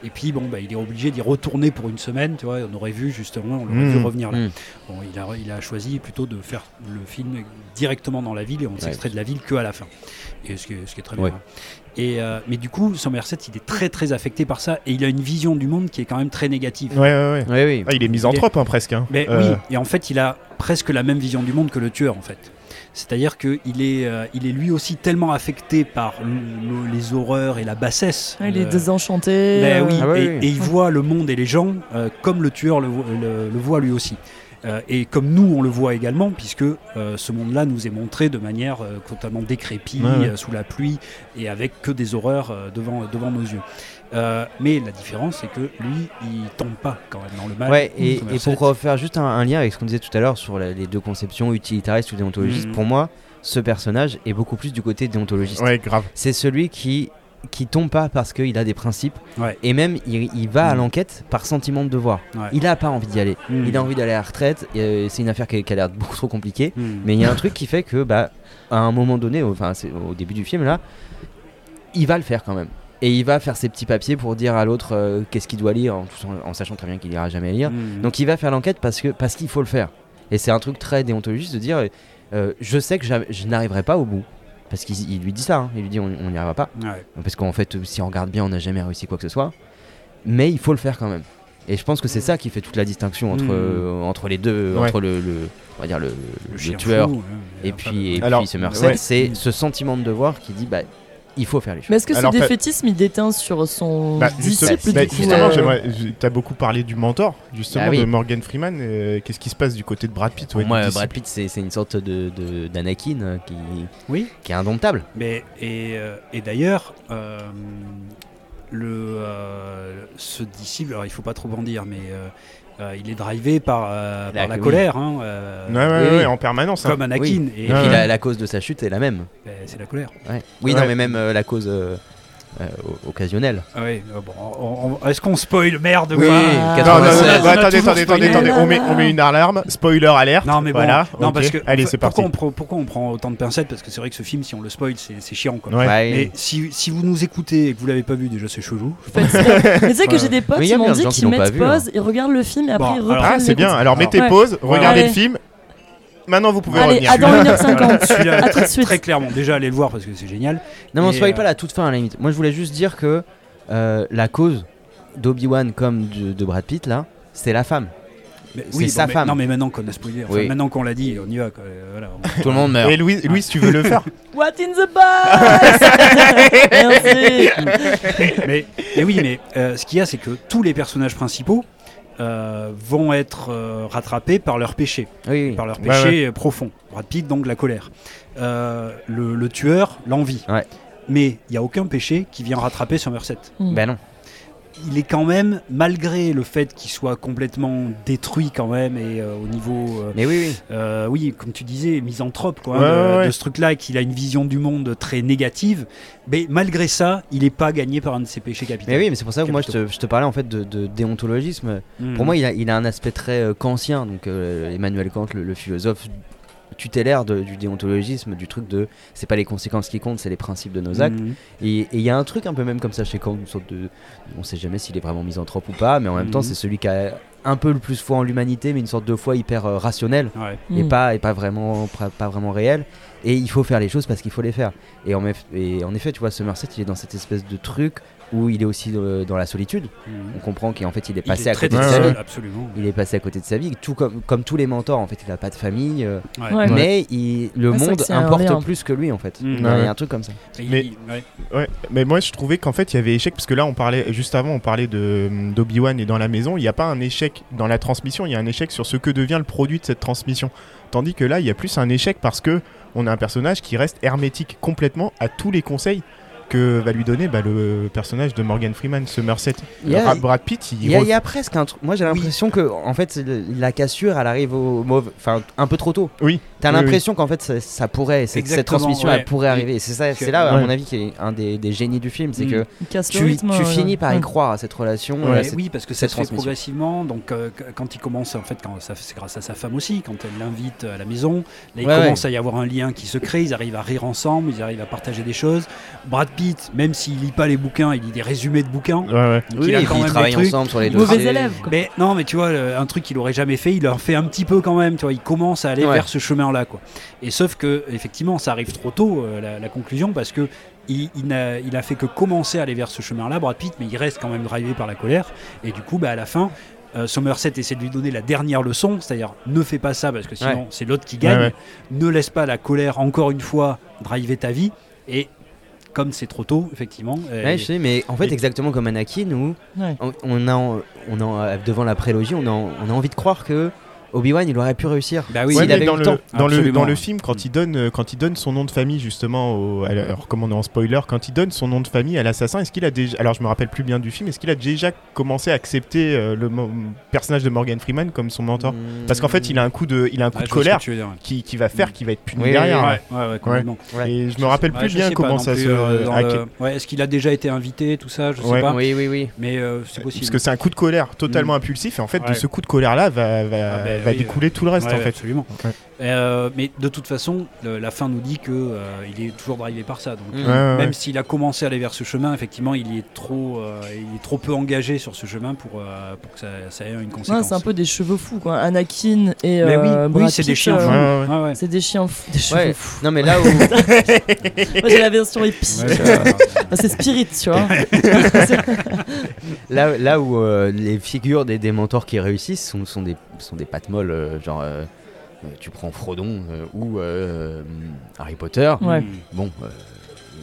Et puis, bon, bah, il est obligé d'y retourner pour une semaine, tu vois. On aurait vu justement, on l'aurait vu revenir là. Mm. Bon, il a, il a choisi plutôt de faire le film directement dans la ville et on ne s'extrait de la ville que à la fin. Et ce qui est, ce qui est très bien. Ouais. hein. Et, euh, mais du coup, Somerset, il est très très affecté par ça et il a une vision du monde qui est quand même très négative. Ouais, ouais, ouais. Oui, oui. Ah, il est misanthrope, hein, presque. hein. Mais Euh, oui, et en fait, il a presque la même vision du monde que le tueur, en fait. C'est-à-dire qu'il est, euh, il est lui aussi tellement affecté par le- le- les horreurs et la bassesse. Il est désenchanté. oui, Ah ouais, et, oui. et il voit le monde et les gens euh, comme le tueur le, vo- le- le voit lui aussi. Euh, et comme nous, on le voit également, puisque euh, ce monde-là nous est montré de manière euh, totalement décrépie, Ouais, sous la pluie, et avec que des horreurs devant, devant nos yeux. Euh, mais la différence, c'est que lui, il tombe pas quand même dans le mal. Ouais, et, pour faire juste un, un lien avec ce qu'on disait tout à l'heure sur la- les deux conceptions utilitaristes ou déontologistes, Mhm. pour moi, ce personnage est beaucoup plus du côté déontologiste. Ouais, grave. C'est celui qui qui tombe pas parce qu'il a des principes Ouais. et même il, il va à Mhm. l'enquête par sentiment de devoir. Ouais. Il a pas envie d'y aller. Mhm. Il a envie d'aller à la retraite. et, euh, c'est une affaire qui, qui a l'air beaucoup trop compliquée. Mhm. Mais il y a un truc qui fait que, bah, à un moment donné, enfin, au début du film là, il va le faire quand même. Et il va faire ses petits papiers pour dire à l'autre euh, qu'est-ce qu'il doit lire, en, sachant très bien qu'il ira jamais lire. Donc il va faire l'enquête parce que parce qu'il faut le faire. Et c'est un truc très déontologiste de dire, euh, je sais que je n'arriverai pas au bout. Parce qu'il il lui dit ça, hein. il lui dit on n'y arrivera pas. Ouais. Parce qu'en fait, si on regarde bien, on n'a jamais réussi quoi que ce soit. Mais il faut le faire quand même. Et je pense que c'est ça qui fait toute la distinction entre, Mm. euh, entre les deux, Ouais. entre le, le- on va dire le, le Le chien tueur fou, ouais, et puis, et Alors, puis Somerset, ouais. c'est ce sentiment de devoir qui dit bah il faut faire les choses. Mais est-ce que ce Alors, défaitisme il déteint sur son Bah, juste- disciple bah, du coup, justement, euh, je- t'as beaucoup parlé du mentor, justement, Ah oui. de Morgan Freeman. euh, Qu'est-ce qui se passe du côté de Brad Pitt Pour moi, Brad Pitt, c'est une sorte de de- d'Anakin euh, qui, Oui. qui est indomptable. Mais et, euh, et d'ailleurs, euh, le euh, ce disciple, alors il faut pas trop en dire, mais euh, il est drivé par, euh, La- par la oui. colère, hein, euh, Ouais, ouais, Oui, ouais, oui. en permanence. hein. comme Anakin. Oui. Et, puis ouais. la, la cause de sa chute est la même. ben, c'est la colère. Ouais. Oui, Ouais. non, mais même euh, la cause euh, o- occasionnelle. Ah euh, bon, est-ce qu'on spoil merde Oui, quoi Non, non, non, 96. non, On a attendez, attendez, spoilé. attendez, attendez, on met, on met une alarme, spoiler alerte. Non mais bon, voilà, non parce que Allez, c'est parti. pourquoi on, pourquoi on prend autant de pincettes parce que c'est vrai que ce film si on le spoil c'est chiant quoi. Ouais. Ouais. Mais si, si vous nous écoutez et que vous l'avez pas vu déjà c'est chelou. Mais tu sais que j'ai des potes qui m'ont dit qu'ils mettent hein. pause, ils regardent le film et après ils reprennent Ah, c'est bien. Alors mettez pause, regardez le film. Maintenant, vous pouvez Allez, revenir. à dans 1h50. Celui-là, À tout de suite. Très clairement, déjà allez le voir parce que c'est génial. Non, mais on Et, se voyait euh, pas la toute fin à la limite. Moi, je voulais juste dire que euh, la cause d'Obi-Wan comme de, de Brad Pitt, là, c'est la femme. Mais- C'est oui, sa mais- femme. Non mais maintenant qu'on a spoilé, enfin, Oui. maintenant qu'on l'a dit, on y va. Quoi. euh, Voilà, on- Tout le monde meurt. Et Louis, Louis, tu veux le faire What in the box Merci. mais, mais oui, mais euh, ce qu'il y a, c'est que tous les personnages principaux euh, vont être euh, rattrapés par leur péché, Oui, oui. par leur Ouais, péché euh, profond. Brad Pitt, donc la colère. Euh, le, le tueur, l'envie. Ouais. Mais il n'y a aucun péché qui vient rattraper Somerset. Ben non. Il est quand même, malgré le fait qu'il soit complètement détruit quand même, et euh, au niveau... euh, Mais oui, oui. euh, oui, comme tu disais, misanthrope quoi, hein, Ouais, de, ouais, ouais. de ce truc-là, et qu'il a une vision du monde très négative. Mais malgré ça, il n'est pas gagné par un de ses péchés capitaux. Mais oui, mais c'est pour ça que moi je te, je te parlais en fait de, de déontologisme. Mhm. Pour moi, il a, il a un aspect très euh, kantien. Donc, euh, Emmanuel Kant, le, le philosophe tutélaire de- du déontologisme, du truc de c'est pas les conséquences qui comptent, c'est les principes de nos actes. Mhm. Et il y a un truc un peu même comme ça chez Kant, une sorte de. On sait jamais s'il est vraiment misanthrope ou pas, mais en même temps, Mhm. c'est celui qui a un peu le plus foi en l'humanité, mais une sorte de foi hyper euh, rationnelle Ouais. et, pas, et pas, vraiment, pas, pas vraiment réelle. Et il faut faire les choses parce qu'il faut les faire. Et en, eff- et en effet, tu vois, Somerset, il est dans cette espèce de truc où il est aussi dans, dans la solitude. Mhm. On comprend qu'en fait, il est Il passé est à côté de sa vie. absolument. Il est passé à côté de sa vie, tout comme, comme tous les mentors. En fait, il n'a pas de famille, euh, Ouais. Ouais. mais il- le monde importe plus que lui, en fait. Mm. Il y a un truc comme ça. Mais- il- ouais. Ouais, mais moi je trouvais qu'en fait il y avait échec parce que là on parlait juste avant on parlait de d'Obi-Wan et dans la maison, il n'y a pas un échec dans la transmission, il y a un échec sur ce que devient le produit de cette transmission. Tandis que là, il y a plus un échec parce que on a un personnage qui reste hermétique complètement à tous les conseils que va lui donner bah, le personnage de Morgan Freeman, Somerset. Il y a- Brad- Brad Pitt, il, y, a, ref- il y a presque un truc. Moi, j'ai l'impression que, en fait, la cassure, elle arrive au mauvais, enfin, un peu trop tôt. Oui. T'as Oui, l'impression qu'en fait, ça, ça pourrait, c'est- cette Exactement, transmission, ouais. elle pourrait arriver. Et C'est ça, c'est là, à Ouais. mon avis, qui est un des, des génies du film, c'est Mm. que tu, rythme, tu euh, finis par y croire à cette relation. Ouais. à cette- oui, parce que ça cette se fait progressivement. Donc, euh, qu- quand il commence, en fait, quand ça- c'est grâce à sa femme aussi, quand elle l'invite à la maison, là, il Ouais, commence à y avoir un lien qui se crée. Ils arrivent à rire ensemble, ils arrivent à partager des choses. Brad Pitt, même s'il lit pas les bouquins, il lit des résumés de bouquins. Ouais, ouais. Donc, Oui, il a quand ils même travaillent des trucs. ensemble sur les Mauvais dossiers. élève. quoi. Mais non, mais tu vois, un truc qu'il aurait jamais fait, il en fait un petit peu quand même. Tu vois, il commence à aller vers ce chemin-là, quoi. Et sauf que, effectivement, ça arrive trop tôt, euh, la, la conclusion, parce que il, il n'a il a fait que commencer à aller vers ce chemin-là, Brad Pitt, mais il reste quand même drivé par la colère. Et du coup, bah, à la fin. euh, Somerset essaie de lui donner la dernière leçon, c'est-à-dire ne fais pas ça parce que sinon Ouais. c'est l'autre qui gagne. Ouais, ouais. Ne laisse pas la colère encore une fois driver ta vie. Et comme c'est trop tôt, effectivement. euh, Ouais, je sais, mais en fait, et- exactement comme Anakin, où Ouais. on, on a, on a, devant la prélogie, on a, on a envie de croire que Obi-Wan, il aurait pu réussir. Bah oui, Ouais, s'il mais avait dans le, le temps. dans, le, Absolument. dans le film, quand il, donne, euh, quand il donne son nom de famille, justement, au, alors comme on est en spoiler, quand il donne son nom de famille à l'assassin, est-ce qu'il a déjà. Alors je me rappelle plus bien du film, est-ce qu'il a déjà commencé à accepter euh, le personnage de Morgan Freeman comme son mentor? Parce qu'en fait, il a un coup de, il a un coup Ouais, de je colère qui, qui va faire qu'il va être puni Oui, derrière. oui. Ouais, ouais, ouais, complètement. Ouais. Et je me rappelle plus je bien comment ça plus, se. euh, le- Est-ce qu'il a déjà été invité, tout ça Je sais pas. Oui, oui, oui. Mais c'est possible. Parce que c'est un coup de colère totalement impulsif et en fait de ce coup de colère là va, va, découler tout le reste en fait. Absolument. Euh, mais de toute façon, le- la fin nous dit que euh, il est toujours drivé par ça. Donc, Mm. Ouais, ouais, même ouais. s'il a commencé à aller vers ce chemin, effectivement, il est trop, euh, il est trop peu engagé sur ce chemin pour, euh, pour que ça, ça ait une Ouais, conséquence. c'est un peu des cheveux fous, quoi. Anakin et Mais oui, euh, oui, Brad c'est des chiens fous. Ouais, ouais, Ouais, ouais. C'est des chiens fous, des cheveux Ouais. fous. Non, mais là où. Moi, j'ai la version épique. Ouais, euh, ouais. bah, c'est Spirit, tu vois. Là, là où euh, les figures des, des mentors qui réussissent sont, sont, des, sont des pattes molles, euh, genre tu prends Frodon euh, ou euh, Harry Potter. Ouais. Bon, euh,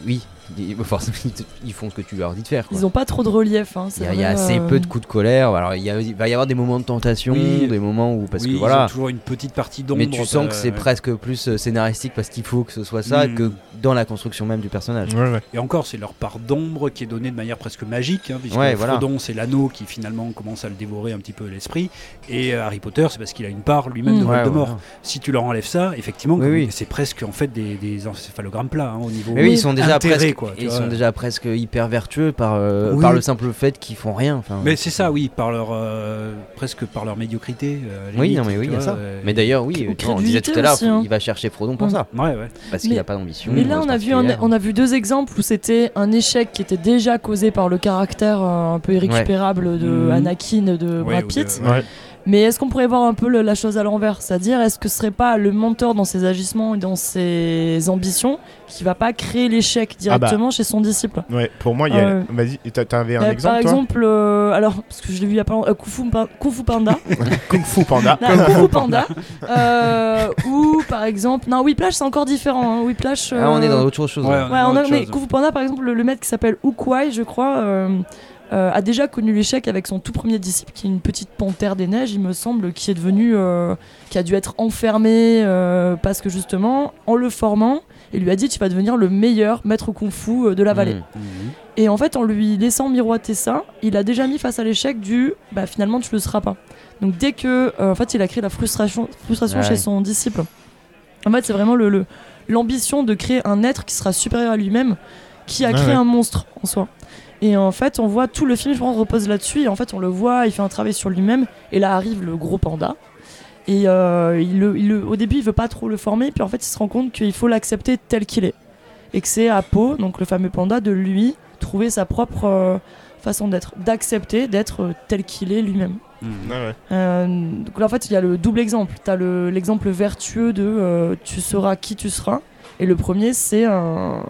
oui, ils, forcément, ils, ils font ce que tu leur dis de faire. quoi. Ils ont pas trop de relief. Hein, Il y a, il y a vrai, assez euh, peu de coups de colère. Alors, il, y a- il va y avoir des moments de tentation, Oui. des moments où. Parce oui, que ils voilà. ont toujours une petite partie d'ombre. Mais tu sens que euh, c'est ouais. presque plus euh, scénaristique parce qu'il faut que ce soit ça Mm. que dans la construction même du personnage. Ouais, ouais. Et encore, c'est leur part d'ombre qui est donnée de manière presque magique, hein, puisque Ouais, voilà. Frodon, c'est l'anneau qui finalement commence à le dévorer un petit peu l'esprit, et Harry Potter, c'est parce qu'il a une part lui-même Mm. de Ouais, Voldemort. voilà. Si tu leur enlèves ça, effectivement, Oui, comme- oui. c'est presque en fait des, des encéphalogrammes plats hein, au niveau. Mais oui, ils sont déjà intérêt, presque, quoi, tu ils vois. sont déjà presque hyper vertueux par, euh, Oui. par le simple fait qu'ils font rien. Enfin, Mais c'est ça, oui, par leur euh, presque par leur médiocrité. euh, oui, non, mais oui, tu il y a vois, ça. euh, Mais d'ailleurs, oui, Ou euh, on disait tout à l'heure, hein. il va chercher Frodon pour Mm. ça, Ouais, ouais. parce qu'il n'a pas d'ambition. Mais là, on a, vu un- particulière. on a vu deux exemples où c'était un échec qui était déjà causé par le caractère euh, un peu irrécupérable de Mhm. Anakin de Ouais, Brad Pitt. Mais est-ce qu'on pourrait voir un peu le- la chose à l'envers? C'est-à-dire, est-ce que ce serait pas le mentor dans ses agissements et dans ses ambitions qui va pas créer l'échec directement chez son disciple? Ouais, pour moi, il y a. Ouais. Vas-y, t'a- t'avais un Euh, exemple Par toi? exemple, euh, alors, parce que je l'ai vu il y a pas longtemps, euh, Kung, Kung Fu Panda. Kung Fu Panda. Non, Kung Fu Panda. euh, ou par exemple, non, Whiplash c'est encore différent. Hein. Whiplash. Ah, on est euh, dans autre chose. Ouais, on a, mais chose. Kung Fu Panda, par exemple, le, le maître qui s'appelle Ukwai, je crois, euh, a déjà connu l'échec avec son tout premier disciple, qui est une petite panthère des neiges, il me semble, qui est devenu, euh, qui a dû être enfermé euh, parce que justement, en le formant, il lui a dit tu vas devenir le meilleur maître kung-fu de la vallée. Mhm. Et en fait, en lui laissant miroiter ça, il a déjà mis face à l'échec du bah finalement tu le seras pas. Donc dès que euh, en fait, il a créé la frustration, frustration Ouais. chez son disciple. En fait, c'est vraiment le le- l'ambition de créer un être qui sera supérieur à lui-même, qui a créé ouais. un monstre en soi. Et en fait, on voit tout le film, je pense, repose là-dessus. Et en fait, on le voit, il fait un travail sur lui-même. Et là arrive le gros panda. Et euh, il le- il le- au début, il veut pas trop le former. Puis en fait, il se rend compte qu'il faut l'accepter tel qu'il est. Et que c'est à Po, donc le fameux panda, de lui trouver sa propre euh, façon d'être, d'accepter d'être euh, tel qu'il est lui-même. Ouais. Euh, donc là, en fait, il y a le double exemple. Tu as l'exemple vertueux de tu seras qui tu seras. Et le premier, c'est un.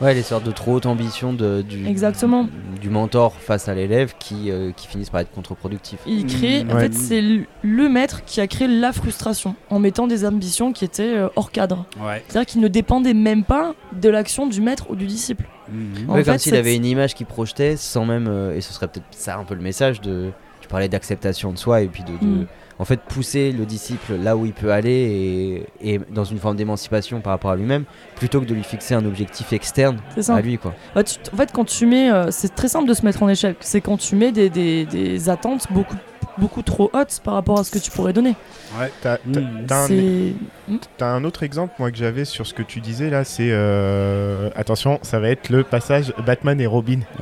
Ouais, les sortes de trop haute ambition de, du, Exactement. du mentor face à l'élève qui, euh, qui finissent par être contre-productifs. Il crée, Mm, en ouais. fait, c'est le- maître qui a créé la frustration en mettant des ambitions qui étaient euh, hors cadre. Ouais. C'est-à-dire qu'il ne dépendait même pas de l'action du maître ou du disciple. Mhm. En Ouais, comme fait, s'il avait une image qui projetait sans même. euh, et ce serait peut-être ça un peu le message de. Tu parlais d'acceptation de soi et puis de. de- Mm. En fait, pousser le disciple là où il peut aller et, et dans une forme d'émancipation par rapport à lui-même, plutôt que de lui fixer un objectif externe à lui, quoi. Ouais, tu- en fait, quand tu mets, euh, c'est très simple de se mettre en échec. C'est quand tu mets des, des- des attentes beaucoup, beaucoup trop hautes par rapport à ce que tu pourrais donner. Ouais. T'as- t'as- Mm. t'as un- autre exemple, moi, que j'avais sur ce que tu disais là, c'est. euh, Attention, ça va être le passage Batman et Robin.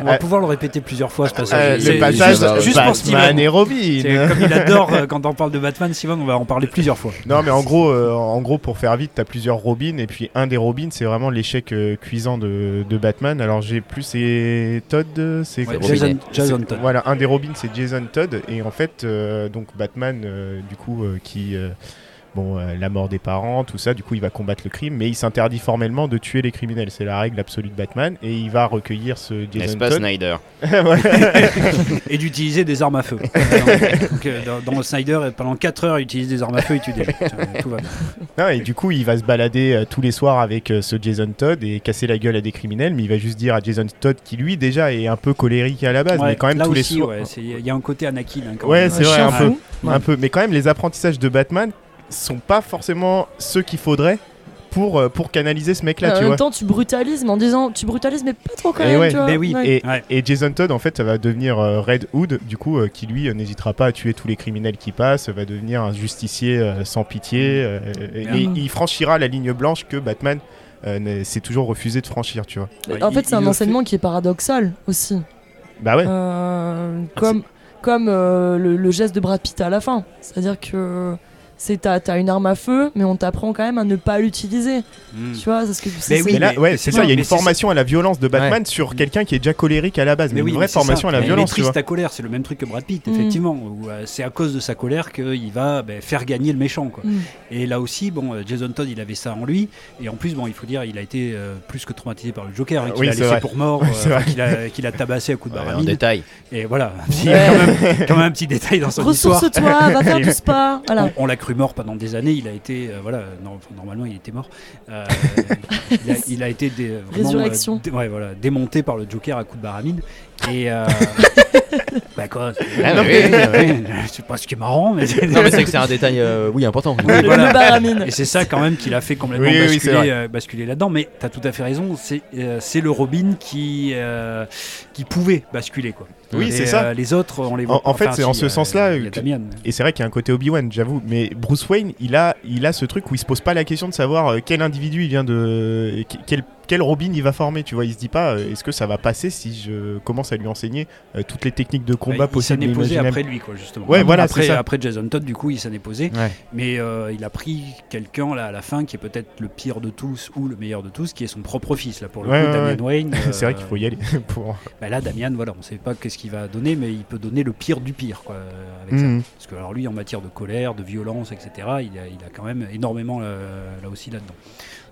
On va Euh, pouvoir le répéter plusieurs fois ce Euh, passage. le passage juste, juste pour Batman Steven. et C'est Robin. comme il adore euh, quand on parle de Batman, Steven, on va en parler plusieurs fois. Non, mais en gros, euh, en gros, pour faire vite, t'as plusieurs Robins, et puis un des Robins, c'est vraiment l'échec euh, cuisant de, de Batman. Alors j'ai plus c'est Todd, c'est Ouais, Robin. Jason, Jason c'est- Todd. Voilà, un des Robins, c'est Jason Todd, et en fait, euh, donc Batman, euh, du coup, euh, qui bon, euh, la mort des parents, tout ça, du coup, il va combattre le crime, mais il s'interdit formellement de tuer les criminels. C'est la règle absolue de Batman, et il va recueillir ce Jason N'est-ce pas Todd. Snyder Et d'utiliser des armes à feu. Donc, euh, dans, dans le Snyder, pendant 4 heures, il utilise des armes à feu et tue des gens. Tout va bien. Non, et du coup, il va se balader euh, tous les soirs avec euh, ce Jason Todd et casser la gueule à des criminels, mais il va juste dire à Jason Todd qui lui déjà est un peu colérique à la base, Ouais, mais quand même là tous les soirs. ouais, il y a un côté Anakin. hein, quand Ouais, c'est vrai, un peu, un peu. Mais quand même, les apprentissages de Batman sont pas forcément ceux qu'il faudrait pour, euh, pour canaliser ce mec-là, en tu même vois. temps, tu brutalises, mais en disant tu brutalises, mais pas trop quand Et même. ouais, tu vois. mais oui, Ouais. Et, Ouais. et Jason Todd, en fait, ça va devenir euh, Red Hood, du coup, euh, qui lui euh, n'hésitera pas à tuer tous les criminels qui passent, va devenir un justicier euh, sans pitié, euh, et, et il franchira la ligne blanche que Batman euh, s'est toujours refusé de franchir, tu vois. Ouais, en il- fait, c'est un enseignement qui est paradoxal aussi. Bah ouais. Euh, comme comme euh, le, le geste de Brad Pitt à la fin. C'est-à-dire que c'est t'as as une arme à feu, mais on t'apprend quand même à ne pas l'utiliser. Mm. Tu vois, c'est ce que c'est- Mais oui, Mais là, mais- ouais, mais c'est ça, il y a mais une formation à la violence de Batman sur quelqu'un qui est déjà colérique à la base, mais, oui, une mais vraie formation ça. à la Il violence, tu maîtrise ta colère, c'est le même truc que Brad Pitt, Mm. effectivement. où, euh, c'est à cause de sa colère qu'il va ben, faire gagner le méchant. Quoi. Mm. Et là aussi, bon, euh, Jason Todd, il avait ça en lui. Et en plus, bon, il faut dire, il a été euh, plus que traumatisé par le Joker, hein, qu'il Oui, a laissé vrai. pour mort, euh, qu'il a, qu'il a tabassé à coups de Ouais, En détail. Et voilà, il y a quand même, un petit détail dans son histoire. Ressource-toi, va faire du spa. On l'a cru mort pendant des années. Il a été, euh, voilà, non, normalement il était mort. Euh, il, a, il a été dé- vraiment, Résurrection. euh, dé- ouais, voilà, démonté par le Joker à coups de baramine. Et bah quoi c'est- Ah, oui, oui, Je sais pas ce qui est marrant, mais Non, mais c'est que c'est un détail, euh, oui, important. Oui, Le- voilà. le baramine. Et c'est ça quand même qui l'a fait complètement basculer, euh, basculer là-dedans. Mais tu as tout à fait raison, c'est euh, c'est le Robin qui, euh, qui pouvait basculer. Quoi. Oui, c'est ça. euh, les autres, on les voit En- en fait, enfin, c'est en ce sens-là que-. Et c'est vrai qu'il y a un côté Obi-Wan, j'avoue. Mais Bruce Wayne, il a, il a ce truc où il se pose pas la question de savoir quel individu il vient de. Quel, quel Robin il va former, tu vois. Il se dit pas, est-ce que ça va passer si je commence à lui enseigner euh, toutes les techniques de combat Bah, il s'en possibles est posé après lui, quoi, justement. Ouais, voilà, après, après Jason Todd, du coup, il s'en est posé. Ouais. Mais euh, il a pris quelqu'un là à la fin qui est peut-être le pire de tous ou le meilleur de tous, qui est son propre fils là pour le Ouais, coup, Damian. Wayne. c'est vrai euh, qu'il faut y aller pour. bah là, Damian, voilà, on sait pas qu'est-ce qu'il va donner, mais il peut donner le pire du pire, quoi, euh, ça. Mhm. Parce que alors lui, en matière de colère, de violence, etc., il a, il a quand même énormément là aussi là-dedans.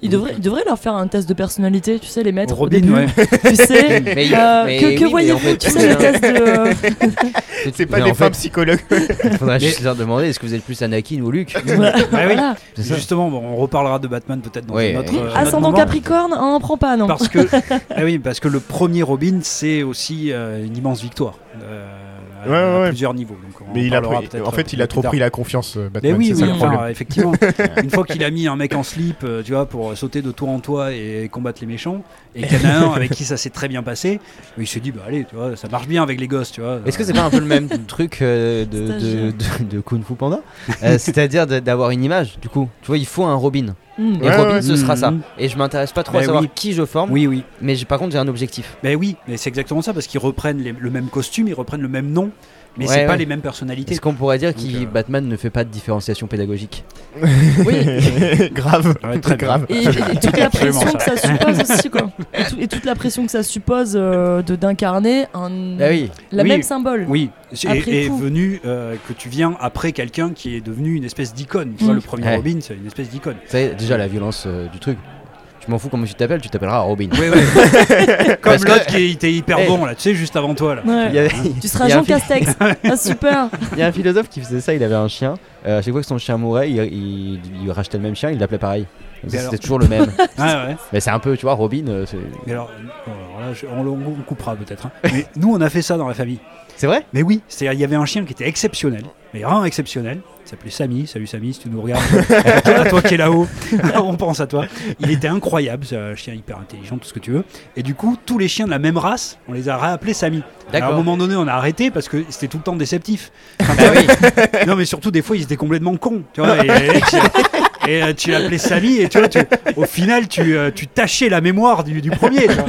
Il devrait, il devrait leur faire un test de personnalité, tu sais, les mettre Robin, au début. ouais. Tu sais, Mais euh, mais que, oui, que voyez-vous en fait, Tu sais, le hein. test de. C'est pas Mais des en femmes fait, psychologues. Il faudrait juste leur demander est-ce que vous êtes plus Anakin ou Luke Voilà. Bah oui. Voilà. C'est ça. Justement, bon, on reparlera de Batman peut-être dans Ouais, un autre, oui. euh, Ascendant. Capricorne, on prend pas, non. Parce que, ah oui, parce que le premier Robin, c'est aussi euh, une immense victoire. euh, à, Ouais, à ouais. plusieurs niveaux. Donc Mais il a pris- en fait, il a trop tard. pris la confiance, euh, Mais Batman. oui, c'est ça oui, enfin, problème. effectivement. une fois qu'il a mis un mec en slip, euh, tu vois, pour sauter de tour en toit et combattre les méchants, et qu'il y en a un avec qui ça s'est très bien passé, il s'est dit, bah allez, tu vois, ça marche bien avec les gosses, tu vois. Est-ce que c'est pas un peu le même truc euh, de, de, Stagiaire. de- de Kung Fu Panda? Euh, C'est-à-dire d'avoir une image, du coup. Tu vois, il faut un Robin. Et Ouais, Robin, ouais. ce sera ça. Mhm. Et je m'intéresse pas trop à Mais savoir oui. qui je forme, Oui, oui. mais par contre, j'ai un objectif. Ben oui, mais c'est exactement ça, parce qu'ils reprennent les- le même costume, ils reprennent le même nom, mais Ouais, c'est pas ouais. les mêmes personnalités. Est-ce qu'on pourrait dire que euh, Batman ne fait pas de différenciation pédagogique grave, Ouais, très grave. Et, et- et toute la pression que ça suppose aussi, quoi. Et, tout- et toute la pression que ça suppose euh, de d'incarner un Ah oui. la Oui. même symbole. Oui, Après et, et coup. venu euh, que tu viens après quelqu'un qui est devenu une espèce d'icône. Tu vois, Mm. le premier Ouais. Robin, c'est une espèce d'icône. Savez, déjà la violence euh, du truc. Je m'en fous comment tu t'appelles, tu t'appelleras Robin. Oui, oui. Comme que- l'autre qui était hyper Eh. bon, là, tu sais, juste avant toi. Là. Ouais. Il y, avait- Tu seras Jean Castex. ah super. il y a un philosophe qui faisait ça, il avait un chien. Euh, à chaque fois que son chien mourait, il, il- il rachetait le même chien, il l'appelait pareil. C'était toujours le même. Ah ouais. Mais c'est un peu, tu vois, Robin, euh, c'est- Mais alors, bon, alors là, je- on, le- on coupera peut-être. hein. Mais nous, on a fait ça dans la famille. c'est vrai? Mais oui, c'est-à-dire, il y avait un chien qui était exceptionnel, mais vraiment exceptionnel. S'appelait Samy. Salut Samy, si tu nous regardes. à toi qui es là-haut, on pense à toi. Il était incroyable, c'est un chien hyper intelligent, tout ce que tu veux. Et du coup, tous les chiens de la même race, on les a réappelés Samy. Alors, à un moment donné, on a arrêté parce que c'était tout le temps déceptif. Enfin, Bah oui. non, mais surtout, des fois, ils étaient complètement cons. Tu vois, et, et, euh, tu l'appelais Samy, et tu vois, tu- au final, tu, euh, tu tachais la mémoire du, du premier. tu vois.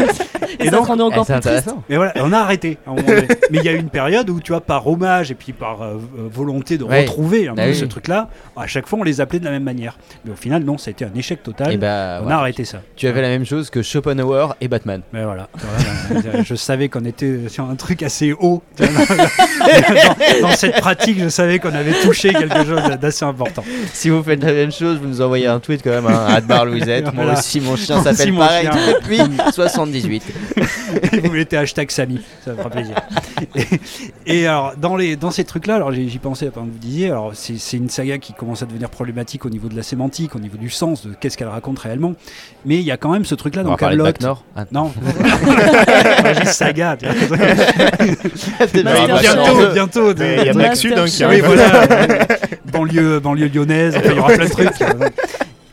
Et, Et ça donc- te rendait Eh, encore c'est plus triste. Mais voilà, on a arrêté. à un moment donné. Mais il y a eu une période où, tu vois, par hommage et puis par euh, volonté de Ouais. retrouver un Bah peu oui. ce truc-là, à chaque fois, on les appelait de la même manière. Mais au final, non, ça a été un échec total. Et bah, on ouais. a arrêté ça. tu avais la même chose que Schopenhauer et Batman. Mais voilà. Voilà, je savais qu'on était sur un truc assez haut. dans cette pratique, je savais qu'on avait touché quelque chose d'assez important. Si vous faites la même chose, vous nous envoyez un tweet quand même, hein, Adbar Louisette. Moi Voilà. aussi, mon chien s'appelle pareil chien. depuis 78. Et vous mettez hashtag Samy, ça me fera plaisir. Et, et alors, dans, les, dans ces trucs-là, alors j'y pensais pendant que vous disiez, alors c'est c'est une saga qui commence à devenir problématique au niveau de la sémantique, au niveau du sens, de qu'est-ce qu'elle raconte réellement. Mais il y a quand même ce truc-là dans Camelot. Ah, Non, j'ai saga. bientôt, bientôt. Il y a Black Sud hein, qui arrive. voilà. banlieue, banlieue lyonnaise, il y aura plein de trucs.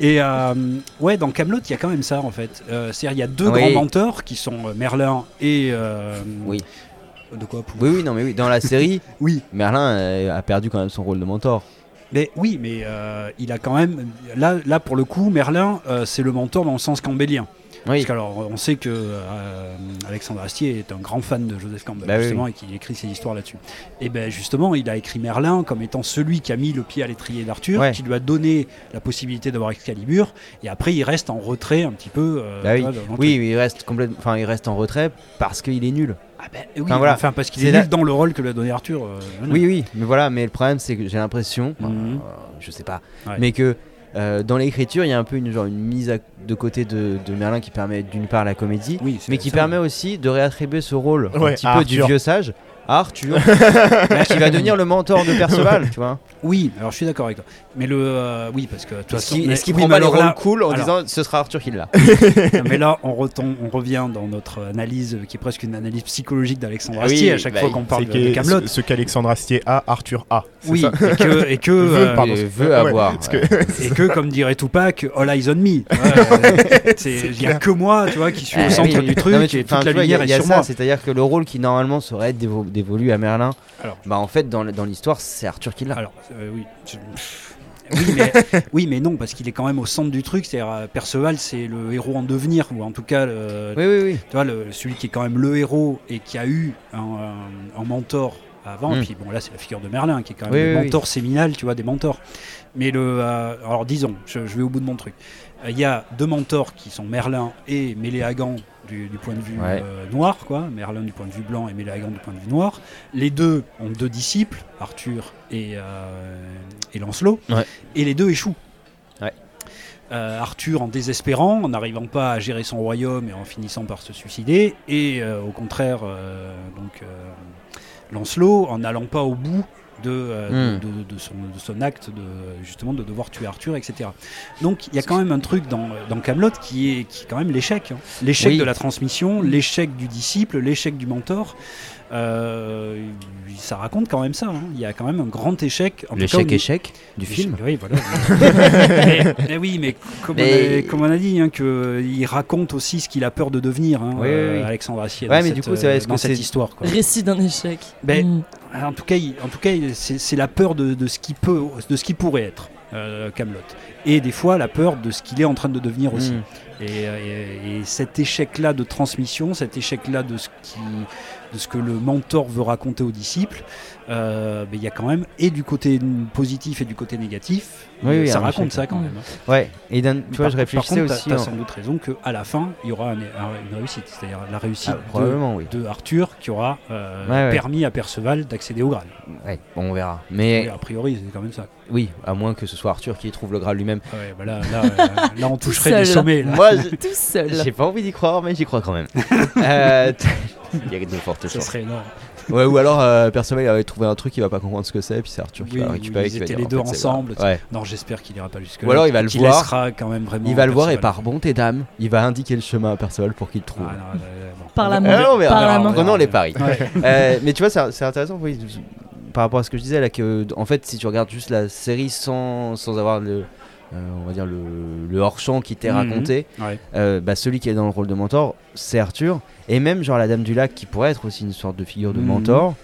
Et euh, ouais, dans Camelot, il y a quand même ça en fait. Euh, C'est-à-dire, il y a deux Oui. grands menteurs qui sont euh, Merlin et. Oui. De quoi pour- Oui, oui, non, mais oui. Dans la série, Oui, Merlin a perdu quand même son rôle de mentor. mais oui, mais euh, il a quand même. Là, là pour le coup, Merlin, euh, c'est le mentor dans le sens campbellien. Oui. Parce qu'alors, on sait que euh, Alexandre Astier est un grand fan de Joseph Campbell, Bah oui, justement, et qu'il écrit ses histoires là-dessus. Et ben justement, il a écrit Merlin comme étant celui qui a mis le pied à l'étrier d'Arthur, Ouais. qui lui a donné la possibilité d'avoir Excalibur, et après il reste en retrait un petit peu. euh, Bah oui. vois, Oui, il reste complètement, enfin, il reste en retrait parce qu'il est nul. Ah ben oui, Enfin, voilà. enfin parce qu'il est là- nul dans le rôle que lui a donné Arthur. euh. Oui, oui, mais voilà, mais le problème c'est que j'ai l'impression, Mhm. euh, je sais pas, Ouais. mais que euh, dans l'écriture il y a un peu une, genre, une mise à- de côté de, de Merlin qui permet d'une part la comédie, Oui, mais qui ça. permet aussi de réattribuer ce rôle Ouais, un petit peu du vieux sage Arthur, qui va devenir le mentor de Perceval, tu vois. Oui, alors je suis d'accord avec toi. Mais le. euh, oui, parce que. de toute Est-ce façon, qu'il mais- est-ce qu'il oui, prend mais pas le alors rôle là- cool en alors- disant ce sera Arthur qui l'a Non, mais là, on, retombe, on revient dans notre analyse euh, qui est presque une analyse psychologique d'Alexandre Ah oui, Astier à chaque bah, fois qu'on parle de, de ce, ce qu'Alexandre Astier a, Arthur a. c'est Oui, ça et que, et que, Veut, euh, pardon. Et veut Ouais, avoir. parce que- ouais. et que, comme dirait Tupac, all eyes on me. Il n'y a que moi, tu vois, qui suis Ah, au centre oui, oui. du truc et toute la tu vois, il y a- lumière il y a est sur ça, moi. C'est-à-dire que le rôle qui normalement serait dévo- dévolu à Merlin, Alors. bah en fait dans, l'histoire c'est Arthur qui l'a. Alors, euh, oui. je- Oui mais, oui, mais non, parce qu'il est quand même au centre du truc. C'est-à-dire, euh, Perceval, c'est le héros en devenir, ou en tout cas, le- Oui, oui, oui. tu vois, le- celui qui est quand même le héros et qui a eu un, un- un mentor avant. Mm. Et puis bon, là, c'est la figure de Merlin qui est quand même Oui, le oui, oui. mentor séminal, tu vois, des mentors. Mais le, euh, alors disons, je, je vais au bout de mon truc. Euh, Il y a deux mentors qui sont Merlin et Méléagan du, du point de vue Ouais. euh, noir, quoi. Merlin du point de vue blanc et Méléagan du point de vue noir. Les deux ont deux disciples, Arthur et, euh, et Lancelot, Ouais. et les deux échouent. Ouais. Euh, Arthur en désespérant, en n'arrivant pas à gérer son royaume et en finissant par se suicider, et euh, au contraire, euh, donc euh, Lancelot en n'allant pas au bout de, euh, Hmm. de, de- de son, de son acte de justement de devoir tuer Arthur, etc. Donc il y a quand même un truc dans, dans Camelot qui est, qui est quand même l'échec. hein. L'échec Oui. de la transmission, l'échec du disciple, l'échec du mentor. Euh, ça raconte quand même ça. hein. Il y a quand même un grand échec. L'échec échec du film. oui, voilà. mais, mais oui, mais comme, Mais- On, a, comme on a dit, hein, que il raconte aussi ce qu'il a peur de devenir, hein, Oui, oui, euh, oui. Alexandre Assier. Ouais, dans mais cette, du coup, c'est vrai, euh, dans que cette c'est- histoire. quoi. Récit d'un échec. Ben, Mm. En tout cas, il- en tout cas, il- c'est la peur de, de ce qui peut, de ce qui pourrait être euh, Camelot, et des fois la peur de ce qu'il est en train de devenir aussi. Mm. Et, et- et cet échec-là de transmission, cet échec-là de ce qui, de ce que le mentor veut raconter aux disciples, euh, ben, il y a quand même et du côté positif et du côté négatif. Oui, oui, ça raconte ça quand même. hein. Ouais. Et tu vois, Par- je réfléchissais par contre, aussi. T'as en- sans doute raison qu'à la fin, il y aura un- un- une réussite, c'est-à-dire la réussite Ah, de- probablement, oui. de, Arthur qui aura euh, Ouais, ouais. permis à Perceval d'accéder au Graal. Ouais, bon, on verra. Mais a priori, c'est quand même ça. Oui, à moins que ce soit Arthur qui trouve le Graal lui-même. Ouais, bah là, là, euh, là, on toucherait des sommets. là. Moi, je- Tout seul. j'ai pas envie d'y croire, mais j'y crois quand même. Euh, Il y a de fortes Ça chances. serait énorme. Ouais, ou alors euh, Perceval il avait trouvé un truc, il va pas comprendre ce que c'est, puis c'est Arthur qui Oui, va récupérer. ils qui va étaient dire, les deux en fait, c'est ensemble. Ouais. Non, j'espère qu'il ira pas jusque là. Ou alors il va le Qu'il voir. laissera quand même vraiment. Il va le voir et par bonté d'âme, il va indiquer le chemin à Perceval pour qu'il le trouve. Ah, non, euh, bon. Par la On main. Par la main. Prenons les paris. Ouais. Euh, mais tu vois, c'est c'est intéressant, oui, par rapport à ce que je disais là, que en fait, si tu regardes juste la série sans, sans avoir le, euh, on va dire le, le hors-champ qui t'est Mhm. raconté, Ouais. euh, bah, celui qui est dans le rôle de mentor, c'est Arthur, et même genre la Dame du Lac qui pourrait être aussi une sorte de figure de Mhm. mentor.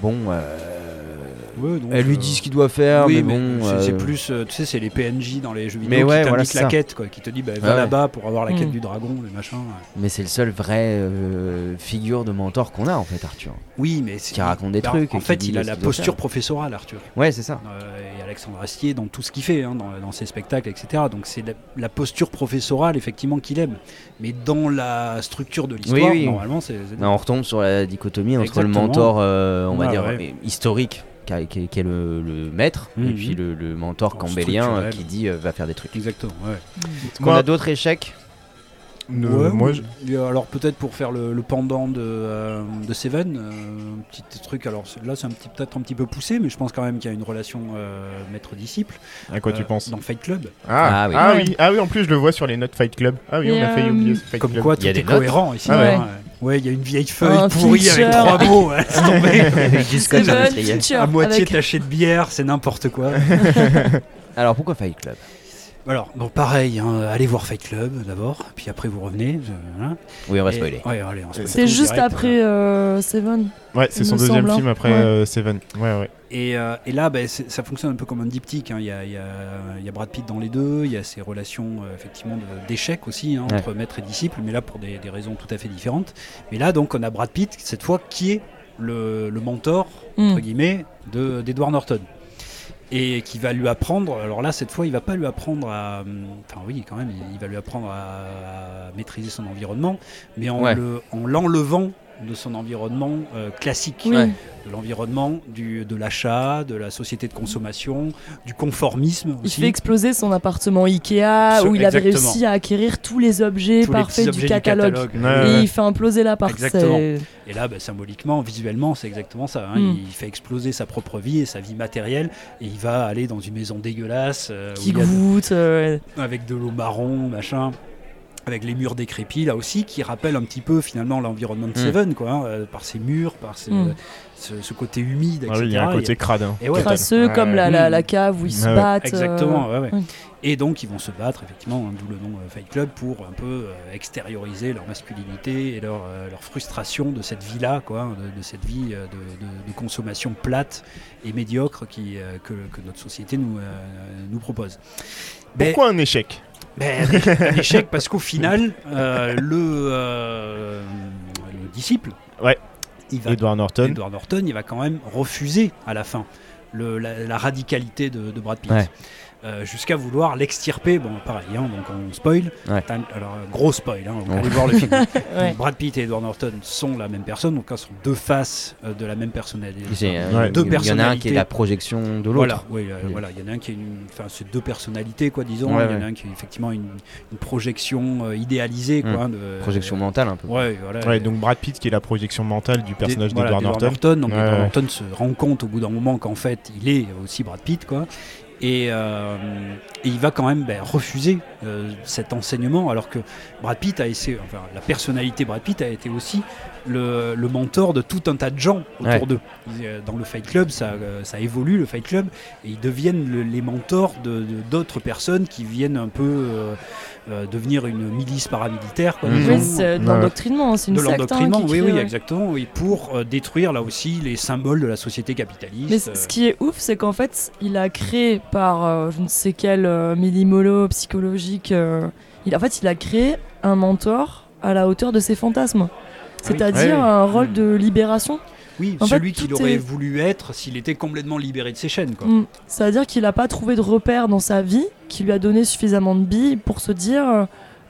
Bon, euh, Ouais, donc, elle lui euh, dit ce qu'il doit faire, oui, mais mais bon. c'est- euh, plus, euh, tu sais, c'est les PNJ dans les jeux Mais vidéo ouais, qui voilà, la quête, quoi, qui te dit bah, va Ouais, ouais. là-bas pour avoir la quête Mm. du dragon, le machin. Mais c'est le seul vrai euh, figure de mentor qu'on a en fait, Arthur. Oui, mais c'est- Qui raconte des bah, trucs En fait, il a la posture professorale, Arthur. Ouais, c'est ça. Euh, et Alexandre Astier dans tout ce qu'il fait, hein, dans, dans ses spectacles, etc. Donc c'est la, la posture professorale, effectivement, qu'il aime. Mais dans la structure de l'histoire, Oui, oui. normalement, c'est. on retombe sur la dichotomie entre Exactement. le mentor, euh, on va Ouais, dire, ouais. historique, qui, a- qui est- qui est le, le maître, et Mhm. puis le, le mentor cambélien euh, qui dit euh, va faire des trucs. Exactement, ouais. Est-ce qu'on a d'autres échecs? Ouais, moi, je- Alors peut-être pour faire le, le pendant de, euh, de Seven, euh, un petit truc. Alors là c'est un petit peut-être un petit peu poussé, mais je pense quand même qu'il y a une relation euh, maître-disciple. à quoi tu penses Dans Fight Club. ah, Ah oui. ah oui, ah oui, en plus je le vois sur les notes Fight Club. Ah oui, on a failli oublier ce Fight Comme Club. quoi Il tout y a est cohérent ici. Ah ouais. hein. Ouais, il y a une vieille feuille Un pourrie avec feature. trois mots. c'est tombé. À moitié avec- taché de bière, c'est n'importe quoi. Alors pourquoi Fight Club? Alors, bon, pareil, hein, allez voir Fight Club d'abord, puis après vous revenez. hein. Oui, on va Et- spoiler. Ouais, allez, on spoil C'est juste direct, après euh, Seven. Ouais, c'est il son me deuxième semble, hein. film après Ouais. euh, Seven. Ouais, ouais. Et, euh, et là, bah, c'est- ça fonctionne un peu comme un diptyque. hein. Il y, a, il y a- il y a Brad Pitt dans les deux, il y a ces relations euh, effectivement de- d'échecs aussi hein, Ouais. entre maître et disciple, mais là pour des, des raisons tout à fait différentes. Mais là, donc, on a Brad Pitt cette fois qui est le, le mentor Mm. entre guillemets de- d'Edward Norton. Et qui va lui apprendre, alors là cette fois il va pas lui apprendre à, enfin oui quand même, il, va lui apprendre à, à maîtriser son environnement, mais en Ouais. le- en l'enlevant de son environnement euh, classique Oui. Ouais. de l'environnement, du, de l'achat, de la société de consommation, du conformisme Il fait exploser son appartement Ikea où il avait réussi à acquérir tous les objets Tous les parfaits du objets catalogue. Ouais, Et ouais. il fait imploser. Exactement. c'est- Et là, bah, symboliquement, visuellement, c'est exactement ça. hein. Mm. Il fait exploser sa propre vie et sa vie matérielle, et il va aller dans une maison dégueulasse euh, Qui de- goûte. euh, avec de l'eau marron, machin. Avec les murs décrépits là aussi, qui rappellent un petit peu finalement l'environnement de Mm. Seven, quoi, hein, euh, par ses murs, par ses- Mm. ce, ce côté humide, Ah etc. oui, il y a un côté crade. hein. Et ouais, crasseux Ouais. comme la, la, Mm. la cave où ils se Ouais, ouais. battent. euh, Exactement, ouais, ouais. ouais. Et donc ils vont se battre, effectivement, hein, d'où le nom euh, Fight Club, pour un peu euh, extérioriser leur masculinité et leur, euh, leur frustration de cette vie-là, quoi, hein, de, de cette vie euh, de, de- de consommation plate et médiocre qui, euh, que, que notre société nous, euh, nous propose. Pourquoi un échec? Ben, un échec parce qu'au final, euh, le, euh, le disciple, Ouais. il va Edward Norton. Edward Norton, il va quand même refuser à la fin le- la, la radicalité de, de Brad Pitt. Ouais. Euh, jusqu'à vouloir l'extirper. Bon, pareil, hein, donc on spoil. Ouais. Alors, gros spoil, hein, donc Ouais. allez voir le film. Ouais. Donc, Brad Pitt et Edward Norton sont la même personne, donc là, sont deux faces euh, de la même personnalité. Euh. Deux Il y en a un qui est personnalités. la projection de Voilà, l'autre. oui, euh, Oui. voilà, il y en a un qui est une, enfin, c'est deux personnalités, quoi, disons. Ouais, il y en a un qui est effectivement une, une projection euh, idéalisée, quoi. Mm. de- Projection mentale un peu. Ouais, voilà. Ouais, donc Brad Pitt qui est la projection mentale du personnage Voilà, d'Edward d'Edward Norton. Donc Ouais, Edward ouais. Norton se rend compte au bout d'un moment qu'en fait il est aussi Brad Pitt quoi. Et, euh, il va quand même ben, refuser euh, cet enseignement alors que Brad Pitt a essayé, enfin la personnalité Brad Pitt a été aussi le, le mentor de tout un tas de gens autour Ouais. d'eux. Euh, Dans le Fight Club, ça, euh, ça évolue le Fight Club et ils deviennent le- les mentors de de- d'autres personnes qui viennent un peu euh, euh, devenir une milice paramilitaire. Quoi, disons Oui, c'est de l'endoctrinement, c'est une de hein, l'endoctrinement, oui, crée, oui, ouais. exactement, oui, pour euh, détruire là aussi les symboles de la société capitaliste. Mais ce qui est ouf, c'est qu'en fait, il a créé par euh, je ne sais quel euh, millimolo psychologique, euh, il, en fait, il a créé un mentor à la hauteur de ses fantasmes. C'est-à-dire un rôle de libération. oui, en celui qu'il aurait est- voulu être s'il était complètement libéré de ses chaînes. Quoi. Mm. C'est-à-dire qu'il n'a pas trouvé de repère dans sa vie qui lui a donné suffisamment de billes pour se dire euh,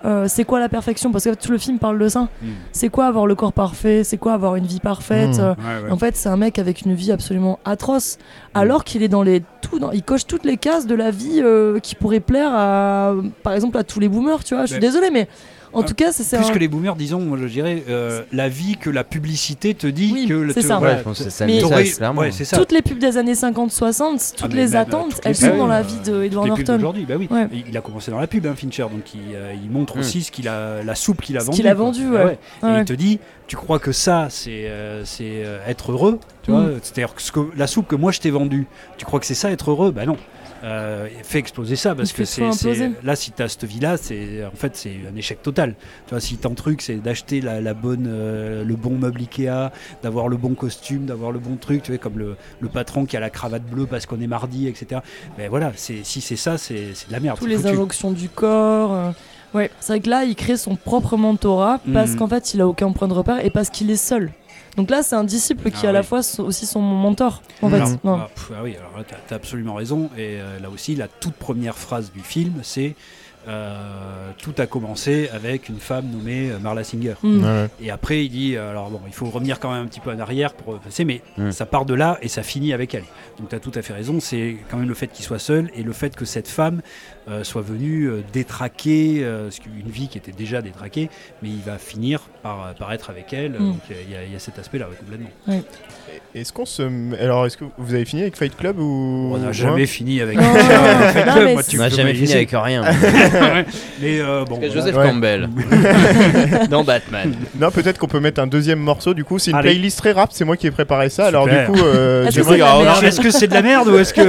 euh, c'est quoi la perfection? Parce que tout le film parle de ça. Mm. C'est quoi avoir le corps parfait? C'est quoi avoir une vie parfaite? Mm. Euh, Ouais, ouais. En fait, c'est un mec avec une vie absolument atroce, alors qu'il est dans les tout, dans- il coche toutes les cases de la vie euh, qui pourrait plaire à, par exemple, à tous les boomers, tu vois. Je suis désolé, mais en tout cas, c'est Plus un- que les boomers, disons, moi, je dirais euh, la vie que la publicité te dit Oui, que le c'est ça. Ouais, ça Mais- ouais, c'est ça. toutes les pubs des années 50-60, toutes Ah, les euh, attentes, toutes les elles sont dans la euh, vie de Edward Norton. d'aujourd'hui, bah oui. Ouais. Il a commencé dans la pub, hein, Fincher, donc il, euh, il montre Mm. aussi ce qu'il a, la soupe qu'il a vendue. qu'il a vendu, Ah ouais. Et il te dit, tu crois que ça, c'est euh, c'est euh, être heureux, tu Mm. vois C'est-à-dire que, ce que la soupe que moi je t'ai vendue, tu crois que c'est ça être heureux? Bah non. Euh, fais exploser ça parce que fait c'est là si tu as cette vie là c'est en fait c'est un échec total tu vois si ton truc c'est d'acheter la, la bonne euh, le bon meuble Ikea d'avoir le bon costume d'avoir le bon truc tu vois comme le, le patron qui a la cravate bleue parce qu'on est mardi etc mais voilà c'est si c'est ça c'est c'est de la merde Tous les foutu. injonctions du corps. euh, Ouais, c'est vrai que là, il crée son propre mentorat parce Mhm. qu'en fait, il a aucun point de repère et parce qu'il est seul. Donc là, c'est un disciple qui Ah est à la fois so- aussi son mentor. En fait, Non. ah, pff, ah oui, alors là, t'as as absolument raison. Et euh, là aussi, la toute première phrase du film, c'est euh, tout a commencé avec une femme nommée euh, Marla Singer. Mm. Ouais. Et après, il dit, alors bon, il faut revenir quand même un petit peu en arrière pour passer, mais Mm. ça part de là et ça finit avec elle. Donc tu as tout à fait raison, c'est quand même le fait qu'il soit seul et le fait que cette femme euh, soit venue euh, détraquer, euh, une vie qui était déjà détraquée, mais il va finir par, par être avec elle. Mm. Donc il y, a- il y a cet aspect-là, ouais, complètement. Est-ce qu'on se. Alors, est-ce que vous avez fini avec Fight Club ou. On n'a jamais fini avec Non, Fight non, Club, moi, tu On n'a jamais fini avec rien. Mais euh, bon, voilà. Joseph Ouais. Campbell dans Batman. Non, peut-être qu'on peut mettre un deuxième morceau. Du coup, c'est une Allez. playlist très rap. C'est moi qui ai préparé ça. Alors, du coup, euh, Est-ce que c'est de la merde est-ce que c'est de la merde ou est-ce que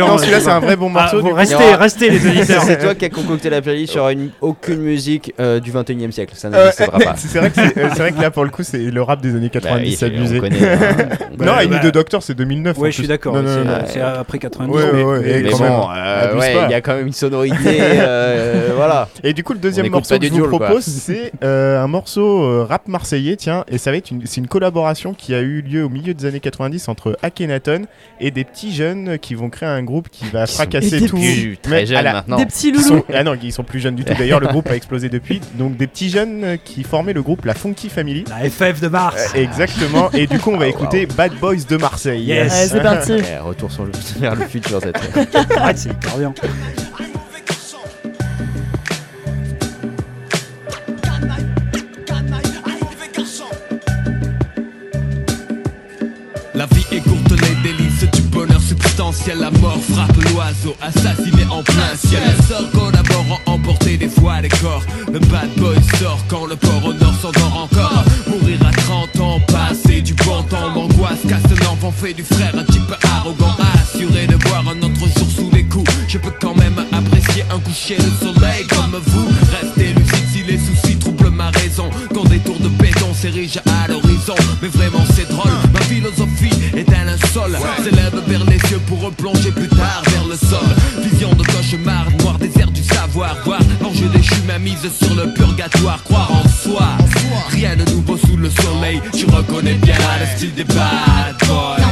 Non, celui-là, c'est un vrai bon Ah, morceau. restez, restez les auditeurs. C'est toi qui as concocté la playlist sur une, aucune musique euh, du 21 e siècle. Ça Euh, n'existera pas. c'est vrai, que c'est euh, c'est vrai que là, pour le coup, c'est le rap des années Bah 90 oui, c'est- abusé. on connaît, hein. Non, Ouais, I Need bah- a Doctor, c'est 2009. en Ouais, je suis d'accord. C'est- après 90. Ouais, mais- ouais, ouais, mais- et Mais quand bon, euh, pas. il y a quand même une sonorité. euh, voilà. Et du coup, le deuxième morceau pas que je vous propose, c'est euh, un morceau euh, rap marseillais, tiens, et ça va être une, c'est une collaboration qui a eu lieu au milieu des années 90 entre Akhenaton et des petits jeunes qui vont créer un groupe qui va fracasser tout. Plus très Mais à jeune la- Des petits loulous. sont, ah non, ils sont plus jeunes du tout. D'ailleurs, le groupe a explosé depuis. Donc des petits jeunes euh, qui formaient le groupe La Funky Family. La FF de Mars. Euh, exactement. Et du coup, on va Oh, écouter Bad Boys de Marseille. Yes. Allez, c'est parti. Ouais, retour sur le, vers le futur cette Arrête, c'est La mort frappe l'oiseau, assassiné en plein ciel. Les sœurs collaborant, emporter des fois les corps. Le bad boy sort quand le port au nord s'endort encore. Mourir à 30 ans, passer du bon temps. L'angoisse casse l'enfant, fait du frère un type arrogant. Assuré de voir un autre jour sous les coups. Je peux quand même apprécier un coucher de soleil comme vous. Restez lucide si les soucis troublent ma raison. Quand des tours de béton s'érigent à l'horizon. Mais vraiment c'est drôle, ma philosophie linceul. S'élève vers les cieux pour replonger plus tard vers le sol. Vision de cauchemar, noir désert du savoir. Voir l'enjeu déchu m'a mise sur le purgatoire. Croire en soi, rien de nouveau sous le soleil. Tu reconnais bien le style des bad boys.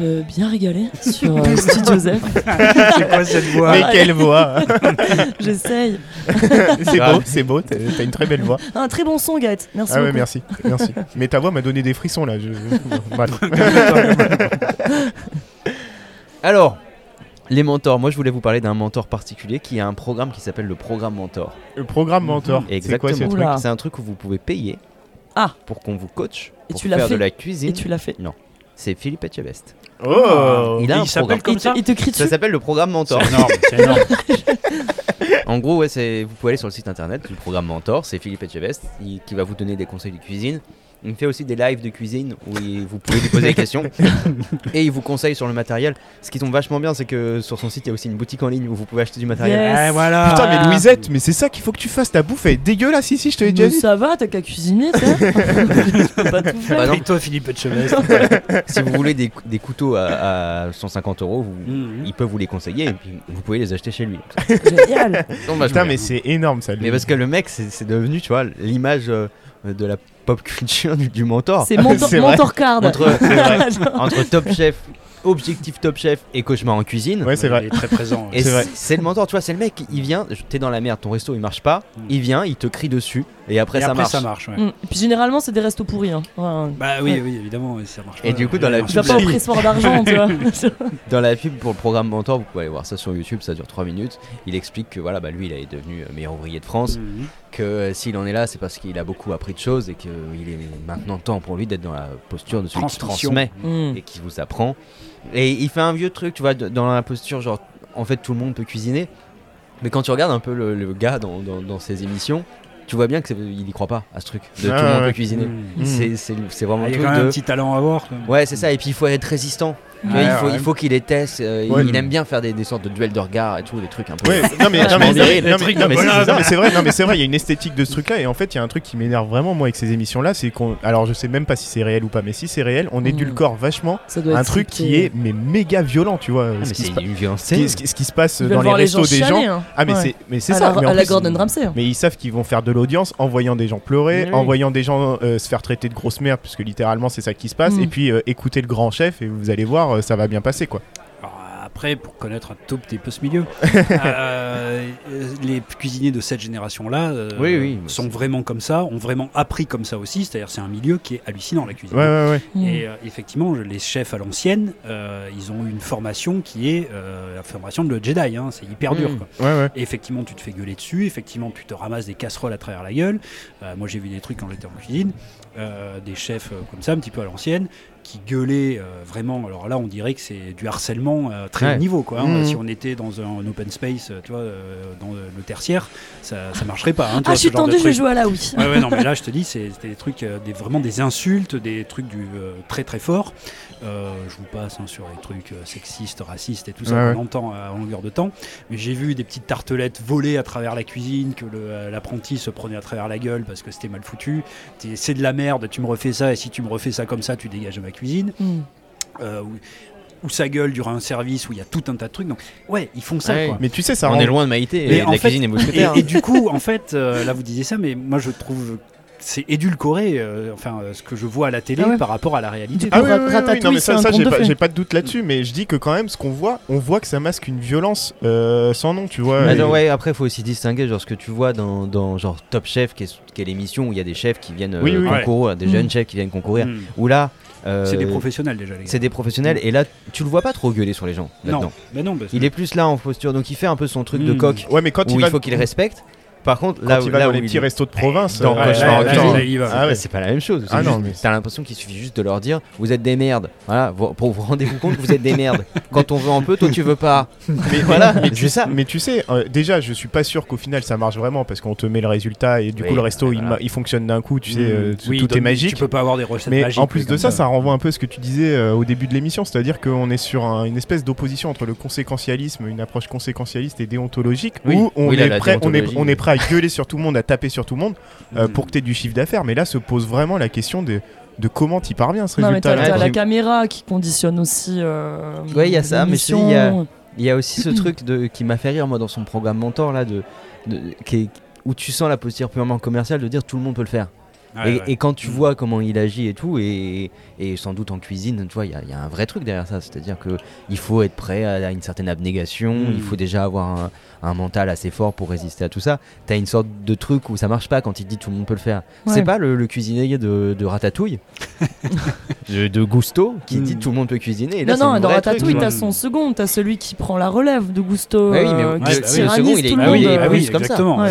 Euh, bien régalés sur euh, Studio Zef. C'est quoi cette voix Mais quelle voix J'essaye. C'est beau, c'est beau, t'as une très belle voix. Un très bon son, Gaët. Merci Ah ouais, merci, merci. Mais ta voix m'a donné des frissons là. Je... Alors, les mentors. Moi, je voulais vous parler d'un mentor particulier qui a un programme qui s'appelle le programme mentor. Le programme mentor. C'est Exactement. quoi ce truc. C'est un truc où vous pouvez payer Ah. pour qu'on vous coach Et tu l'as faire fait de la cuisine. Et tu l'as fait. C'est Philippe Etchebest. Oh Il a un il s'appelle programme. comme ça il te crie Ça s'appelle le programme mentor. C'est énorme, c'est énorme. En gros, ouais, c'est vous pouvez aller sur le site internet du programme Mentor, c'est Philippe Etchebest il- qui va vous donner des conseils de cuisine. Il fait aussi des lives de cuisine où il- vous pouvez lui poser des questions et il vous conseille sur le matériel. Ce qui tombe vachement bien, c'est que sur son site il y a aussi une boutique en ligne où vous pouvez acheter du matériel. Yes. Eh, voilà. Putain, mais Louisette, mais c'est ça qu'il faut que tu fasses. Ta bouffe elle est dégueulasse ici, je te l'ai déjà Mais dit. ça va, t'as qu'à cuisiner, tu Je peux pas tout faire. Par exemple, Et toi, Philippe Etchebest si vous voulez des, des couteaux à, à 150 euros, vous- Mhm. il peut vous les conseiller et puis vous pouvez les acheter chez lui. Génial. Vachement Putain, mais c'est énorme ça. Mais parce que le mec, c'est c'est devenu, tu vois, l'image euh, de la pop culture du, du mentor. C'est mentor card. Entre, entre Top Chef, Objectif Top Chef et Cauchemar en cuisine. Ouais, c'est vrai. Il est très présent. Et C'est vrai. c'est c'est le mentor, tu vois, c'est le mec, il vient, t'es dans la merde, ton resto il marche pas, Mm. il vient, il te crie dessus, et après, Et ça, après, marche. ça marche. ouais. Mm. Et puis généralement, c'est des restos pourris. Hein. Ouais. Bah oui, oui, évidemment, ça marche. Et pas. du coup, dans la pub, pas au pressoir d'argent, tu vois. Dans la pub pour le programme mentor, vous pouvez aller voir ça sur YouTube, ça dure 3 minutes. Il explique que voilà, bah, lui, il est devenu euh, meilleur ouvrier de France, Mhm. que euh, s'il en est là, c'est parce qu'il a beaucoup appris de choses et qu'il est maintenant temps pour lui d'être dans la posture de celui qui transmet. Mm. et qui vous apprend. Et il fait un vieux truc, tu vois, de- dans la posture, genre, en fait, tout le monde peut cuisiner. Mais quand tu regardes un peu le, le gars dans, dans, dans ses émissions, tu vois bien que c'est- il y croit pas à ce truc de Ah, tout le monde ouais. peut cuisiner. Mhm. C'est- C'est c'est vraiment Ah, le Il y a truc quand même de. un petit talent à avoir. quoi. Ouais, c'est ça. Et puis il faut être résistant. Ouais, il, faut, ouais. il faut qu'il les teste. euh, il- Ouais. il, aime bien faire des, des sortes de duels de regard et tout, des trucs un peu. Ouais, non mais, non, mais, Vachement non, mais- viril. non, mais- truc non, de mais c'est- bonhomme. non, mais c'est vrai, non mais c'est vrai, il y a une esthétique de ce truc-là et en fait il y a un truc qui m'énerve vraiment moi avec ces émissions-là, c'est qu'on, alors je sais même pas si c'est réel ou pas, mais si c'est réel, on édulcore vachement Ça doit un être truc qui est mais méga violent, tu vois, Ah, mais ce, qui c'est se, pa- une violence. ce qui- ce qui- ce qui se passe Ils dans les voir les restos des gens. hein. Ah mais Ouais. c'est, mais c'est à ça. la, mais en à la plus, Gordon Ramsay. hein. Mais ils savent qu'ils vont faire de l'audience en voyant des gens pleurer, oui. en voyant des gens euh, se faire traiter de grosse merde, puisque littéralement c'est ça qui se passe, Mm. et puis euh, écouter le grand chef et vous allez voir, euh, ça va bien passer quoi. Après, pour connaître un tout petit peu ce milieu, euh, les cuisiniers de cette génération-là euh, Oui, oui. sont vraiment comme ça, ont vraiment appris comme ça aussi. C'est-à-dire, c'est un milieu qui est hallucinant la cuisine. Ouais ouais ouais. Mm. Et euh, effectivement, les chefs à l'ancienne, euh, ils ont eu une formation qui est euh, la formation de le Jedi. hein, c'est hyper dur. Mm. quoi. Ouais ouais. Et effectivement, tu te fais gueuler dessus. Effectivement, tu te ramasses des casseroles à travers la gueule. Euh, moi, j'ai vu des trucs quand j'étais en cuisine, euh, des chefs euh, comme ça, un petit peu à l'ancienne. Qui gueulaient euh, vraiment. Alors là, on dirait que c'est du harcèlement euh, très Ouais. haut niveau. Quoi, hein. Mhm. Si on était dans un, un open space, euh, tu vois, euh, dans le tertiaire, ça, ça marcherait pas. hein, tu Ah, vois, je suis tendu, je jouer à la oui. Ouais, ouais, non, mais là, je te dis, c'est- c'était des trucs, euh, des, vraiment des insultes, des trucs du, euh, très très forts. Euh, je vous passe hein, sur les trucs euh, sexistes, racistes et tout ça Ouais, qu'on entend à longueur de temps. Mais j'ai vu des petites tartelettes voler à travers la cuisine, que l'apprenti se prenait à travers la gueule parce que c'était mal foutu. C'est de la merde, tu me refais ça, et si tu me refais ça comme ça, tu dégages de cuisine. Mm. Euh, où, où sa gueule durant un service, où il y a tout un tas de trucs. Donc, ouais, ils font ça. Ouais. quoi. Mais tu sais, ça On rend- est loin de Maïté et de la fait- cuisine et Et, mousquetaire. et du coup, en fait, euh, là vous disiez ça, mais moi je trouve c'est édulcoré, euh, enfin euh, ce que je vois à la télé Ah ouais. par rapport à la réalité. Ah oui, oui, oui, oui, Ratatouille, non mais ça, ça j'ai pas, de doute là-dessus, mais je dis que quand même ce qu'on voit, on voit que ça masque une violence euh, sans nom, tu vois. Mais et- non, ouais, après, il faut aussi distinguer genre, ce que tu vois dans, dans genre Top Chef, qui est, qui est l'émission où il y a des chefs qui viennent euh, concourir, des Mm. jeunes chefs qui viennent concourir. Mm. Où là, euh, C'est des professionnels déjà, les gars. c'est des professionnels, et là, tu le vois pas trop gueuler sur les gens Non, là-dedans. mais non, parce que- Il est plus là en posture, donc il fait un peu son truc de Mm. coq Ouais, mais quand où il faut qu'il respecte. Par contre, quand là, il va là dans où les il- petits restos de province, Dans euh, Cauchemar en cuisine. il. Ah ouais. c'est pas la même chose. Ah juste- non, mais T'as l'impression qu'il suffit juste de leur dire vous êtes des merdes. Voilà, vous- pour vous rendez-vous compte que vous êtes des merdes. Quand on veut un peu, toi tu veux pas. Mais Voilà, mais tu, ça. mais tu sais, euh, déjà, je suis pas sûr qu'au final ça marche vraiment parce qu'on te met le résultat et du Oui, coup le resto ouais, il, il fonctionne d'un coup, tu sais, Mm. euh, Oui, tout donc, est magique. Tu peux pas avoir des recettes Mais magiques. en plus de ça, ça renvoie un peu à ce que tu disais au début de l'émission, c'est-à-dire qu'on est sur un- une espèce d'opposition entre le conséquentialisme, une approche conséquentialiste et déontologique, où on, est prêt, à gueuler sur tout le monde, à taper sur tout le monde euh, Mm. pour que tu aies du chiffre d'affaires. Mais là se pose vraiment la question de, de comment tu parviens ce Non, mais t'as résultat. t'as la caméra qui conditionne aussi. euh, Ouais, il y a ça, mais il y a- l'émission. Il y a aussi ce truc de, qui m'a fait rire moi dans son programme mentor là, de, de- qui est- où tu sens la posture purement commerciale de dire tout le monde peut le faire. Ouais, et, ouais. et quand tu vois comment il agit et tout, et, et sans doute en cuisine, tu vois, il y, a- il y a un vrai truc derrière ça. C'est-à-dire que il faut être prêt à, à une certaine abnégation, il faut déjà avoir un, un mental assez fort pour résister à tout ça. T'as une sorte de truc où ça marche pas quand il dit tout le monde peut le faire. Ouais. C'est pas le, le cuisinier de, de Ratatouille, de, de Gusto, qui Mm. dit tout le monde peut cuisiner. Et là, Non, non, dans Ratatouille, t'as son second, t'as celui qui prend la relève de Gusto, Ouais, oui, mais euh, le- qui le- second, il est- tout le ah oui, euh, ah oui, comme exactement.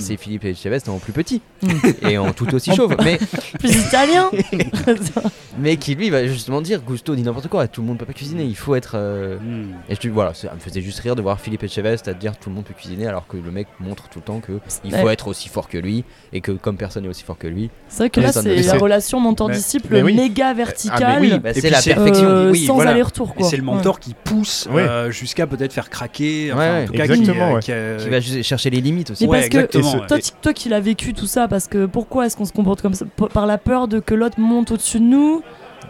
C'est Philippe Etchebest en plus petit Mm. et en tout aussi chauve, mais, plus italien. mais qui lui va justement dire Gusto dit n'importe quoi, tout le monde peut pas cuisiner, il faut être. euh, Mm. Et je dis voilà, ça me faisait juste rire de voir Philippe Etchebest à dire tout le monde peut cuisiner alors que le mec montre tout le temps que il faut Ouais. être aussi fort que lui et que comme personne n'est aussi fort que lui. C'est vrai que là, c'est la relation mentor-disciple oui. méga verticale. oui, bah, Et c'est puis la c'est- perfection. euh, oui, sans voilà. aller-retour. C'est le mentor qui pousse Ouais. euh, jusqu'à peut-être faire craquer. Enfin, ouais. en tout cas, qui, Exactement, euh, qui, Qui va chercher les limites aussi. Parce que toi qui l'as vécu tout ça, parce que pourquoi est-ce qu'on se comporte comme ça P- Par la peur de que l'autre monte au-dessus de nous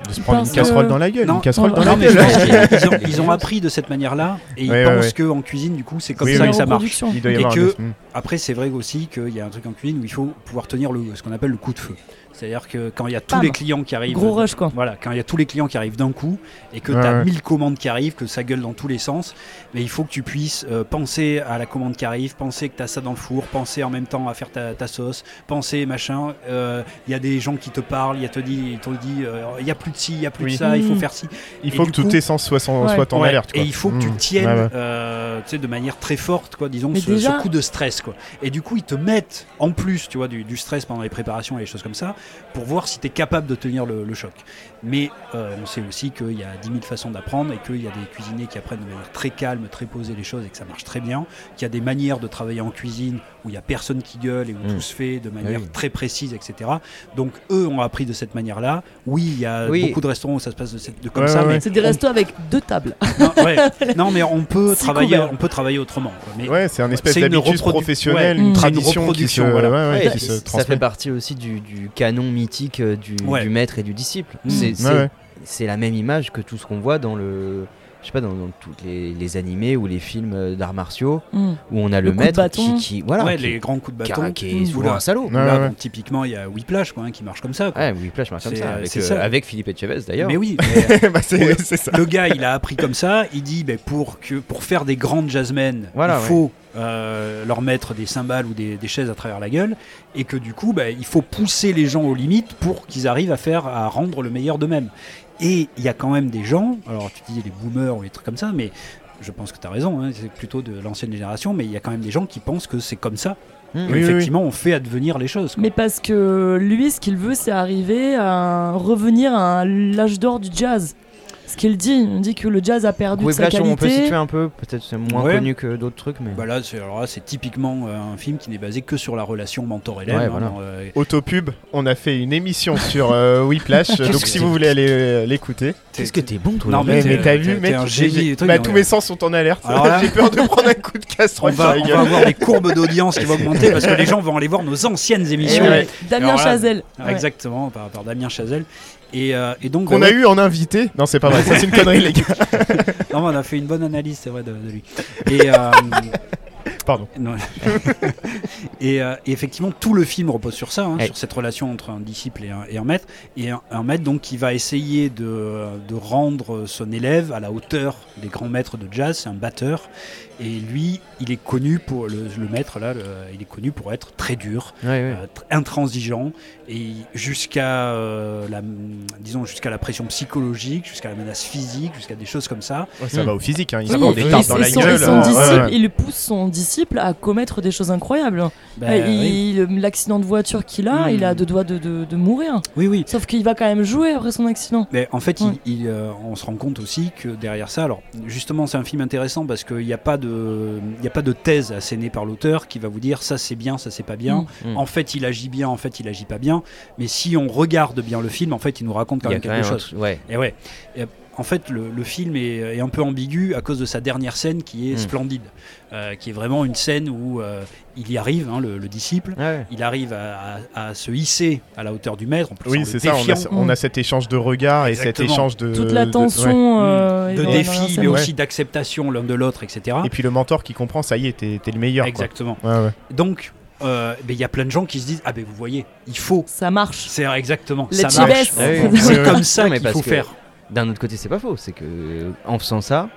De se Tu prendre une casserole que- dans la gueule, Non, une casserole non, dans non, la Non, mais je gueule. pense qu'ils ont, ils ont appris de cette manière-là et ils Ouais, pensent ouais. qu'en cuisine, du coup, c'est comme Oui, ça oui. que ça marche. Et que-. Après, c'est vrai aussi qu'il y a un truc en cuisine où il faut pouvoir tenir le, ce qu'on appelle le coup de feu. C'est-à-dire que quand il y a tous Bam. les clients qui arrivent. Gros rush, quoi. Voilà, quand il y a tous les clients qui arrivent d'un coup et que Ouais, tu as ouais. 1000 commandes qui arrivent, que ça gueule dans tous les sens, mais il faut que tu puisses euh, penser à la commande qui arrive, penser que tu as ça dans le four, penser en même temps à faire ta, ta sauce, penser machin. euh, Il y a des gens qui te parlent, il y a te dit, ils te dit, euh, il y a plus de ci, il y a plus Oui. de ça, il faut Mm. faire ci. Il Et faut que coup- tes sens soient, en- Ouais. soient en Ouais, alerte. Et quoi. il faut que tu Mm. tiennes euh, de manière très forte, quoi, disons, ce, déjà- ce coup de stress. Quoi. Et du coup, ils te mettent en plus tu vois, du, du stress pendant les préparations et les choses comme ça pour voir si tu es capable de tenir le, le choc. Mais euh, on sait aussi qu'il y a 10 000 façons d'apprendre et qu'il y a des cuisiniers qui apprennent de manière très calme, très posée les choses et que ça marche très bien. Qu'il y a des manières de travailler en cuisine où il n'y a personne qui gueule et où Mm. tout se fait de manière Oui. très précise, etc. Donc eux ont appris de cette manière-là. Oui, il y a Oui. beaucoup de restaurants où ça se passe de, cette- de comme Ouais, ça, ouais, mais ouais. C'est des on- restos avec deux tables. non, ouais. Non, mais on peut travailler, on peut travailler autrement. quoi. Mais Ouais, c'est un espèce une d'habitude reprodu- professionnelle, ouais. une tradition qui se, voilà. ouais, ouais, Ouais, qui et se ça fait partie aussi du, du canon mythique euh, du, Ouais. du maître et du disciple. Mm. C'est la même image que tout ce qu'on voit dans le. Je sais pas, dans, dans tous les, les animés ou les films euh, d'arts martiaux Mm. où on a Le le, maître qui, qui- voilà, ouais, qui, les grands coups de bâton. qui est Mm. souvent un salaud. Ouais, Là, ouais. bon, typiquement, il y a Whiplash quoi, hein, qui marche comme ça. quoi. Ouais, Whiplash marche comme C'est, ça, euh, avec, c'est euh, ça. avec Philippe Etchebest d'ailleurs. Mais oui, mais, Bah, ça. le gars, il a appris comme ça. Il dit, ben, pour que pour faire des grandes jazzmen, Voilà, il ouais. faut euh, leur mettre des cymbales ou des, des chaises à travers la gueule, et que du coup, ben, il faut pousser les gens aux limites pour qu'ils arrivent à faire, à rendre le meilleur d'eux-mêmes. Et il y a quand même des gens, alors tu dis les boomers ou les trucs comme ça, mais je pense que tu as raison, hein, c'est plutôt de l'ancienne génération, mais il y a quand même des gens qui pensent que c'est comme ça. Mmh. oui, effectivement, on fait advenir les choses. quoi. Mais parce que lui, ce qu'il veut, c'est arriver à revenir à l'âge d'or du jazz. Ce qu'il dit, il dit que le jazz a perdu de sa Whiplash, on peut qualité. situer un peu, peut-être c'est moins Ouais. connu que d'autres trucs, mais. Bah là, c'est alors là, c'est typiquement euh, un film qui n'est basé que sur la relation mentor-élève. Ouais, hein, voilà. euh, Autopub, on a fait une émission sur euh, Whiplash, donc si vous voulez aller euh, l'écouter. Qu'est-ce que t'es bon, toi Non, Mais, t'as vu, t'es mec, un génie, bah, mais tous mes sens sont en alerte. J'ai peur de prendre un coup de on, casserole va, on va avoir des courbes d'audience qui vont augmenter parce que les gens vont aller voir nos anciennes Eh émissions. Ouais. Damien Chazelle. Ouais. Exactement, par, par Damien Chazelle. Et, euh, et donc, Qu'on a eu en invité. Non, c'est pas vrai, ça, c'est une connerie, les gars. non, on a fait une bonne analyse, c'est vrai, de, de lui. Et, euh, Pardon. non. et, euh, et effectivement, tout le film repose sur ça, hein, sur cette relation entre un disciple et un, et un maître. Et un, un maître donc qui va essayer de, de rendre son élève à la hauteur des grands maîtres de jazz, c'est un batteur. Et lui, il est connu pour le, le maître là, le- il est connu pour être très dur, Ouais, ouais. euh, tr- intransigeant et jusqu'à euh, la disons jusqu'à la pression psychologique, jusqu'à la menace physique, jusqu'à des choses comme ça. Ouais, ça va au physique, hein. il Oui, des tartes dans la son, gueule. et son euh, disciple, ouais, ouais. il pousse son disciple à commettre des choses incroyables. Ben, oui. L'accident de voiture qu'il a, il a deux doigts de, de- de mourir. oui, oui. Sauf qu'il va quand même jouer après son accident. Mais en fait, Ouais. il- il, euh, on se rend compte aussi que derrière ça, alors justement, c'est un film intéressant parce qu'il n'y a pas de, il y a pas de thèse assénée par l'auteur qui va vous dire ça c'est bien, ça c'est pas bien. Mm. En fait, il agit bien, en fait, il agit pas bien. Mais si on regarde bien le film, en fait, il nous raconte quand Il même quand quelque même chose. Ouais. Et ouais. Et, en fait, le, le film est, est un peu ambigu à cause de sa dernière scène qui est Mm. splendide, euh, qui est vraiment une scène où euh, il y arrive, hein, le, le disciple. Ouais. Il arrive à, à- à se hisser à la hauteur du maître. En plus, en Oui, c'est ça, on a, défiant. on a cet échange de regards et cet échange de. Toute la de- tension. ouais. euh, de est dans la défi, mais ouais. aussi d'acceptation l'un de l'autre, etc. Et puis le mentor qui comprend, ça y est, t'es le meilleur. quoi. Exactement. Ouais, ouais. Donc, euh, ben, il y a plein de gens qui se disent Ah, ben vous voyez, il faut. Ça marche. C'est exactement. Les ça marche. Ah. C'est Ouais, comme ouais. ça qu'il parce faut que- faire. D'un autre côté, c'est pas faux. C'est que en faisant ça,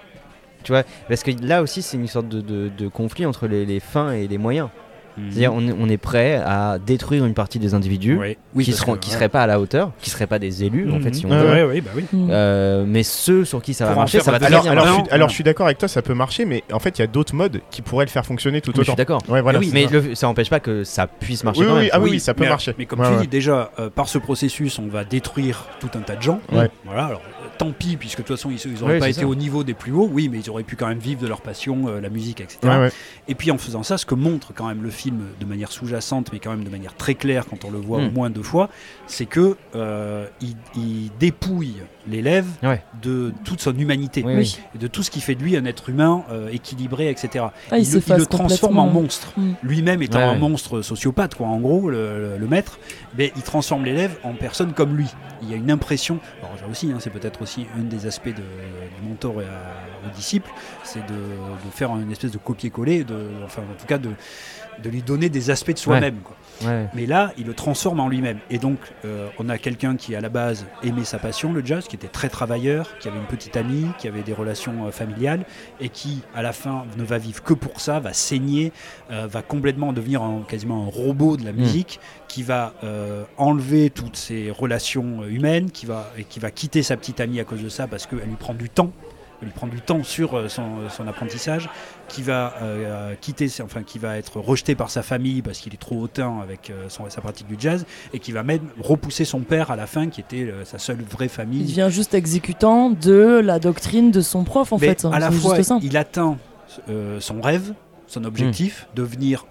tu vois, parce que là aussi, c'est une sorte de, de- de conflit entre les, les fins et les moyens. C'est-à-dire, on est, on est prêt à détruire une partie des individus. Oui, qui parce seront, que, qui ouais. seraient pas à la hauteur, qui seraient pas des élus en Mhm. fait, si on Ouais, veut. Ouais, ouais, bah oui. Mm. Euh, mais ceux sur qui ça va Pour marcher, ça va Alors, alors, marcher. je suis, alors non. je suis d'accord avec toi, ça peut marcher, mais en fait, il y a d'autres modes qui pourraient le faire fonctionner tout Oui, je suis autant. d'accord. Ouais, voilà. oui, Mais ça. le- ça n'empêche pas que ça puisse marcher Oui, quand oui, même. ah oui, oui, ça peut mais, marcher. Mais comme Ouais, tu ouais. dis, déjà, euh, par ce processus, on va détruire tout un tas de gens. Voilà, alors tant pis, puisque de toute façon, ils, ils auraient Ouais, pas été ça. au niveau des plus hauts. Oui, mais ils auraient pu quand même vivre de leur passion, euh, la musique, etc. Ouais, ouais. Et puis en faisant ça, ce que montre quand même le film de manière sous-jacente, mais quand même de manière très claire quand on le voit au moins deux fois, c'est que euh, il, il dépouille l'élève Ouais. de toute son humanité, Oui, oui. et de tout ce qui fait de lui un être humain euh, équilibré, etc. Ah, il le- transforme en complètement. monstre. Mm. Lui-même étant un monstre sociopathe, quoi, en gros, le, le- le maître, mais il transforme l'élève en personne comme lui. Il y a une impression, alors j'ai aussi, hein, c'est peut-être aussi un des aspects de- du mentor et à- au disciple, c'est de, de faire une espèce de copier-coller, de, enfin en tout cas de, de lui donner des aspects de soi-même. Ouais. Mais là, il le transforme en lui-même. Et donc, euh, on a quelqu'un qui, à la base, aimait sa passion, le jazz, qui était très travailleur, qui avait une petite amie, qui avait des relations euh, familiales, et qui, à la fin, ne va vivre que pour ça, va saigner, euh, va complètement devenir un- quasiment un robot de la musique, qui va enlever toutes ses relations humaines, qui va, et qui va quitter sa petite amie à cause de ça, parce qu'elle lui prend du temps. Lui prend du temps sur euh, son, son apprentissage, qui va euh, quitter, enfin qui va être rejeté par sa famille parce qu'il est trop hautain avec euh, son- sa pratique du jazz, et qui va même repousser son père à la fin, qui était euh, sa seule vraie Il famille. devient juste exécutant de la doctrine de son prof en Mais fait. à la C'est fois, juste ça. il atteint euh, son rêve, son objectif, devenir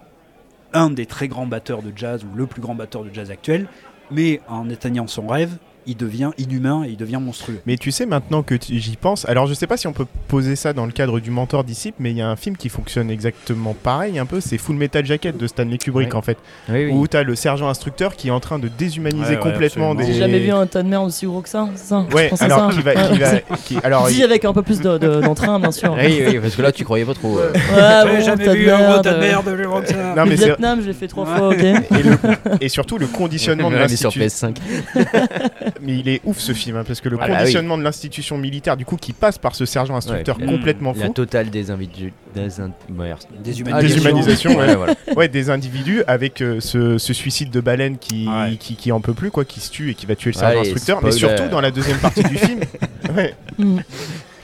un des très grands batteurs de jazz ou le plus grand batteur de jazz actuel, mais en atteignant son rêve, il devient inhumain et il devient monstrueux. Mais tu sais maintenant que tu- j'y pense, alors je sais pas si on peut poser ça dans le cadre du mentor disciple, mais il y a un film qui fonctionne exactement pareil un peu, c'est Full Metal Jacket de Stanley Kubrick Ouais. en fait, Oui, oui. où t'as le sergent instructeur qui est en train de déshumaniser Ouais, ouais, complètement absolument. des. J'ai jamais vu un tas de merde aussi gros que ça, c'est ça Je Ouais, pensais alors ça. qui va, qui va, qui- alors Dis il- avec un peu plus de- de- d'entrain, bien sûr. Oui, oui, parce que là, tu croyais pas trop. euh. Ouais, J'ai bon, jamais tas de vu un gros merde, tas de euh, merde, je ça. Non, Le mais c'est- Vietnam, je l'ai fait trois fois, ok. et, le- et surtout le conditionnement de On l'a mis sur l'institution. PS5. Mais il est ouf ce film hein, parce que le Ah bah oui. conditionnement de l'institution militaire du coup qui passe par ce sergent instructeur Ouais. complètement La fou. totale des individus. Des in- Déshumanisation. Déshumanisation, ouais. Ouais, voilà. Ouais, des individus avec euh, ce, ce suicide de baleine qui, Ouais. qui, qui en peut plus, quoi, qui se tue et qui va tuer le sergent instructeur. Mais surtout dans la deuxième partie du film. Ouais. Mm.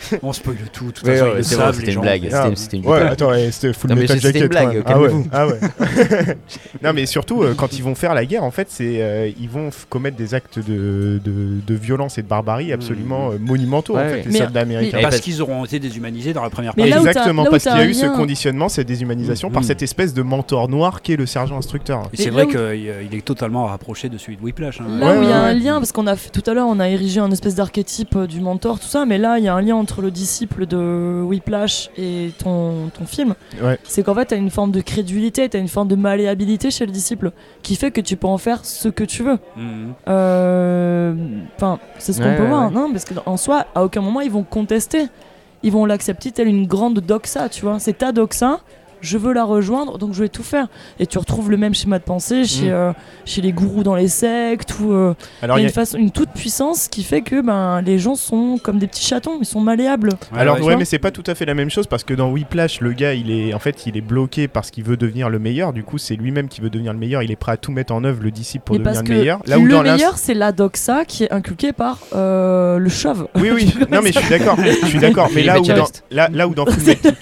On spoil tout, de toute Ouais, ouais, c'était une blague. Ah, C'était- une ouais, blague. attends, ouais, c'était Full Non, Metal c'était une blague. Ah ouais, ah ouais. non, mais surtout, euh, quand ils vont faire la guerre, en fait, c'est euh, ils vont commettre des actes de, de, de violence et de barbarie absolument euh, monumentaux, en fait, ouais. les Mais- soldats américains. Parce qu'ils auront été déshumanisés dans la première partie. Exactement, parce qu'il y a eu ce conditionnement, cette déshumanisation, par Mm. cette espèce de mentor noir qu'est le sergent instructeur. Et c'est vrai qu'il est totalement rapproché de celui de Whiplash. hein. Là où il y a un lien, parce qu'on a tout à l'heure, on a érigé un espèce d'archétype euh, du mentor, tout ça, mais là, il y a un lien entre le disciple de Whiplash et ton, ton film. Ouais. C'est qu'en fait, tu as une forme de crédulité, tu as une forme de malléabilité chez le disciple, qui fait que tu peux en faire ce que tu veux. Mhm. Euh, Enfin, c'est ce qu'on Ouais, peut ouais, voir, ouais. non Parce qu'en soi, à aucun moment, ils vont contester. Ils vont l'accepter telle une grande doxa, tu vois. C'est ta doxa, je veux la rejoindre, donc je vais tout faire. Et tu retrouves le même schéma de pensée chez, Mm. euh, chez les gourous dans les sectes, ou euh, Alors, il y a une, façon, une toute puissance qui fait que ben, les gens sont comme des petits chatons, ils sont malléables. Alors ouais. mais c'est pas tout à fait la même chose parce que dans Whiplash, le gars, il est en fait, il est bloqué parce qu'il veut devenir le meilleur. Du coup, c'est lui-même qui veut devenir le meilleur. Il est prêt à tout mettre en œuvre, le disciple, pour Mais devenir le meilleur. Là où le dans meilleur, c'est la doxa qui est inculquée par euh, le chauve. Oui, oui. non, mais je suis d'accord. Je suis d'accord. Mais là où, dans, là, là où dans Full Metal,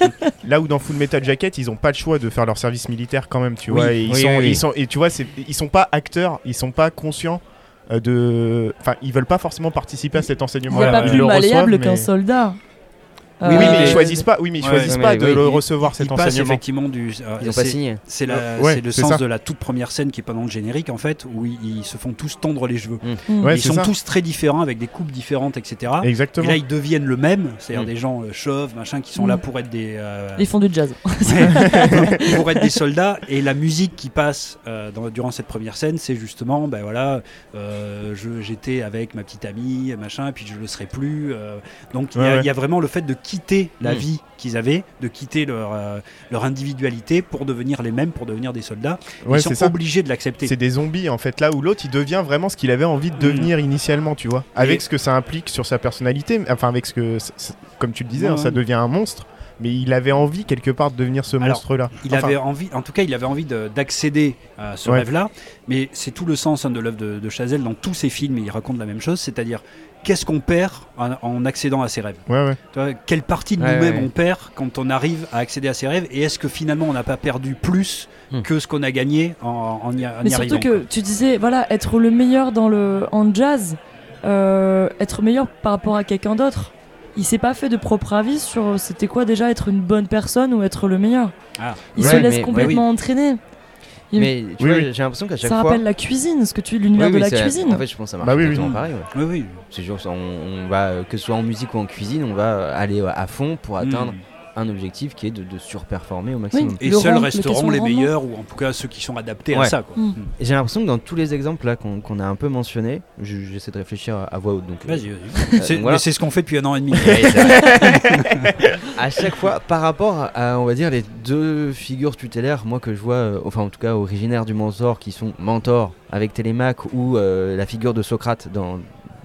là où dans Full Metal Jacket, ils ont pas le choix de faire leur service militaire quand même, tu Oui, vois. Et ils oui, sont, oui, oui. ils sont, et tu vois, ils sont pas acteurs, ils sont pas conscients euh, de, enfin, ils veulent pas forcément participer à cet Il enseignement. n'y a pas plus le malléable qu'un mais- soldat. Oui, oui, mais Euh, ils choisissent pas. Oui, mais ils Ouais, choisissent pas de oui, le ils- recevoir cet enseignement. effectivement du. euh, Ils ont c'est- pas signé. C'est c'est le c'est sens ça. de la toute première scène qui est pendant le générique en fait, où ils, ils se font tous tendre les cheveux. Mm. Ouais, ils sont ça. tous très différents avec des coupes différentes, etc. Et là ils deviennent le même, c'est-à-dire Mm. des gens euh, chauves, machin, qui sont Mm. là pour être des. euh, Ils font du jazz. pour être des soldats et la musique qui passe euh, dans- durant cette première scène c'est justement ben voilà euh, je- j'étais avec ma petite amie machin et puis je le serai plus euh, donc il y, a- Ouais, ouais. il y a vraiment le fait de quitter la Mm. vie qu'ils avaient de quitter leur, euh, leur individualité pour devenir les mêmes pour devenir des soldats Ouais, ils sont ça. obligés de l'accepter C'est des zombies en fait. Là où l'autre il devient vraiment ce qu'il avait envie de Mm. devenir initialement, tu vois. Avec Et- ce que ça implique sur sa personnalité, enfin avec ce que, comme tu le disais, Ouais, hein, ça devient un monstre. Mais il avait envie quelque part de devenir ce monstre-là. Il Enfin, avait envie, en tout cas, il avait envie de- d'accéder à ce Ouais. rêve-là, mais c'est tout le sens hein, de l'œuvre de, de Chazelle dans tous ses films. Il raconte la même chose, c'est-à-dire qu'est-ce qu'on perd en, en accédant à ses rêves. Ouais, ouais. Tu vois, quelle partie de Ouais, nous-mêmes ouais. on perd quand on arrive à accéder à ses rêves, et est-ce que finalement on n'a pas perdu plus Hmm. que ce qu'on a gagné en, en y, en Mais y surtout arrivant que tu disais, voilà, être le meilleur dans le, en jazz, euh, être meilleur par rapport à quelqu'un d'autre. Il s'est pas fait de propre avis sur euh, c'était quoi déjà être une bonne personne ou être le meilleur? Ah. Il Ouais, se laisse mais- complètement entraîner. Il- Mais tu Oui, vois, oui. j'ai l'impression qu'à chaque ça fois. rappelle la cuisine, ce que tu l'univers Oui, de la cuisine. En fait, je pense que ça marche Bah oui, oui. exactement Mm. pareil. ouais. Oui, oui. C'est sûr, ça, on, on va, que ce soit en musique ou en cuisine, on va aller à fond pour atteindre Hmm. Un objectif qui est de, de surperformer au maximum. Et Le seuls resteront les meilleurs, ou en tout cas ceux qui sont adaptés à ça. Quoi. Hmm. Et J'ai l'impression que dans tous les exemples là qu'on qu'on a un peu mentionnés, je- j'essaie de réfléchir à, à voix haute. Donc, euh, Vas-y, vas-y. euh, C'est- donc voilà. Mais c'est ce qu'on fait depuis un an et demi. À chaque fois, par rapport à, on va dire, les deux figures tutélaires, moi que je vois, euh, enfin en tout cas originaires du mentor, qui sont Mentor avec Télémaque ou euh, la figure de Socrate dans,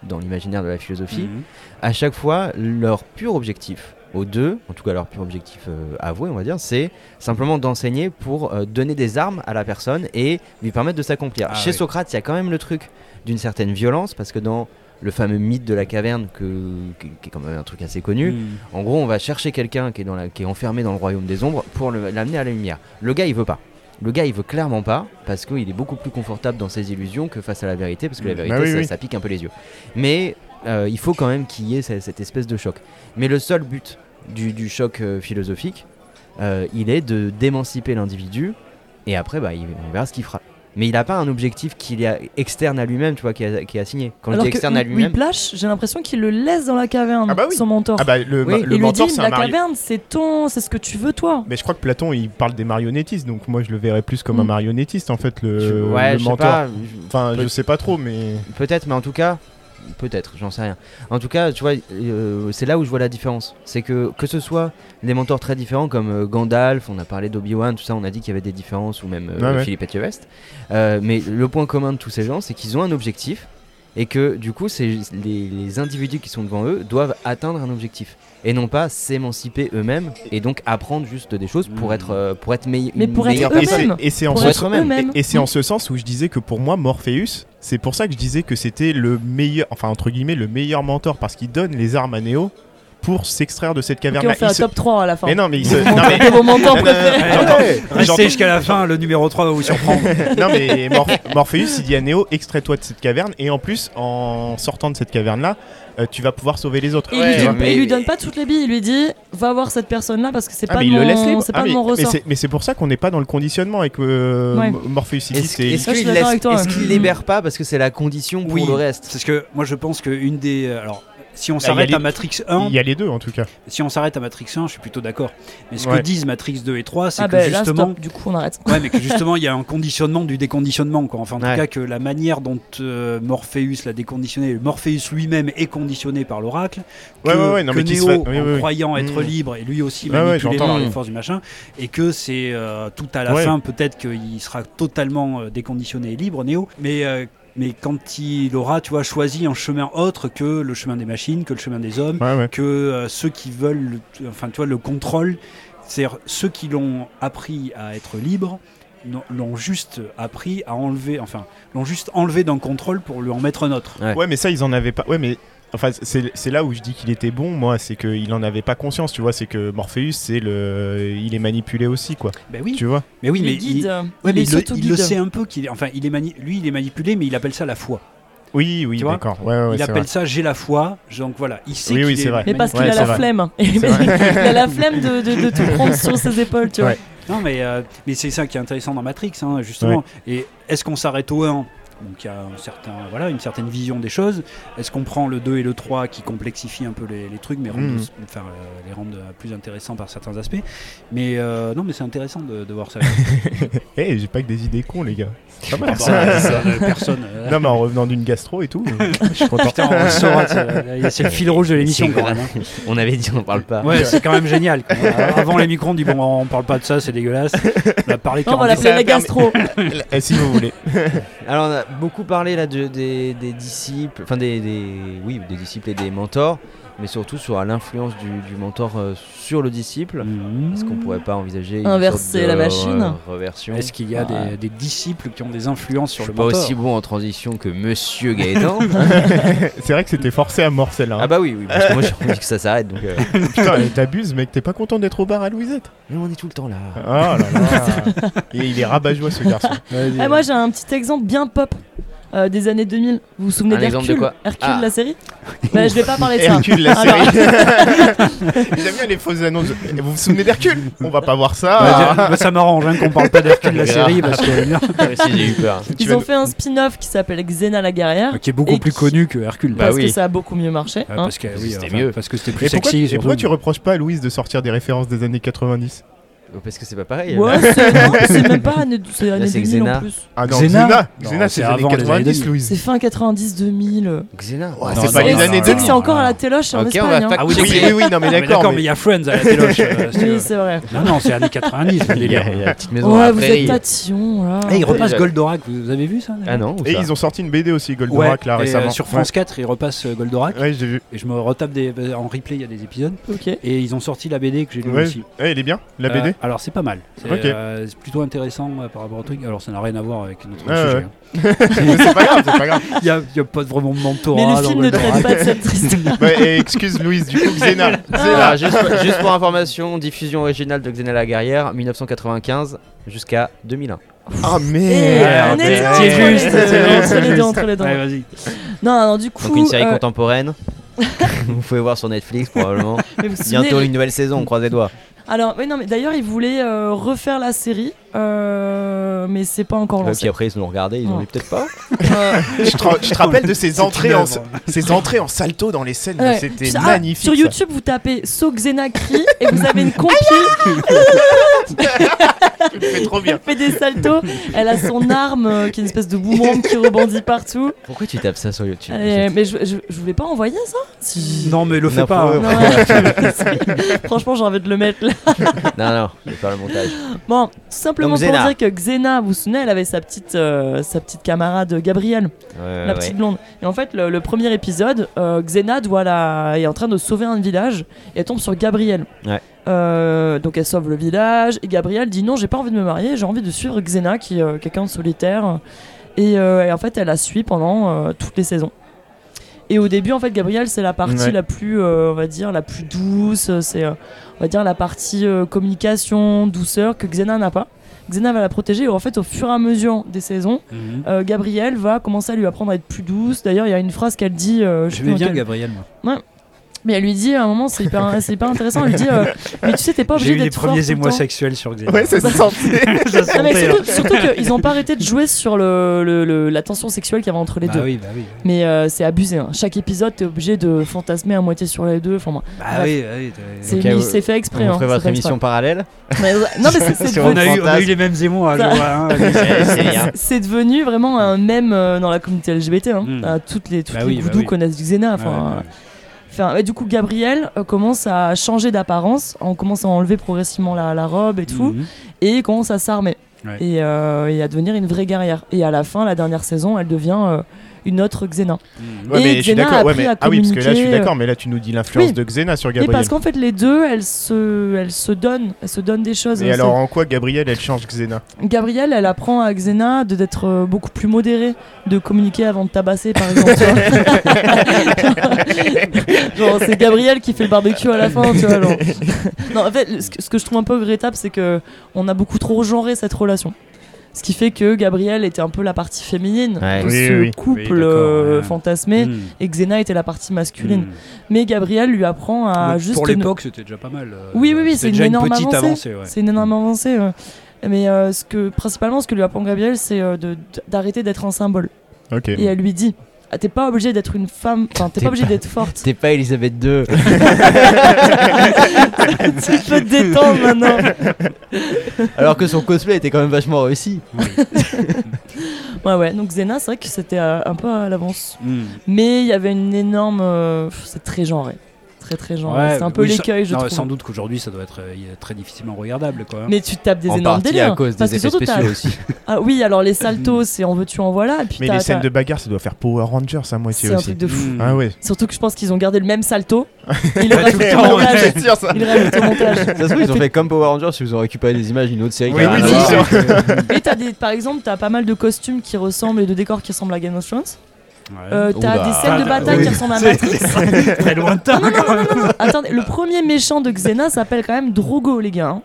dans l'imaginaire de la philosophie, Mhm. à chaque fois, leur pur objectif, aux deux, en tout cas leur pur objectif euh, avoué, on va dire, c'est simplement d'enseigner pour euh, donner des armes à la personne et lui permettre de s'accomplir. Ah Chez oui. Socrate, il y a quand même le truc d'une certaine violence, parce que dans le fameux mythe de la caverne, que, qui, qui est quand même un truc assez connu, Hmm. en gros, on va chercher quelqu'un qui, est dans la- qui est enfermé dans le royaume des ombres pour l'amener à la lumière. Le gars, il veut pas. Le gars, il veut clairement pas parce qu'il est beaucoup plus confortable dans ses illusions que face à la vérité, parce que la Bah vérité, oui, ça, oui. ça pique un peu les yeux. Mais euh, il faut quand même qu'il y ait cette, cette espèce de choc. Mais le seul but du, du choc euh, philosophique, euh, il est de d'émanciper l'individu et après, bah, il, on verra ce qu'il fera. Mais il n'a pas un objectif qui est externe à lui-même, tu vois, qui est, qui est assigné. Quand Alors je dis que externe à lui-même, Whiplash, j'ai l'impression qu'il le laisse dans la caverne, Ah bah oui. son mentor. Ah bah le, Oui. le il lui mentor dit c'est un la caverne, c'est ton, c'est ce que tu veux toi. Mais je crois que Platon il parle des marionnettistes, donc moi je le verrais plus comme Mm. un marionnettiste en fait le, je- ouais, le je sais mentor. pas. je- Enfin Peut- je sais pas trop mais Peut-être, mais en tout cas, peut-être, j'en sais rien. En tout cas, tu vois, euh, c'est là où je vois la différence. C'est que que ce soit des mentors très différents comme euh, Gandalf, on a parlé d'Obi-Wan, tout ça, on a dit qu'il y avait des différences, ou même euh, Ouais. Philippe Etchebest. Euh, mais le point commun de tous ces gens, c'est qu'ils ont un objectif et que du coup, les individus qui sont devant eux doivent atteindre un objectif et non pas s'émanciper eux-mêmes et donc apprendre juste des choses pour être euh, pour être meille- Mais pour être eux-mêmes. c'est- et c'est en ce en ce sens où je disais que pour moi, Morpheus, c'est pour ça que je disais que c'était le meilleur, enfin entre guillemets, le meilleur mentor parce qu'il donne les armes à Neo pour s'extraire de cette caverne on là. fait un top 3 à la fin. Mais non, mais il se. Non, mais- vos mentors Non, non, non, préférés. Restez jusqu'à la fin, le numéro 3 va vous surprendre. non mais Mor- Morpheus il dit à Neo extrais-toi de cette caverne et en plus en sortant de cette caverne là tu vas pouvoir sauver les autres. Et il lui, donne, il lui donne pas toutes les billes, il lui dit va voir cette personne là parce que c'est Ah, pas, mais de il le laisse mon, libre. c'est Ah, pas mais- mon mais ressort. Mais c'est pour ça qu'on n'est pas dans le conditionnement avec euh, Ouais. Morpheus ici. Est-ce c'est- est-ce qu'il libère pas parce que c'est la condition pour le reste Parce que moi je pense qu'une des. euh, Alors, si on Bah, s'arrête à Matrix 1, Il y a les deux en tout cas. si on s'arrête à Matrix 1, je suis plutôt d'accord. Mais ce Ouais. que disent Matrix 2 et 3, c'est Ah que bah là justement. stop, du coup on arrête. Ouais, mais que justement, il y a un conditionnement du déconditionnement. Quoi. Enfin, en Ouais. tout cas, que la manière dont euh, Morpheus l'a déconditionné, Morpheus lui-même est conditionné par l'oracle, que, Ouais, ouais, ouais, non, que mais Neo, se fa- oui, en oui, oui. croyant être Mm. libre, est lui aussi manipulé par les forces du machin, et que c'est euh, tout à la Ouais. fin, peut-être qu'il sera totalement euh, déconditionné et libre, Neo, mais. Mais quand il aura, tu vois, choisi un chemin autre que le chemin des machines, que le chemin des hommes, Ouais, ouais. que euh, ceux qui veulent, le, enfin, tu vois, le contrôle, c'est-à-dire ceux qui l'ont appris à être libre l'ont juste appris à enlever, enfin, l'ont juste enlevé d'un contrôle pour lui en mettre un autre. Ouais. Ouais, mais ça ils en avaient pas. Ouais, mais enfin c'est là où je dis qu'il était bon. Moi, c'est qu'il en avait pas conscience. Tu vois, c'est que Morpheus, c'est le, il est manipulé aussi quoi. Ben oui, Tu vois. mais oui, il mais guide, il, euh, ouais, il mais est il le- il sait un peu qu'il, est- enfin, il est mani- lui, il est manipulé, mais il appelle ça la foi. Oui, oui, d'accord. Ouais, ouais, il appelle vrai. ça j'ai la foi. Donc voilà, il sait Oui, qu'il oui, est c'est vrai. Mais parce qu'il Ouais, a la vrai. flemme. il a la flemme de, de- de tout prendre sur ses épaules, tu vois. Ouais. Non, mais, euh, mais c'est ça qui est intéressant dans Matrix, hein, justement. Et est-ce qu'on s'arrête au 1 donc il y a un certain, voilà, une certaine vision des choses. Est-ce qu'on prend le 2 et le 3 qui complexifient un peu les, les trucs, mais rendent, Mhm. enfin, euh, les rendent euh, plus intéressants par certains aspects Mais euh, non, mais c'est intéressant de, de voir ça. Eh, j'ai pas que des idées cons, les gars. C'est pas mal. Personne, euh, personne, euh, Non, mais en revenant d'une gastro et tout, je suis content. Putain, on le saura, c'est c'est le fil rouge de l'émission C'est quand même. hein. On avait dit on parle pas. Ouais, c'est quand même génial. quoi. Avant les micros, on dit bon, on parle pas de ça, c'est dégueulasse. On a parlé Non, on va 40 l'appeler la gastro. Eh, si vous voulez. Alors on a beaucoup parlé là de- des, des disciples, enfin des, des- oui des disciples et des mentors, mais surtout sur l'influence du, du mentor euh, sur le disciple. Est-ce qu'on pourrait pas envisager une Inverser la machine re- reversion Est-ce qu'il y a des, des disciples qui ont des influences Je sur suis le pas mentor aussi bon en transition que Monsieur Gaëtan. c'est vrai que c'était forcé à mort celle-là. hein. ah bah oui, oui, parce que moi j'ai envie que ça s'arrête. Donc, euh, Putain, t'abuses, mec, t'es pas content d'être au bar à Louisette mais on est tout le temps là. Ah là là. Et il est rabat-joie ce garçon. Ah, moi j'ai un petit exemple bien pop euh, des années 2000. Vous vous souvenez d'Hercule Hercule, Ah. la série bah, Je vais pas parler de ça. Hercule, la Alors- série. J'aime bien les fausses annonces. Vous vous souvenez d'Hercule On va pas voir ça. Bah, moi, ça m'arrange hein, qu'on parle pas d'Hercule la série parce que si j'ai eu peur. Tu Ils ont fait un spin-off qui s'appelle Xena la guerrière. qui est beaucoup plus qui- connu que Hercule. Bah parce oui. que ça a beaucoup mieux marché. Ouais, hein. parce que oui, C'était enfin, mieux. parce que c'était plus Et pourquoi, sexy. et pourquoi tu reproches pas à Louise de sortir des références des années 90 Parce que c'est pas pareil. Ouais, c'est même pas année, c'est année c'est 2000 en Xena. plus. Ah non, Xena Xena, Xena, c'est les années avant les années 90, 2000. Louise. C'est fin 90-2000. Xena. Ouais, Non, c'est pas les années non, Tu sais que 2000. c'est encore à la téloche en Espagne. hein. Ah oui, Oui, oui, non, mais d'accord. mais il y a Friends à la téloche. Oui, c'est vrai. non, non, c'est années 90. le Il y délire. a, il y a la petite maison à Ouais, vous êtes tatillon là. Eh, il repasse Ouais. Goldorak, vous avez vu ça Ah non, Et ils ont sorti une BD aussi, Goldorak, là, et, euh, récemment. sur France 4, ils repassent euh, Goldorak. Ouais, j'ai vu. Et je me retape des, en replay, il y a des épisodes. Ok. Et ils ont sorti la BD que j'ai lu aussi. ouais, il est bien, la Euh, BD Alors c'est pas mal. C'est euh, plutôt intéressant euh, par rapport au truc. Alors ça n'a rien à voir avec notre sujet. ouais. hein. C'est pas grave, c'est pas grave. Il n'y a, il y a pas vraiment de mentorat. Mais le film ne traite pas de cette. Ouais, et excuse Louise, du coup, Xena. Xena, juste, juste pour information, diffusion originale de Xena la guerrière, 1995 jusqu'à 2001. Ah, Eh, merde c'est juste, entre les deux, entre les deux. Ouais, vas-y. Non, alors du coup. Donc une série euh, contemporaine. vous pouvez voir sur Netflix probablement. Bientôt une nouvelle saison, on croise les doigts. Alors, oui, non, mais d'ailleurs, ils voulaient euh, refaire la série, euh, mais c'est pas encore Et lancé. puis après ils nous ont regardé, ils ont dit peut-être pas. Tu te, rappelles de ces entrées, en, ces entrées en salto dans les scènes ouais. C'était ah, magnifique. sur ça. YouTube, vous tapez So Xena crie et vous avez une compil. Tu le fais trop bien. Elle fait des saltos. Elle a son arme euh, qui est une espèce de boomerang qui rebondit partout. Pourquoi tu tapes ça sur YouTube Euh, mais je, je, je voulais pas envoyer ça Si- Non, mais le fais Non, pas. hein. Non, ouais. Franchement, j'ai envie de le mettre là. Non, non, je vais faire le montage. Bon, tout simplement Donc, pour dire que Xena, vous vous souvenez, elle avait sa petite, euh, sa petite camarade Gabrielle, Ouais, la ouais. petite blonde. Et en fait, le, le premier épisode, euh, Xena doit la... est en train de sauver un village et elle tombe sur Gabrielle. Ouais. Euh, donc elle sauve le village et Gabrielle dit non, j'ai pas envie de me marier, j'ai envie de suivre Xena qui est euh, quelqu'un de solitaire. Et, euh, et en fait, elle la suit pendant euh, toutes les saisons. Et au début, en fait, Gabrielle, c'est la partie Ouais. la plus, euh, on va dire, la plus douce. euh, C'est, euh, on va dire, la partie euh, communication, douceur que Xena n'a pas. Xena va la protéger. Et en fait, au fur et à mesure des saisons, Mhm. Gabrielle va commencer à lui apprendre à être plus douce. D'ailleurs, il y a une phrase qu'elle dit. je J'aimais dans bien quel- Gabriel, moi. Mais elle lui dit à un moment, c'est hyper, c'est hyper intéressant. Elle lui dit, euh, mais tu sais, t'es pas J'ai obligé eu les d'être fort premiers tout le émois sexuels sur Xena. Ouais, ça se sentait. Ça mais surtout, surtout qu'ils n'ont pas arrêté de jouer sur le, le- le- la tension sexuelle qu'il y avait entre les Bah deux. oui, bah oui. Mais euh, c'est abusé. hein. Chaque épisode, t'es obligé de fantasmer à moitié sur les deux. Enfin, moi, Bah Bref. oui, bah oui. c'est Ok, mis- c'est fait exprès. On hein, votre émission exprès. parallèle Mais, ouais, non, mais c'est c'est Sur On a, eu, on a eu les mêmes émois, hein. C'est rien. c'est devenu vraiment un mème euh, dans la communauté LGBT. Hein. Mm. Euh, toutes les, toutes les connaissent du Xena. Enfin, Enfin, et du coup, Gabriel euh, commence à changer d'apparence. On commence à enlever progressivement la, la robe et tout. Mhm. Et commence à s'armer. Ouais. Et, euh, et à devenir une vraie guerrière. Et à la fin, la dernière saison, elle devient euh, une autre Xena. Ouais, Et mais je suis Xena a. Ouais, mais... à Ah oui, parce que là, je suis d'accord, mais là, tu nous dis l'influence Oui. de Xena sur Et Gabriel. parce qu'en fait, les deux, elles se, elles se donnent, elles se donnent des choses. Et hein, alors, en quoi Gabriel, elle change Xena? Gabrielle, elle apprend à Xena de d'être euh, beaucoup plus modérée, de communiquer avant de tabasser, par exemple. genre, c'est Gabrielle qui fait le barbecue à la fin, tu vois. genre. non, en fait, ce que, ce que je trouve un peu regrettable, c'est que on a beaucoup trop genré cette relation. Ce qui fait que Gabrielle était un peu la partie féminine Ouais. de Oui, ce oui, couple Oui, euh, ouais. fantasmé, Mhm. et Xena était la partie masculine. Mhm. Mais Gabrielle lui apprend à Mais juste Pour ne- l'époque, c'était déjà pas mal. euh, Oui, oui, oui, c'est une déjà énorme petite avancée. avancée. ouais. C'est une énorme avancée. ouais. Mais euh, ce que, principalement, ce que lui apprend Gabrielle, c'est euh, d'arrêter d'être un symbole. Et elle lui dit ah, T'es pas obligé d'être une femme, enfin, t'es pas obligé d'être forte. T'es pas Elisabeth II. tu peux te détendre maintenant. Alors que son cosplay était quand même vachement réussi. Ouais, ouais, donc Xena, c'est vrai que c'était euh, un peu à l'avance. Mhm. Mais il y avait une énorme. euh, c'est très genré. Très, très. Ouais, c'est un peu oui, l'écueil, sans- je non, trouve. Sans doute qu'aujourd'hui, ça doit être euh, très difficilement regardable. Quoi. Mais tu tapes des en énormes délires. à cause des effets spéciaux aussi. Ah oui, alors les saltos, c'est en veux-tu, en voilà. Et puis Mais les scènes de bagarre, ça doit faire Power Rangers à moitié C'est un aussi. truc de fou. Mhm. Ah ouais. Surtout que je pense qu'ils ont gardé le même salto. Ils le rajoutent au montage. Ils le rajoutent au montage. Ça se trouve, ils ont fait comme Power Rangers si vous ont récupéré des images d'une autre série. Oui, oui, des, par exemple, t'as pas mal de costumes qui ressemblent et de décors qui ressemblent à Game of Thrones. Ouais. Euh, t'as des scènes de Ah, bataille oui. qui ressemblent à C'est- Matrix. Très lointain. quand même. Attendez, le premier méchant de Xena s'appelle quand même Drogo, les gars. hein.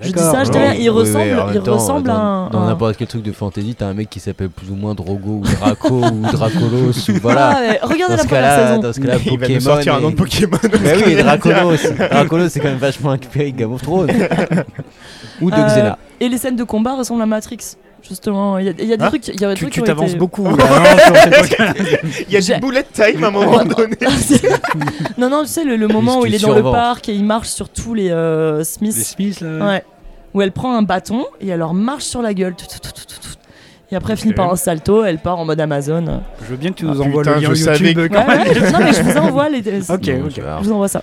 Je dis ça, je dis rien. Il ressemble, il temps, ressemble à dans, un. Dans un- n'importe quel truc de fantasy, t'as un mec qui s'appelle plus ou moins Drogo ou Draco ou Dracolos ou voilà. Ah, mais regardez Dans la ce première cas-là, saison. dans ce cas-là, Il va nous Pokémon. sortir un nom de et- Pokémon. Bah oui, Dracolos. Dracolos, c'est quand même vachement inspiré de Game of Thrones. ou de Euh, Xena. Et les scènes de combat ressemblent à Matrix. Justement, il y a, il y a des Hein trucs, il y a des Tu trucs tu t'avances été- beaucoup. Il y a du bullet time à un moment donné. non, non, tu sais, le, le moment où il est dans le parc et il marche sur tous les euh, Smiths. Les Smiths, là. Ouais. Où elle prend un bâton et elle leur marche sur la gueule. Tout, tout, tout, tout, tout. Et après, finit par un salto, elle part en mode Amazon. Je veux bien que tu Ah, nous envoies putain, le lien je YouTube. savais quand Ouais, même. ouais, je- non, mais je vous envoie les. Ok, Non, ok. c'est pas grave. Je vous envoie ça.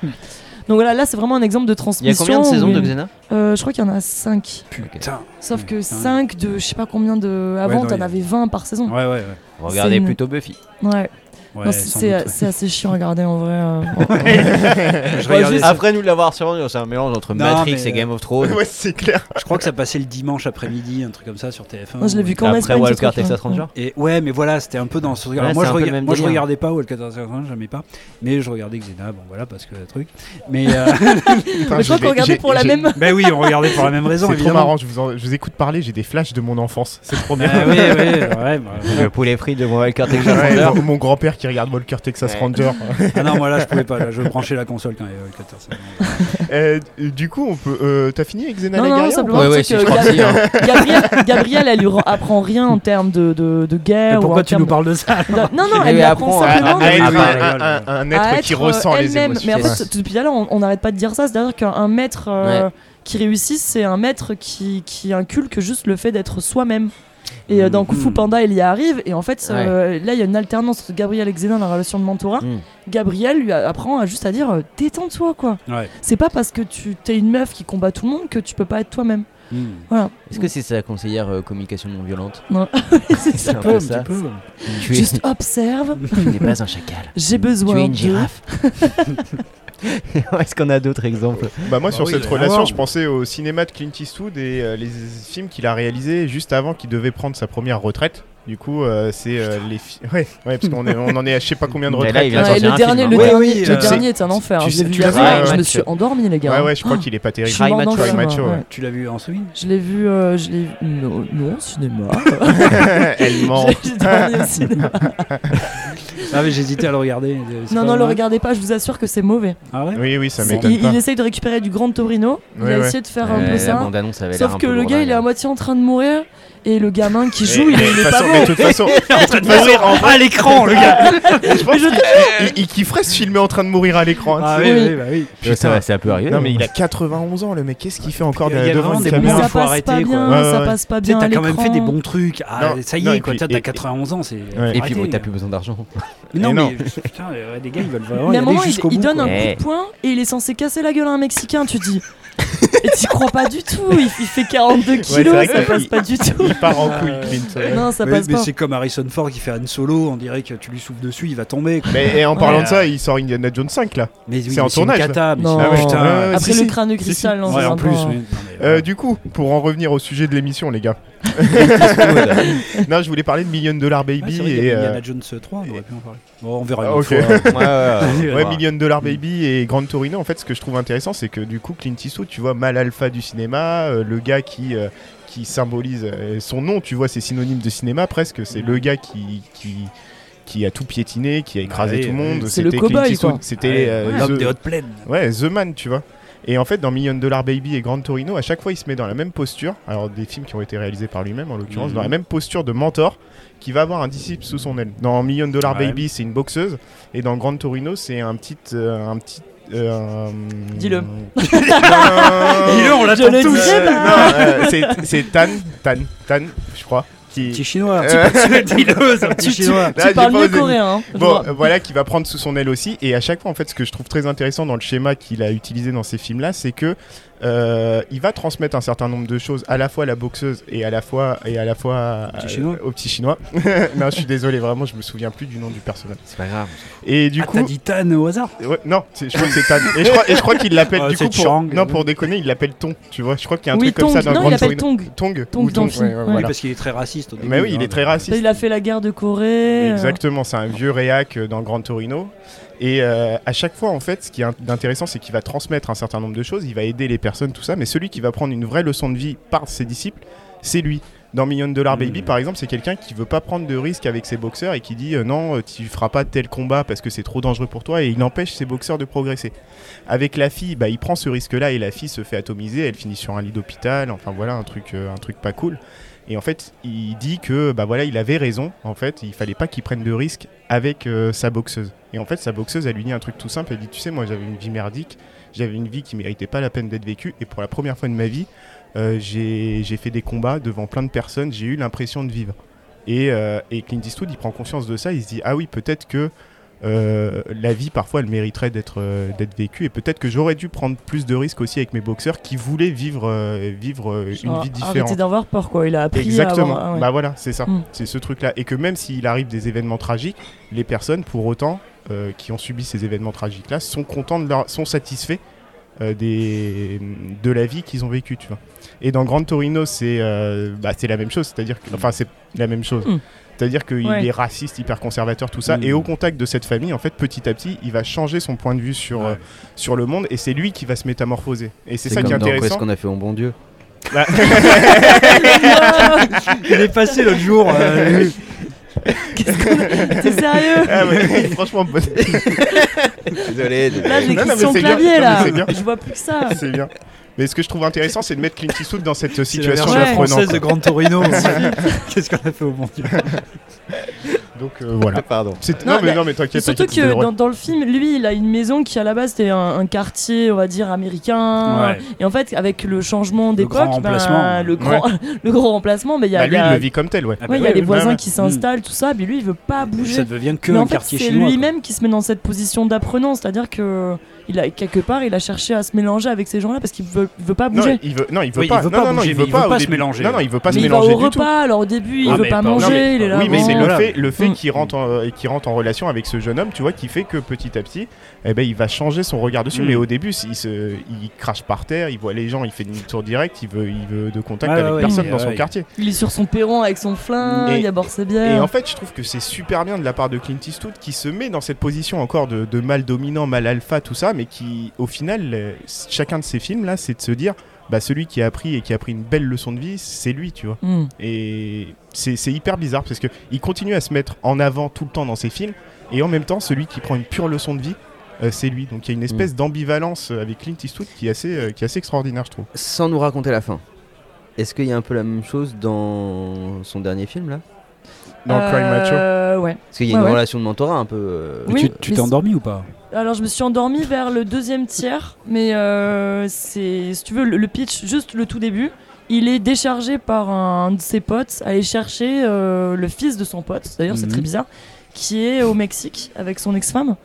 Donc voilà, là, c'est vraiment un exemple de Il y transmission. a combien de saisons de Xena Euh, Je crois qu'il y en a 5. Putain. Sauf que Putain. 5 de je sais pas combien de. Avant, non, t'en avais 20 par saison. Ouais, ouais, ouais. Regardez une- plutôt Buffy. Ouais. Ouais, c'est assez chiant à regarder en vrai. euh. Je Ouais, regardais juste- ça. Après nous l'avoir survendu, c'est un mélange entre Non, Matrix mais- et Game of Thrones. Ouais, c'est clair. Je crois que ça passait le dimanche après-midi, un truc comme ça sur TF1. Moi, je l'ai vu qu'en Après Espagne. ce Wildcard truc-là. Texas Ranger. Et ouais, mais voilà, c'était un peu dans ce. Ouais, moi, je le rega- même moi, je délire. regardais pas Wildcard Texas Ranger, j'aimais pas. Mais je regardais Xena, bon voilà, parce que truc. Mais. euh, Mais je crois qu'on regardait j'ai- pour la j'ai- même. ben oui, on regardait pour la même raison, C'est trop marrant, je vous, en- je vous écoute parler, j'ai des flashs de mon enfance. C'est trop bien. Ah oui, oui, ouais, bah, Le poulet frit de Wildcard Texas Ranger. mon grand-père qui regarde Walker Texas Ouais. Ranger. Ah non, moi là, je pouvais pas. Là, je branchais la console quand il y avait Ranger. Euh, du coup, on peut. euh, T'as fini avec Xena Non, non, simplement, Ouais, ouais, si, hein. Gabrielle, Gabrielle, elle lui rend- apprend rien en termes de, de, de guerre. Mais ou pourquoi en tu termes nous parles de ça de- Non, non, Elle elle lui apprend simplement à, de- être un, être qui ressent les émotions. Mais en fait, depuis tout à l'heure, on n'arrête pas de dire ça. C'est-à-dire qu'un maître euh, qui réussit, c'est un maître qui, qui inculque juste le fait d'être soi-même. Et euh, dans Kung Fu Mhm. Panda, il y arrive. Et en fait, euh, là, il y a une alternance entre Gabriel et Xena dans la relation de mentorat. Mm. Gabriel lui apprend à juste à dire euh, détends-toi, quoi. Ouais. C'est pas parce que tu t'es une meuf qui combat tout le monde que tu peux pas être toi-même. Hmm. Voilà. Est-ce que c'est sa conseillère euh, communication non violente? Non. c'est ça. C'est un peu ça. peu. Tu es- Juste observe. tu n'es pas un chacal. J'ai Tu besoin es une girafe. Est-ce qu'on a d'autres exemples? Bah moi Bah sur oui, cette y relation, avoir. je pensais au cinéma de Clint Eastwood et euh, les films qu'il a réalisés juste avant qu'il devait prendre sa première retraite. Du coup, euh, c'est euh, les ouais, ouais, parce qu'on est- on en est à je sais pas combien de retraites. là, il vient de Ouais, sortir le dernier, film, le hein. Ouais, dernier, oui, le dernier est un enfer. tu je l'ai vu tu l'as vu, ouais, je me suis endormi les gars. Ouais, ouais, je crois qu'il est pas Je terrible. mort Macho, Macho. Tu l'as vu en semaine Je l'ai vu, euh, je l'ai non, cinéma. Elle ment. J'ai j'ai dormi au cinéma. Ah, mais j'hésitais à le regarder. c'est Non, non, le regardez pas, je vous assure que c'est mauvais. Ah ouais Oui, oui, ça C'est- m'étonne il, pas. il essaye de récupérer du Grand Torino. il a ouais. essayé de faire un peu ça. Sauf que le gars, il est à moitié en train de mourir. Et le gamin qui joue, Mais- il, est- il de est toute pas façon- bon. mais de toute façon, de toute façon, en vrai, à l'écran, le gars je pense qu'il il- il kifferait se filmer en train de mourir à l'écran. hein, Ah tu oui, sais. oui, bah oui. Ouais, ça va, c'est un peu arrivé. Non, mais il a 91 ans, le mec. Qu'est-ce qu'il fait encore Il y a- devant des moments caméra ça passe pas bien, ça passe pas bien. t'as quand même fait des bons trucs. Ah, ça y est, quoi. T'as et- 91 ans, c'est. Et puis t'as plus besoin d'argent. Non, mais putain, les gars, ils veulent vraiment Mais à un aller moment, il, donne un coup de poing et il est censé casser la gueule à un Mexicain, tu dis. Et t'y crois pas du tout, il, il fait 42 c'est kilos, ça passe il- pas du tout. Il part en Ah, couille, ouais. Clint. ouais. Non, ça Mais, passe mais pas. c'est comme Harrison Ford qui fait Han Solo, on dirait que tu lui souffles dessus, il va tomber. quoi. Mais et en parlant Ouais. de ça, il sort Indiana Jones 5 là. Mais oui, C'est en tournage, Une cata, mais Non. c'est- Ah putain. Après si, le crâne de Si, si. cristal, en plus. peu- mais- non, mais Euh, du coup, pour en revenir au sujet de l'émission, les gars. non, je voulais parler de Million Dollar Ouais, Baby y et a euh, Indiana Jones 3, on aurait pu en parler. Bon, on verra une Ah, autre ok. fois. Ouais, ouais, ouais. Ouais, Million Dollar Baby et Grand Torino, en fait, ce que je trouve intéressant, c'est que du coup, Clint Eastwood, tu vois, mal alpha du cinéma, euh, le gars qui, euh, qui symbolise euh, son nom, tu vois, c'est synonyme de cinéma presque, c'est le gars qui. qui qui a tout piétiné, qui a écrasé Ouais, tout le ouais. monde. C'est le cow-boy. C'était Ouais, euh, L'homme The- des hautes plaines. Ouais, The Man, tu vois. Et en fait, dans Million Dollar Baby et Grand Torino, à chaque fois, il se met dans la même posture. Alors, des films qui ont été réalisés par lui-même, en l'occurrence, Mhm. dans la même posture de mentor qui va avoir un disciple sous son aile. Dans Million Dollar Ouais. Baby, c'est une boxeuse. Et dans Grand Torino, c'est un petit. euh, un petit euh, Dis-le. Non. Dis-le, on le tous. Euh, c'est Tan, Tan, Tan, je crois. Qui... Petit chinois. Euh, un petit Tu, tu- chinois. tu parles mieux coréen. hein, Bon, euh, voilà, qui va prendre sous son aile aussi. Et à chaque fois, en fait, ce que je trouve très intéressant dans le schéma qu'il a utilisé dans ces films-là, c'est que euh, il va transmettre un certain nombre de choses à la fois à la boxeuse et à la fois et à la fois euh, Petit chinois. au petit chinois. non, je suis désolé, vraiment, je me souviens plus du nom du personnage. C'est pas grave. Et du Ah, coup, t'as dit Tan au hasard? Ouais, non, je crois que c'est Tan. Et je crois, qu'il l'appelle Ah, du coup pour, Chang. non pour déconner, il l'appelle Ton. Tu vois, je crois qu'il y a un Oui, truc comme Tong. ça dans Non, Grand il appelle Torino. Tong. Tong. Tong ou Tong, ouais, ouais. Oui, parce qu'il est très raciste au début. Mais oui, il hein, est très raciste. Il a fait la guerre de Corée. Exactement, c'est un vieux réac euh, dans Grand Torino. Et euh, à chaque fois, en fait, ce qui est int- intéressant, c'est qu'il va transmettre un certain nombre de choses, il va aider les personnes, tout ça, mais celui qui va prendre une vraie leçon de vie par ses disciples, c'est lui. Dans Million Dollar Baby, Mhm. par exemple, c'est quelqu'un qui veut pas prendre de risques avec ses boxeurs et qui dit euh, non, euh, tu feras pas tel combat parce que c'est trop dangereux pour toi et il empêche ses boxeurs de progresser. Avec la fille, bah, il prend ce risque-là et la fille se fait atomiser, elle finit sur un lit d'hôpital, enfin voilà, un truc, euh, un truc pas cool. Et en fait, il dit que bah voilà, il avait raison. En fait, il fallait pas qu'il prenne de risques avec euh, sa boxeuse. Et en fait, sa boxeuse, elle lui dit un truc tout simple. Elle dit, tu sais, moi, j'avais une vie merdique. J'avais une vie qui méritait pas la peine d'être vécue. Et pour la première fois de ma vie, euh, j'ai fait des combats devant plein de personnes. J'ai eu l'impression de vivre. Et, euh, et Clint Eastwood, il prend conscience de ça. Il se dit, ah oui, peut-être que euh, la vie, parfois, elle mériterait d'être euh, d'être vécue. Et peut-être que j'aurais dû prendre plus de risques aussi avec mes boxeurs qui voulaient vivre, euh, vivre une genre, vie différente. Arrêtez d'avoir peur, quoi. Il a appris Exactement. à avoir. ah ouais. Bah voilà, c'est ça. Mm. C'est ce truc-là. Et que même s'il arrive des événements tragiques, les personnes, pour autant, qui ont subi ces événements tragiques-là, sont contents de leur, sont satisfaits des, de la vie qu'ils ont vécue, tu vois. Et dans Grand Torino, c'est bah, c'est la même chose. C'est-à-dire que, enfin, c'est la même chose. Mm. C'est-à-dire qu'il Ouais. est raciste, hyper conservateur, tout ça. Mm. Et au contact de cette famille, en fait, petit à petit, il va changer son point de vue sur, Ouais. euh, sur le monde. Et c'est lui qui va se métamorphoser. Et c'est ça comme qui est intéressant. qu'on a fait au bon Dieu Bah, Il est passé l'autre jour. euh, T'es sérieux ah ouais, franchement, bonne- Désolé. Là, j'ai c'est bien. Clavier, Non, là. c'est bien. Je vois plus que ça. C'est bien. Mais ce que je trouve intéressant, c'est de mettre Clint Eastwood dans cette c'est la situation Ouais. française de Grand Torino. Qu'est-ce qu'on a fait au bon Dieu Donc euh, voilà. Pardon. Non, Non, mais, non, mais t'inquiète. Surtout c'était que drôle. dans, dans le film, lui, il a une maison qui à la base était un, un quartier, on va dire, américain. Ouais. Et en fait, avec le changement d'époque, ben, le, grand, le grand remplacement, mais il y a, Bah, il lui, y a- il le vit comme tel, ouais. Ah ouais, il y bah a les oui. voisins ouais. qui s'installent, tout ça, mais lui, il veut pas bouger. Ça devient que mais un en fait, quartier c'est lui-même qui se met dans cette position d'apprenant, c'est-à-dire que il a quelque part, il a cherché à se mélanger avec ces gens-là parce qu'il veut, veut pas Non, bouger. il veut, non, il veut Oui, pas. il veut non, pas non, non, bouger, il veut il veut pas, se mélanger. Non, non, il veut pas mais se il va mélanger au du tout. repas, alors au début, il Ah, veut pas pas- manger, Non, mais- il est là. oui, mais c'est le fait, le fait Mm. qu'il rentre, en, euh, qu'il rentre en relation avec ce jeune homme, tu vois, qui fait que petit à petit, eh ben, il va changer son regard dessus. Mm. Mais au début, il, se, il crache par terre, il voit les gens, il fait demi-tour direct, il veut, il veut de contact avec ouais, personne dans son quartier. Il est sur son perron avec son flingue, Et- il aborde ses Et bières. en fait, je trouve que c'est super bien de la part de Clint Eastwood qui se met dans cette position encore de mal dominant, mal alpha, tout ça, mais qui, au final, euh, chacun de ces films là, c'est de se dire, bah celui qui a appris et qui a pris une belle leçon de vie, c'est lui, tu vois. Mm. Et c'est hyper bizarre parce que il continue à se mettre en avant tout le temps dans ses films, et en même temps, celui qui prend une pure leçon de vie. euh, c'est lui, donc il y a une espèce Mm. d'ambivalence euh, avec Clint Eastwood qui est assez, euh, qui est assez extraordinaire, je trouve. Sans nous raconter la fin. Est-ce qu'il y a un peu la même chose dans son dernier film là? Dans Crime Macho. Euh, ouais. Parce qu'il y a Ouais, une ouais. relation de mentorat un peu. euh, Oui, Mais tu t'es endormi ou pas? Alors je me suis endormie vers le deuxième tiers, mais euh, c'est, si tu veux, le, le pitch, juste le tout début, il est déchargé par un de ses potes aller chercher euh, le fils de son pote, d'ailleurs c'est Mhm. très bizarre, qui est au Mexique avec son ex-femme.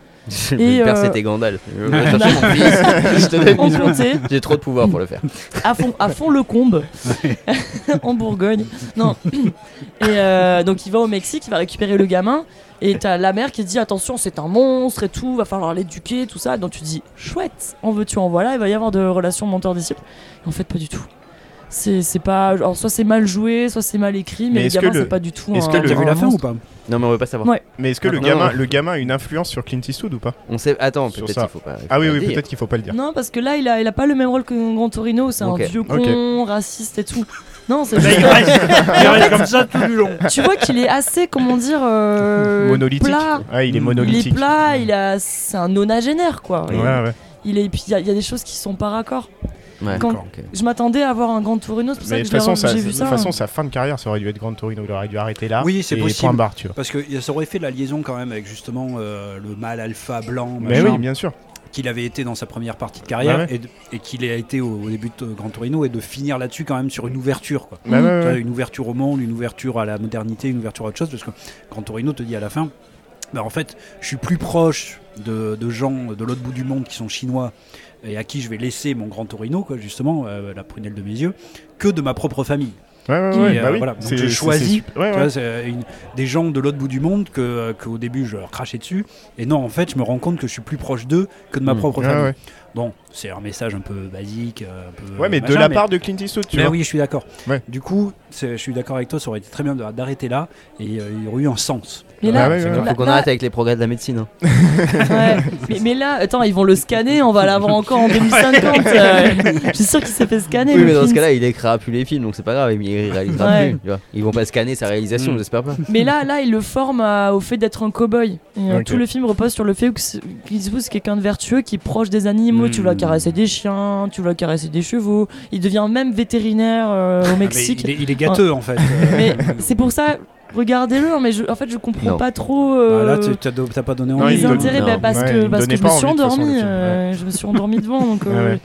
Euh, c'était Gandalf. Je vais Voilà. chercher mon fils. Je te donne En une- comté, J'ai trop de pouvoir pour le faire. à fond, à fond le combe, en Bourgogne. Non. Et euh, donc il va au Mexique, il va récupérer le gamin. Et t'as la mère qui dit attention c'est un monstre et tout, va falloir l'éduquer, tout ça. Donc tu dis chouette, en veux-tu en voilà, il va y avoir de relations menteur-disciple. Et En fait pas du tout. C'est c'est pas, alors soit c'est mal joué, soit c'est mal écrit, mais, Mais le gamin le- c'est pas du tout. est-ce que le- vu la fin ou pas? Non, mais on veut pas savoir. Ouais. Mais est-ce que le Non, gamin, non. le gamin a une influence sur Clint Eastwood ou pas? On sait. Attends, peut-être qu'il faut pas. il faut Ah oui, pas oui, peut-être qu'il faut pas le dire. Non parce que là il a, il a pas le même rôle que Grand Torino, c'est un vieux Ok. con, raciste et tout. Non c'est il reste, comme ça tout du long. tu vois qu'il est assez, comment dire, euh, monolithique. plat. Ouais, il est monolithique. Il est plat, il a, c'est un nonagénaire quoi. Ouais, Et ouais. Il est, puis il y, y a des choses qui sont pas raccord. Ouais, Quand-. Je m'attendais à avoir un Grand Torino, c'est pour ça que de je toute façon, re- sa, j'ai vu de ça. toute façon, sa fin de carrière, ça aurait dû être Grand Torino. Il aurait dû arrêter là. Oui, c'est possible. Point barre, tu vois. Parce que ça aurait fait la liaison quand même avec justement euh, le mâle alpha blanc Mais machin, oui, bien sûr. qu'il avait été dans sa première partie de carrière Ouais, ouais. et, de- et qu'il a été au, au début de Grand Torino et de finir là-dessus quand même sur une ouverture. Quoi. Bah, ouais, ouais, Tu vois, ouais. Une ouverture au monde, une ouverture à la modernité, une ouverture à autre chose, parce que Grand Torino te dit à la fin, bah, en fait, je suis plus proche de, de gens de l'autre bout du monde qui sont chinois et à qui je vais laisser mon Grand Torino, quoi, justement, euh, la prunelle de mes yeux, que de ma propre famille. Ouais, ouais, euh, bah oui. voilà. Donc Tu vois, c'est euh, une- des gens de l'autre bout du monde que qu'au début je leur crachais dessus. Et non, en fait, je me rends compte que je suis plus proche d'eux que de ma Mm. propre famille. Bon, c'est un message un peu basique, euh, un peu. Ouais, mais de la part de Clint Eastwood, tu Ben vois. oui, je suis d'accord. Ouais. Du coup, c'est- je suis d'accord avec toi, ça aurait été très bien d'arrêter là et euh, il y aurait eu un sens. Mais là, Ouais, ouais, C'est ouais. clair, là- faut qu'on arrête avec les progrès de la médecine. hein. ouais. mais, mais là, attends, ils vont le scanner, on va l'avoir encore en 2050. euh, je suis sûr qu'il s'est fait scanner. Oui, mais dans ce cas-là, il écrira plus les films, donc c'est pas grave, il réalisera Ouais. plus. tu vois. Ils vont pas scanner sa réalisation, Mm. j'espère pas. Mais là, là, il le forme à- au fait d'être un cow-boy. Et. Tout le film repose sur le fait que c'est- qu'Eastwood, c'est quelqu'un de vertueux qui est proche des animaux. Tu vas caresser des chiens, tu vas caresser des chevaux. Il devient même vétérinaire euh, au Ah, mais Mexique. il, est, il est gâteux en fait. Mais c'est pour ça, regardez-le. hein, Mais je- en fait, je comprends Non. pas trop. Bah, euh, là, tu t'as pas donné envie. les intérêts, bah, parce Ouais, que, parce que je me suis euh, Je me suis endormie devant, donc euh, Ouais, ouais.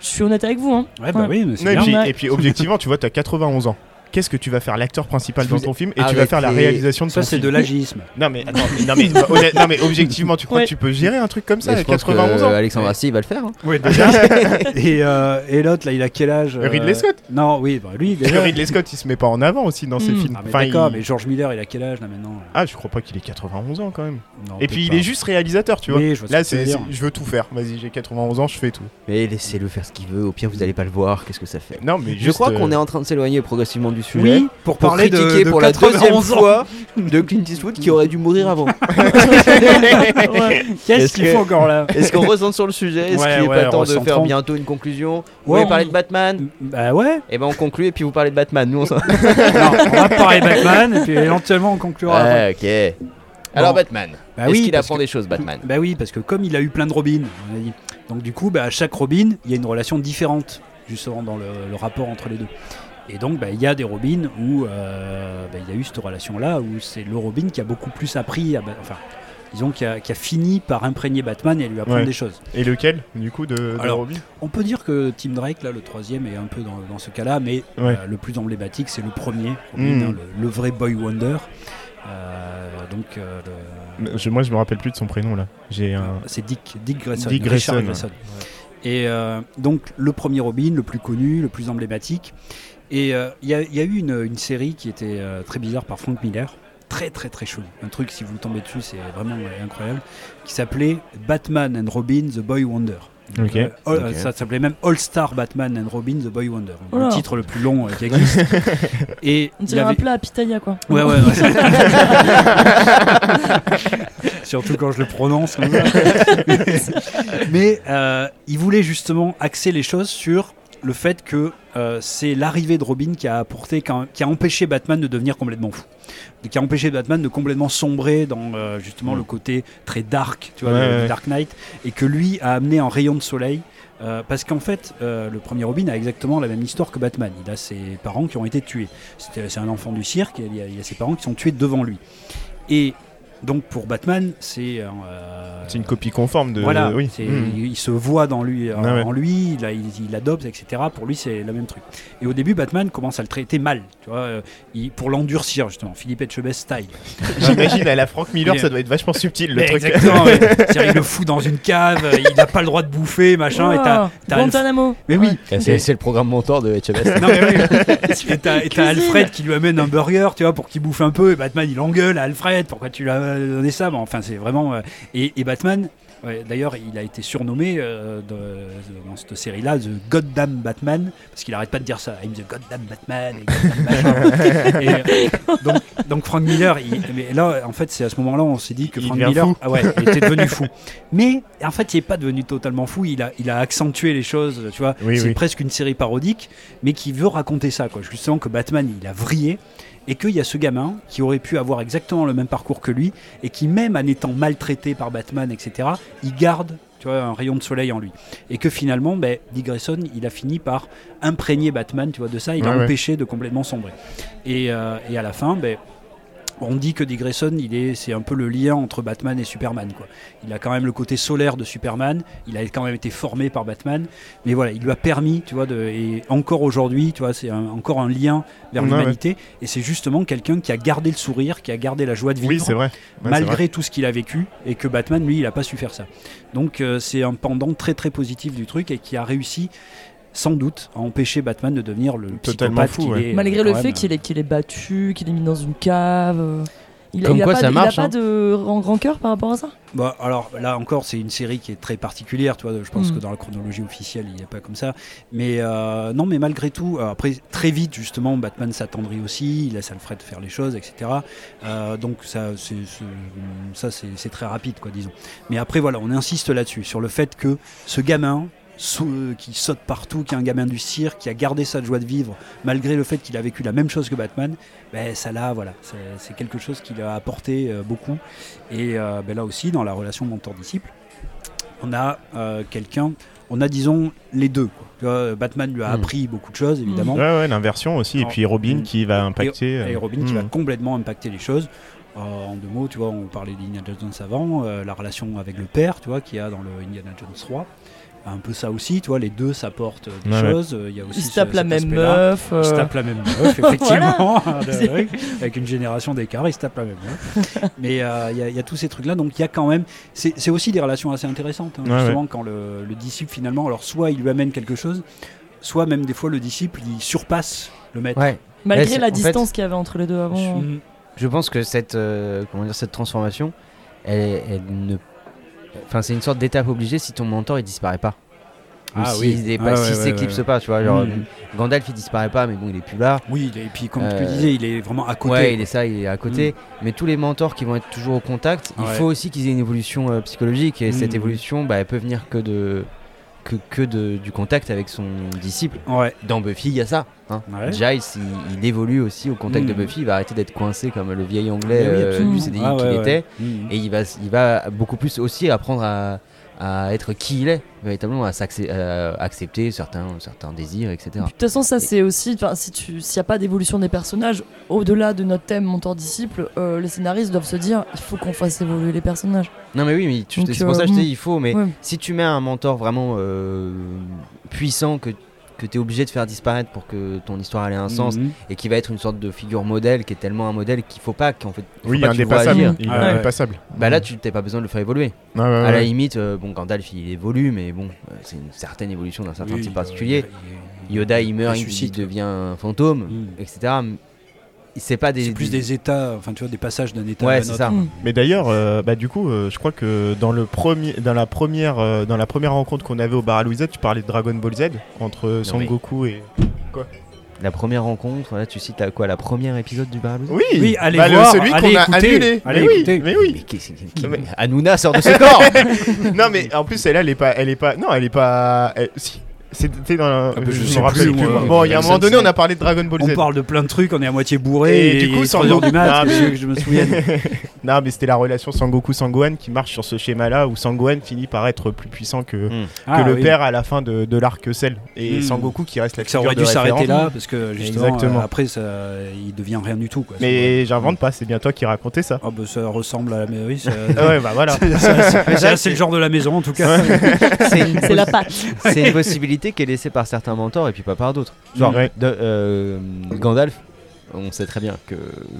je suis honnête avec vous. Hein. Ouais, bah Ouais. oui, mais c'est Non, et, bien. puis, et puis, objectivement, tu vois, t'as 91 ans. Qu'est-ce que tu vas faire l'acteur principal Je dans ton film et tu vas faire la réalisation de Ça, ton c'est film. de l'agisme. Non mais, attends, non, mais, honnête- non, mais objectivement, tu crois Ouais. que tu peux gérer un truc comme ça Mais à je pense 91 que ans Alexandre Astier, il va le faire. hein. Oui, déjà. et euh, et l'autre, là, il a quel âge euh, Ridley Scott Non, oui, bah, lui, déjà. Ridley Scott, il se met pas en avant aussi dans ses Hmm. films. Ah, mais Enfin, d'accord, il- mais George Miller, il a quel âge là maintenant Ah, je crois pas qu'il ait 91 ans quand même. Non, Et puis il est juste réalisateur, tu vois. Oui, je vois Là, c'est, c'est- je veux tout faire. Vas-y, j'ai 91 ans, je fais tout. Mais laissez-le faire ce qu'il veut, au pire vous allez pas le voir, qu'est-ce que ça fait? Non, mais Je crois euh, qu'on est en train de s'éloigner progressivement du sujet. Oui, pour Pour parler de, critiquer de pour la deuxième 91 ans. fois de Clint Eastwood qui aurait dû mourir avant. Ouais. Qu'est-ce Est-ce qu'il faut encore là? Est-ce qu'on ressent sur le sujet? Est-ce Ouais, qu'il est ouais, pas temps de faire bientôt une conclusion? Vous voulez on- parler de Batman? Bah ouais. Eh ben on conclut et puis vous parlez de Batman. Nous on non, on va parler Batman et puis éventuellement on conclura. Ouais, ok. Alors Batman. Bah Est-ce oui, qu'il apprend que- des choses, Batman? Bah oui, parce que comme il a eu plein de dit. Donc du coup, bah, à chaque Robin, il y a une relation différente, justement, dans le, le rapport entre les deux. Et donc, bah, il y a des Robins où euh, bah, il y a eu cette relation-là, où c'est le Robin qui a beaucoup plus appris, à, enfin, disons, qui a, qui a fini par imprégner Batman et lui apprendre Ouais. des choses. Et lequel, du coup, de, de Alors, Robin? On peut dire que Tim Drake, là, le troisième, est un peu dans, dans ce cas-là, mais Ouais. euh, le plus emblématique, c'est le premier, Robin, Mm. hein, le, le vrai Boy Wonder. Euh, donc, euh, le- Je- moi, je me rappelle plus de son prénom là. J'ai un. C'est Dick, Dick Grayson. Dick Richard Grayson. Et euh, donc le premier Robin, le plus connu, le plus emblématique. Et euh, il y, a- il y a eu une, une série qui était euh, très bizarre par Frank Miller, très très très chaud. Un truc, si vous tombez dessus, c'est vraiment euh, incroyable, qui s'appelait Batman and Robin, The Boy Wonder. Donc, euh, All-. Ça s'appelait même All Star Batman and Robin, The Boy Wonder. Le titre le plus long euh, qui existe. Et On dirait avait- un plat à pitaya quoi. Ouais, ouais, ouais. Surtout quand je le prononce. comme ça. Mais euh, il voulait justement axer les choses sur le fait que euh, c'est l'arrivée de Robin qui a apporté, qui a, qui a empêché Batman de devenir complètement fou. Qui a empêché Batman de complètement sombrer dans euh, justement le côté très dark, tu vois, Ouais, le-. Dark Knight, et que lui a amené un rayon de soleil. euh, parce qu'en fait, le premier Robin a exactement la même histoire que Batman. Il a ses parents qui ont été tués. C'est un enfant du cirque, et il y, a, il y a ses parents qui sont tués devant lui. Et donc pour Batman, c'est euh, C'est une copie conforme de. voilà, oui. c'est- Mm. il, il se voit dans lui, en, Ouais, en lui, il, il, il adopte, etc. Pour lui, c'est le même truc. Et au début, Batman commence à le traiter mal, tu vois, euh, il- pour l'endurcir justement, Philippe Etchebest style. J'imagine à la Frank Miller, Mais- ça doit être vachement subtil le truc. Exactement, ouais. Il le fout dans une cave, euh, il n'a pas le droit de bouffer, machin. et t'as, Alf- Guantanamo. Mais oui, C'est c'est le programme mentor de HMS. non mais oui. Et t'as, et t'as Alfred qui lui amène un burger, tu vois, pour qu'il bouffe un peu. Et Batman, il engueule à Alfred, pourquoi tu lui donné ça Bon, Enfin, c'est vraiment. euh, Et, et Batman, ouais, d'ailleurs, il a été surnommé euh, de- de- dans cette série-là The Goddamn Batman, parce qu'il arrête pas de dire ça. I'm the Goddamn Batman. Et goddamn machin. Et, euh, donc, donc Frank Miller, il- mais là, en fait, c'est à ce moment-là, on s'est dit que Il Frank Miller, fou. ah ouais, était devenu fou. Mais en fait, il est pas devenu totalement fou. Il a, il a accentué les choses, tu vois. Oui, c'est oui. presque une série parodique, mais qui veut raconter ça, quoi. Justement que Batman, il a vrillé. Et qu'il y a ce gamin qui aurait pu avoir exactement le même parcours que lui, et qui même en étant maltraité par Batman, etc., il garde tu vois, un rayon de soleil en lui. Et que finalement, ben, Dick Grayson, il a fini par imprégner Batman tu vois, de ça, il a Ouais, ouais. empêché de complètement sombrer. Et, euh, et à la fin, ben, on dit que Dick Grayson, il est, c'est un peu le lien entre Batman et Superman. Quoi. Il a quand même le côté solaire de Superman. Il a quand même été formé par Batman, mais voilà, il lui a permis, tu vois, de, et encore aujourd'hui, tu vois, c'est un- encore un lien vers Ouais, l'humanité. Et c'est justement quelqu'un qui a gardé le sourire, qui a gardé la joie de vivre Oui, c'est vrai. Ouais, c'est malgré vrai. tout ce qu'il a vécu et que Batman lui il a pas su faire ça donc euh, c'est un pendant très très positif du truc et qui a réussi sans doute à empêcher Batman de devenir le Totalement psychopathe fou, qu'il ouais. est, Malgré euh, le quand fait même. qu'il est, qu'il est battu, qu'il est mis dans une cave. euh, Il, Comme il a quoi, pas, ça de- marche, Il a hein. pas de ran- rancœur par rapport à ça? Bah, alors là encore, c'est une série qui est très particulière, tu vois. Je pense Mm. que dans la chronologie officielle, il n'y a pas comme ça. Mais euh, non, mais malgré tout, euh, après très vite justement, Batman s'attendrit aussi, il laisse Alfred faire les choses, etc. Euh, donc ça, c'est, c'est- ça c'est, c'est très rapide, quoi, disons. Mais après voilà, on insiste là-dessus sur le fait que ce gamin. Euh, qui saute partout, qui est un gamin du cirque, qui a gardé sa joie de vivre malgré le fait qu'il a vécu la même chose que Batman, ben ça là, voilà, c'est, quelque chose qui l'a apporté euh, beaucoup. Et euh, ben là aussi, dans la relation mentor-disciple, on a quelqu'un, on a disons les deux. quoi. Batman lui a Mm. appris beaucoup de choses, évidemment. Ouais, ouais, l'inversion aussi. Et puis Robin mm. qui va impacter. Et Robin qui va complètement impacter les choses. Euh, en deux mots, tu vois, on parlait d'Indiana Jones avant, euh, la relation avec le père, tu vois, qu'il y a dans le Indiana Jones 3. Un peu ça aussi, tu vois, les deux s'apportent des Ouais, ouais. choses. euh, Il y a aussi Il se ce- tape la même meuf. Il se euh, tape la même meuf, effectivement. C'est- oui, avec une génération d'écart, il se tape la même meuf. Mais euh, il y, a- il y a tous ces trucs-là, donc il y a quand même. C'est c'est aussi des relations assez intéressantes, hein, Ouais, justement, quand le, le disciple, finalement, alors soit il lui amène quelque chose, soit même des fois le disciple, il surpasse le maître. Ouais. Malgré la en fait- distance qu'il y avait entre les deux avant. Je pense que cette, euh, comment dire, cette transformation, elle, elle ne. Enfin, c'est une sorte d'étape obligée si ton mentor il disparaît pas. Ou Ah oui. est Ah ouais, ouais, s'éclipse ouais. pas, tu vois. Genre, Mm. Gandalf il disparaît pas, mais bon, il est plus là. Oui, et puis comme tu Euh, disais, il est vraiment à côté. ouais, il est ça, il est à côté. Mais tous les mentors qui vont être toujours au contact, il faut aussi qu'ils aient une évolution euh, psychologique. Et cette Mhm. évolution, bah, elle peut venir que de que, que de, du contact avec son disciple. Ouais. Dans Buffy, il y a ça. hein. Ouais. Giles, il, il évolue aussi au contact de Mhm. Buffy. Il va arrêter d'être coincé comme le vieil anglais Mais oui, euh, du CDI Ah qu'il ouais. était. Mhm. Et il va, il va beaucoup plus aussi apprendre à, à être qui il est, véritablement, à, à accepter certains, certains désirs, etc. De toute façon, ça c'est aussi, si tu, s'il n'y a pas d'évolution des personnages, au-delà de notre thème mentor-disciple, euh, les scénaristes doivent se dire, il faut qu'on fasse évoluer les personnages. Non mais oui, mais c'est pour ça que je euh, dis il faut, mais ouais. si tu mets un mentor vraiment euh, puissant que que tu es obligé de faire disparaître pour que ton histoire ait un sens Mhm. et qui va être une sorte de figure modèle qui est tellement un modèle qu'il faut pas qu'en fait il faut Oui, pas indépassable. agir. Il est Ah indépassable. Bah là tu t'as pas besoin de le faire évoluer. À la limite euh, bon Gandalf il évolue mais bon euh, c'est une certaine évolution d'un certain Oui, type il- particulier. il- Yoda il meurt, il, devient un fantôme, Mhm. etc. C'est pas des C'est plus des états, enfin tu vois, des passages d'un état à Ouais un autre. ça. Mm. Mais d'ailleurs, euh, bah, du coup, euh, je crois que dans, le premier, dans, la première, euh, dans la première rencontre qu'on avait au bar à Louisette, tu parlais de Dragon Ball Z entre Son mais- Goku et. La première rencontre, voilà, tu cites la, quoi la première épisode du Baralou Oui, Oui, allez Bah, le- celui allez qu'on a annulé. allez mais, oui, mais oui, Mais qu'est-ce qui- Non, mais- Hanouna sort de ce corps non, mais en plus, celle-là, elle est pas. Elle est pas non, elle est pas. elle- si. C'était dans. la- Ah bah, je je sais me rappelle plus, plus. Bon, il y a un moment donné, on a parlé de Dragon Ball Z. On parle de plein de trucs, on est à moitié bourré. Et du coup, sans Sango- heures du mat, Ah, mais- je, je me souviens. non, mais c'était la relation Sangoku Sangohan qui marche sur ce schéma-là où Sangohan finit par être plus puissant que, Hmm. que Ah, le oui. père à la fin de, de l'arc Cell. Et Hmm. Sangoku qui reste la Ça figure aurait de dû s'arrêter là parce que justement Exactement. euh, après ça, il devient rien du tout quoi. Mais j'invente pas, c'est bien toi qui racontais ça. Ah bah, ça ressemble à la mais oui, ça- Ah ouais, bah voilà. ça- ça- c'est le genre de la maison en tout cas. C'est la patte. c'est une possibilité qui est laissée par certains mentors et puis pas par d'autres. Genre Ouais. de- euh, Gandalf, on sait très bien que,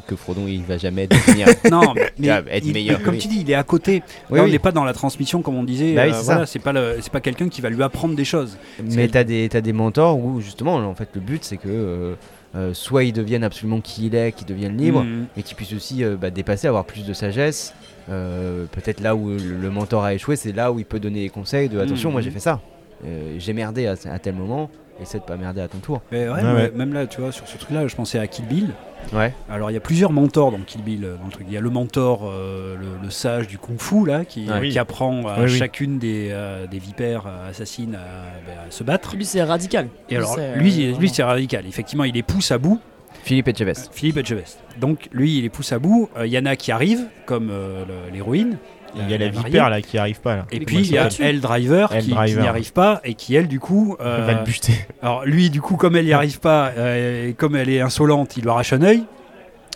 que Frodon il va jamais devenir. Non, mais, être il- meilleur il- comme lui. tu dis, il est à côté. Oui, Là, on oui. n'est pas dans la transmission comme on disait. Bah oui, euh, c'est voilà, c'est pas c'est pas quelqu'un qui va lui apprendre des choses. Mais t'as des, t'as des mentors où justement en fait le but c'est que euh, euh, soit ils deviennent absolument qui il est, qu'ils deviennent libres, Mhm. mais qu'ils puissent aussi euh, bah, dépasser, avoir plus de sagesse. Euh, Peut-être là où le, le mentor a échoué, c'est là où il peut donner des conseils de attention, Mhm. moi j'ai fait ça, Euh, j'ai merdé à, à tel moment, essaie de pas merder à ton tour. Mais ouais, Ouais, mais ouais. Même là, tu vois, sur ce truc-là, je pensais à Kill Bill. Ouais. Alors il y a plusieurs mentors dans Kill Bill euh, dans le truc. Il y a le mentor, euh, le, le sage du kung-fu là, qui, apprend à Oui, oui. chacune des, euh, des vipères assassines à, ben, à se battre. Lui, c'est radical. Et alors lui, euh, c'est radical. Effectivement, il les pousse à bout. Philippe Etchebest. Philippe Etchebest. Donc lui, il les pousse à bout. Euh, Il y en a qui arrivent, comme euh, l'héroïne. Il y a la vipère là qui arrive pas là. Et puis il y a Elle Driver qui, n'y arrive pas et qui elle du coup Elle euh, va le buter. alors lui du coup comme elle n'y arrive pas euh, et comme elle est insolente il lui arrache un œil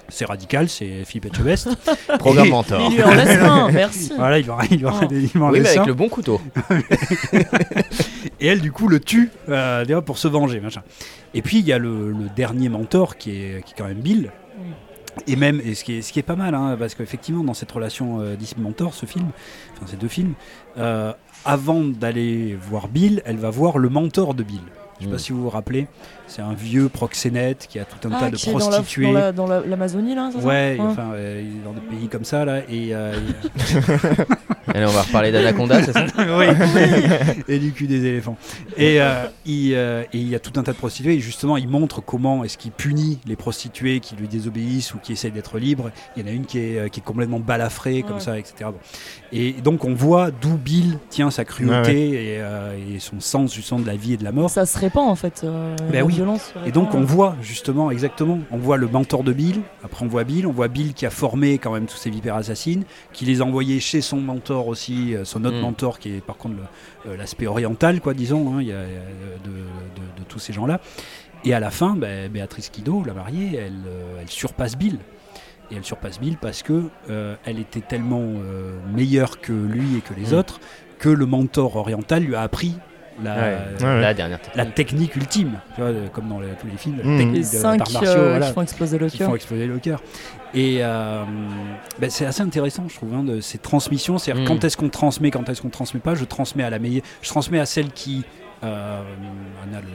c'est radical c'est Philippe Etchebest Programme mentor. Il lui en laisse un, merci. voilà il lui en- il lui en- Oh. il en Oui, mais avec un. le bon couteau. et elle du coup le tue euh, pour se venger machin et puis il y a le, le dernier mentor qui est, qui est quand même Bill et même et ce qui est, ce qui est pas mal hein, parce qu'effectivement dans cette relation euh, disciple mentor ce film enfin ces deux films euh, avant d'aller voir Bill elle va voir le mentor de Bill je sais pas Mm. si vous vous rappelez c'est un vieux proxénète qui a tout un Ah, tas de prostituées dans la- dans la- l'Amazonie, là, c'est ça Ouais, Ouais. enfin, euh, il est dans des pays comme ça, là, et... euh, on va reparler d'Anaconda, c'est ça oui. et du cul des éléphants. Et, euh, il, euh, et il y a tout un tas de prostituées, et justement, il montre comment est-ce qu'il punit les prostituées qui lui désobéissent ou qui essayent d'être libres. Il y en a une qui est, qui est complètement balafrée, comme Ouais. ça, etc. Bon. Et donc, on voit d'où Bill tient sa cruauté Ouais, Et, euh, et son sens, justement, de la vie et de la mort. Ça se répand en fait. euh, Ben la oui. violence se Et donc on répand. voit justement exactement, on voit le mentor de Bill, après on voit Bill, on voit Bill qui a formé quand même tous ces vipères assassines, qui les a envoyés chez son mentor aussi, euh, son autre Mm. mentor qui est par contre euh, l'aspect oriental quoi disons, hein, il y a, euh, de, de- de tous ces gens-là. Et à la fin, ben, Béatrice Kido, la mariée, elle, elle surpasse Bill. Et elle surpasse Bill parce que euh, elle était tellement euh, meilleure que lui et que les Mm. autres que le mentor oriental lui a appris la, Ouais. Ouais, ouais. La dernière. la technique ultime, tu vois, comme dans les- tous les films, Mm. technique Les cinq martiaux, euh, voilà, qui font exploser le cœur. font exploser le cœur. Et euh, ben, c'est assez intéressant, je trouve, hein, de ces transmissions. C'est-à-dire Mm. quand est-ce qu'on transmet, quand est-ce qu'on transmet pas. Je transmets à la meilleure, je transmets à celle qui euh, a le,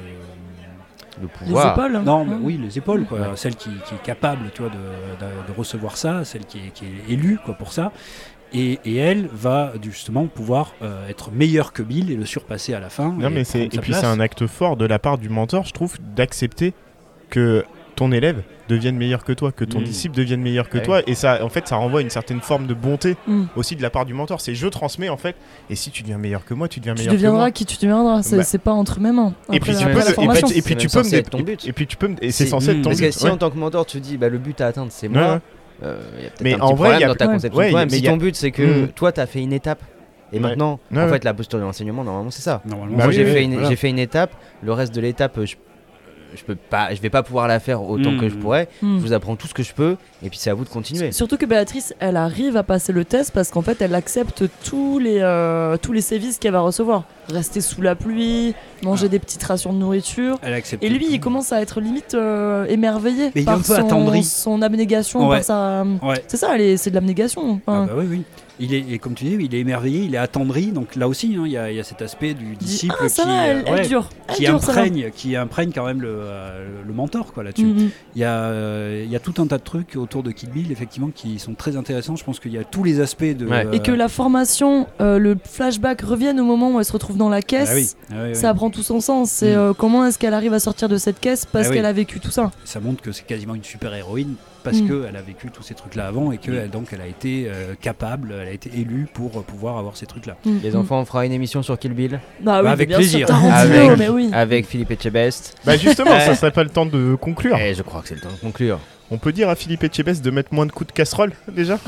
Le Les pouvoir. épaules. non, hein. mais oui, les épaules, quoi. Ouais. Celle qui, qui est capable, tu vois, de, de- de recevoir ça, celle qui est, qui est élue, quoi, pour ça. Et, et elle va justement pouvoir euh, être meilleure que Bill et le surpasser à la fin. Non, et mais et puis c'est un acte fort de la part du mentor, je trouve, d'accepter que ton élève devienne meilleur que toi, que ton Mm. disciple devienne meilleur que Ouais. toi, et ça, en fait, ça renvoie à une certaine forme de bonté Mm. aussi de la part du mentor. C'est je transmets en fait, et si tu deviens meilleur que moi, tu deviens Tu meilleur que deviendras moi. qui tu deviendras, c'est Bah. c'est pas entre mes mains. Et puis tu peux, et puis- formation. et puis C'est tu peux me censé dé- être ton but. et puis tu peux me- et c'est censé être ton Parce but. que si ouais. en tant que mentor tu dis bah, le but à atteindre c'est Ouais, moi, ouais. Euh, il y a peut-être Mais un en petit vrai, il y problème a- dans ta conception Ouais, de toi-même. mais Si ton but c'est que Mm. toi t'as fait une étape et Ouais. maintenant Ouais, en ouais. fait la posture de l'enseignement normalement c'est ça. Normalement, Bah Moi oui, j'ai oui, fait, une- voilà. j'ai fait une étape, le reste de l'étape je, je peux pas, je vais pas pouvoir la faire autant Mm. que je pourrais. Mm. Je vous apprends tout ce que je peux et puis c'est à vous de continuer. Surtout que Béatrice, elle arrive à passer le test parce qu'en fait, elle accepte tous les, euh, tous les sévices qu'elle va recevoir. rester sous la pluie, manger des petites rations de nourriture. Elle accepte. Et lui, il commence à être limite euh, émerveillé Mais il est par un peu son, son abnégation, Ouais. par sa... Ouais. C'est ça, c'est de l'abnégation. Ah bah oui, oui. Il est, et comme tu dis, il est émerveillé, il est attendri. Donc là aussi, hein, il y, a- il y a cet aspect du disciple ah, ça qui, va, elle, elle ouais, dure. Elle qui dure, ça va. imprègne, qui imprègne quand même le, euh, le mentor quoi là-dessus. Mhm. Il y, a, euh, il y a tout un tas de trucs autour de Kill Bill, effectivement, qui sont très intéressants. Je pense qu'il y a tous les aspects de. Ouais. Et que la formation, euh, le flashback revienne au moment où elle se retrouve dans la caisse. Ah oui, ah oui, oui. Ça prend tout son sens. C'est Mm. euh, comment est-ce qu'elle arrive à sortir de cette caisse parce Ah oui. qu'elle a vécu tout ça? ça montre que c'est quasiment une super héroïne parce Mm. qu'elle a vécu tous ces trucs-là avant et que elle, donc elle a été euh, capable, elle a été élue pour euh, pouvoir avoir ces trucs-là. Mm, Les mm. enfants, on fera une émission sur Kill Bill Bah oui, Bah, avec plaisir. Avec- mais oui. avec Philippe Etchebest. Bah justement, ça serait pas le temps de conclure. Et je crois que c'est le temps de conclure. On peut dire à Philippe Etchebest de mettre moins de coups de casserole déjà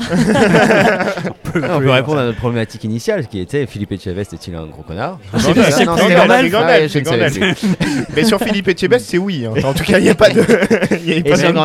on peut répondre à notre problématique initiale qui était Philippe Etchebest est-il un gros connard C'est Gandalf, Gandalf. Gandalf, Gandalf. Mais sur Philippe Etchebest, c'est oui. hein. En tout cas, il n'y a pas de. il y a Et pas sur de-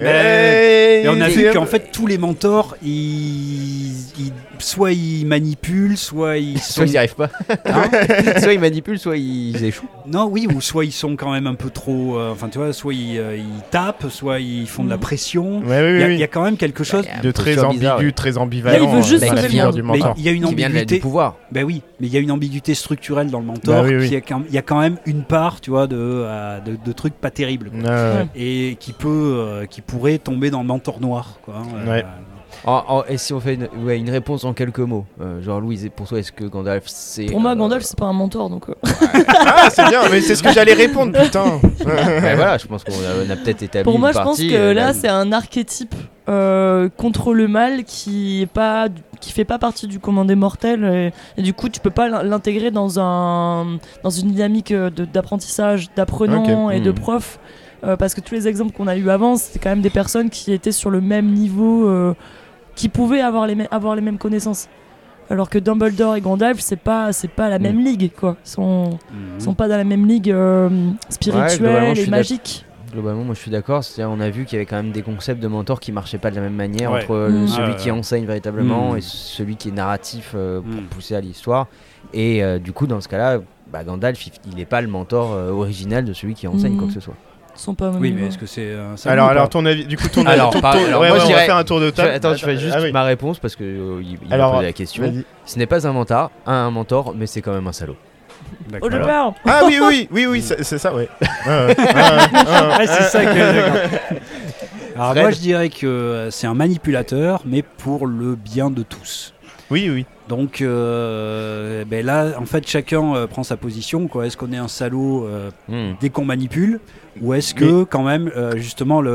Eh, Et on a vu qu'en fait tous les mentors, ils, ils- soit ils manipulent, soit ils sont. Soit ils n'y arrivent pas. Hein soit ils manipulent, soit ils échouent. non, oui, ou soit ils sont quand même un peu trop. euh, Enfin, tu vois, soit ils, euh, ils tapent, soit ils font de la Mm. pression. Ouais, oui, Il y, a- oui, il y a quand même quelque chose. Y a de très ambigu, bizarre, très ambivalent. Il veut juste dans la sauver le figure monde. du mentor. il y a une ambiguïté. du pouvoir. Ben oui, mais il y a une ambiguïté structurelle dans le mentor. Bah oui, il y a quand même une part, tu vois, de, euh, de, de trucs pas terribles. quoi. Ouais, ouais. Et qui peut, euh, qui pourrait tomber dans le mentor noir, quoi. hein, Ouais. En- en- et si on fait une, ouais, une réponse en quelques mots Euh, Genre Louise, pour toi, est-ce que Gandalf c'est. Pour moi, euh, Gandalf, c'est pas un mentor, donc. euh, Ah, c'est bien, mais c'est ce que j'allais répondre, putain. ouais, voilà, je pense qu'on a, peut-être établi. Pour moi, une je pense que euh, là, c'est un archétype euh, contre le mal qui est pas, qui fait pas partie du commandé mortel, et, et du coup, tu peux pas l'in- l'intégrer dans un, dans une dynamique d'apprentissage, d'apprenant et de Hmm. prof. euh, parce que tous les exemples qu'on a eu avant, c'était quand même des personnes qui étaient sur le même niveau, euh, qui pouvaient avoir les, mê- avoir les mêmes connaissances. Alors que Dumbledore et Gandalf, c'est pas, c'est pas la même ligue, quoi. Ils sont, Mhm. sont pas dans la même ligue euh, spirituelle et magique. Globalement, moi je suis d'accord. C'est-à-dire, on a vu qu'il y avait quand même des concepts de mentor qui marchaient pas de la même manière Ouais. entre euh, le- Mm. celui Ouais, qui ouais. enseigne véritablement Mm. et celui qui est narratif euh, pour Mm. pousser à l'histoire. Et euh, du coup, dans ce cas-là, bah, Gandalf, il- n'est pas le mentor euh, original de celui qui enseigne Mm. quoi que ce soit. Sont pas au même Oui, niveau. mais est-ce que c'est un salaud Alors, ou pas alors, ton avis, du coup, ton Alors, ton- par- ton- alors, ouais, moi, ouais, je on va dirais- faire un tour de table. attends, je fais juste Ah oui. ma réponse parce que euh, il, il Alors, a posé la question. Vas-y. Ce n'est pas un mentor, un mentor, mais c'est quand même un salaud. D'accord. Oh, le peur Ah oui, oui, oui, oui, c'est c'est ça, ouais. Ouais, ouais. Ouais, ouais, ouais. Ah, c'est ça que. d'accord. Alors Fred. moi je dirais que euh, c'est un manipulateur, mais pour le bien de tous. Oui, oui. Donc euh, ben là, en fait, chacun euh, prend sa position. quoi. Est-ce qu'on est un salaud euh, Hmm. dès qu'on manipule, ou est-ce que quand même, justement, le,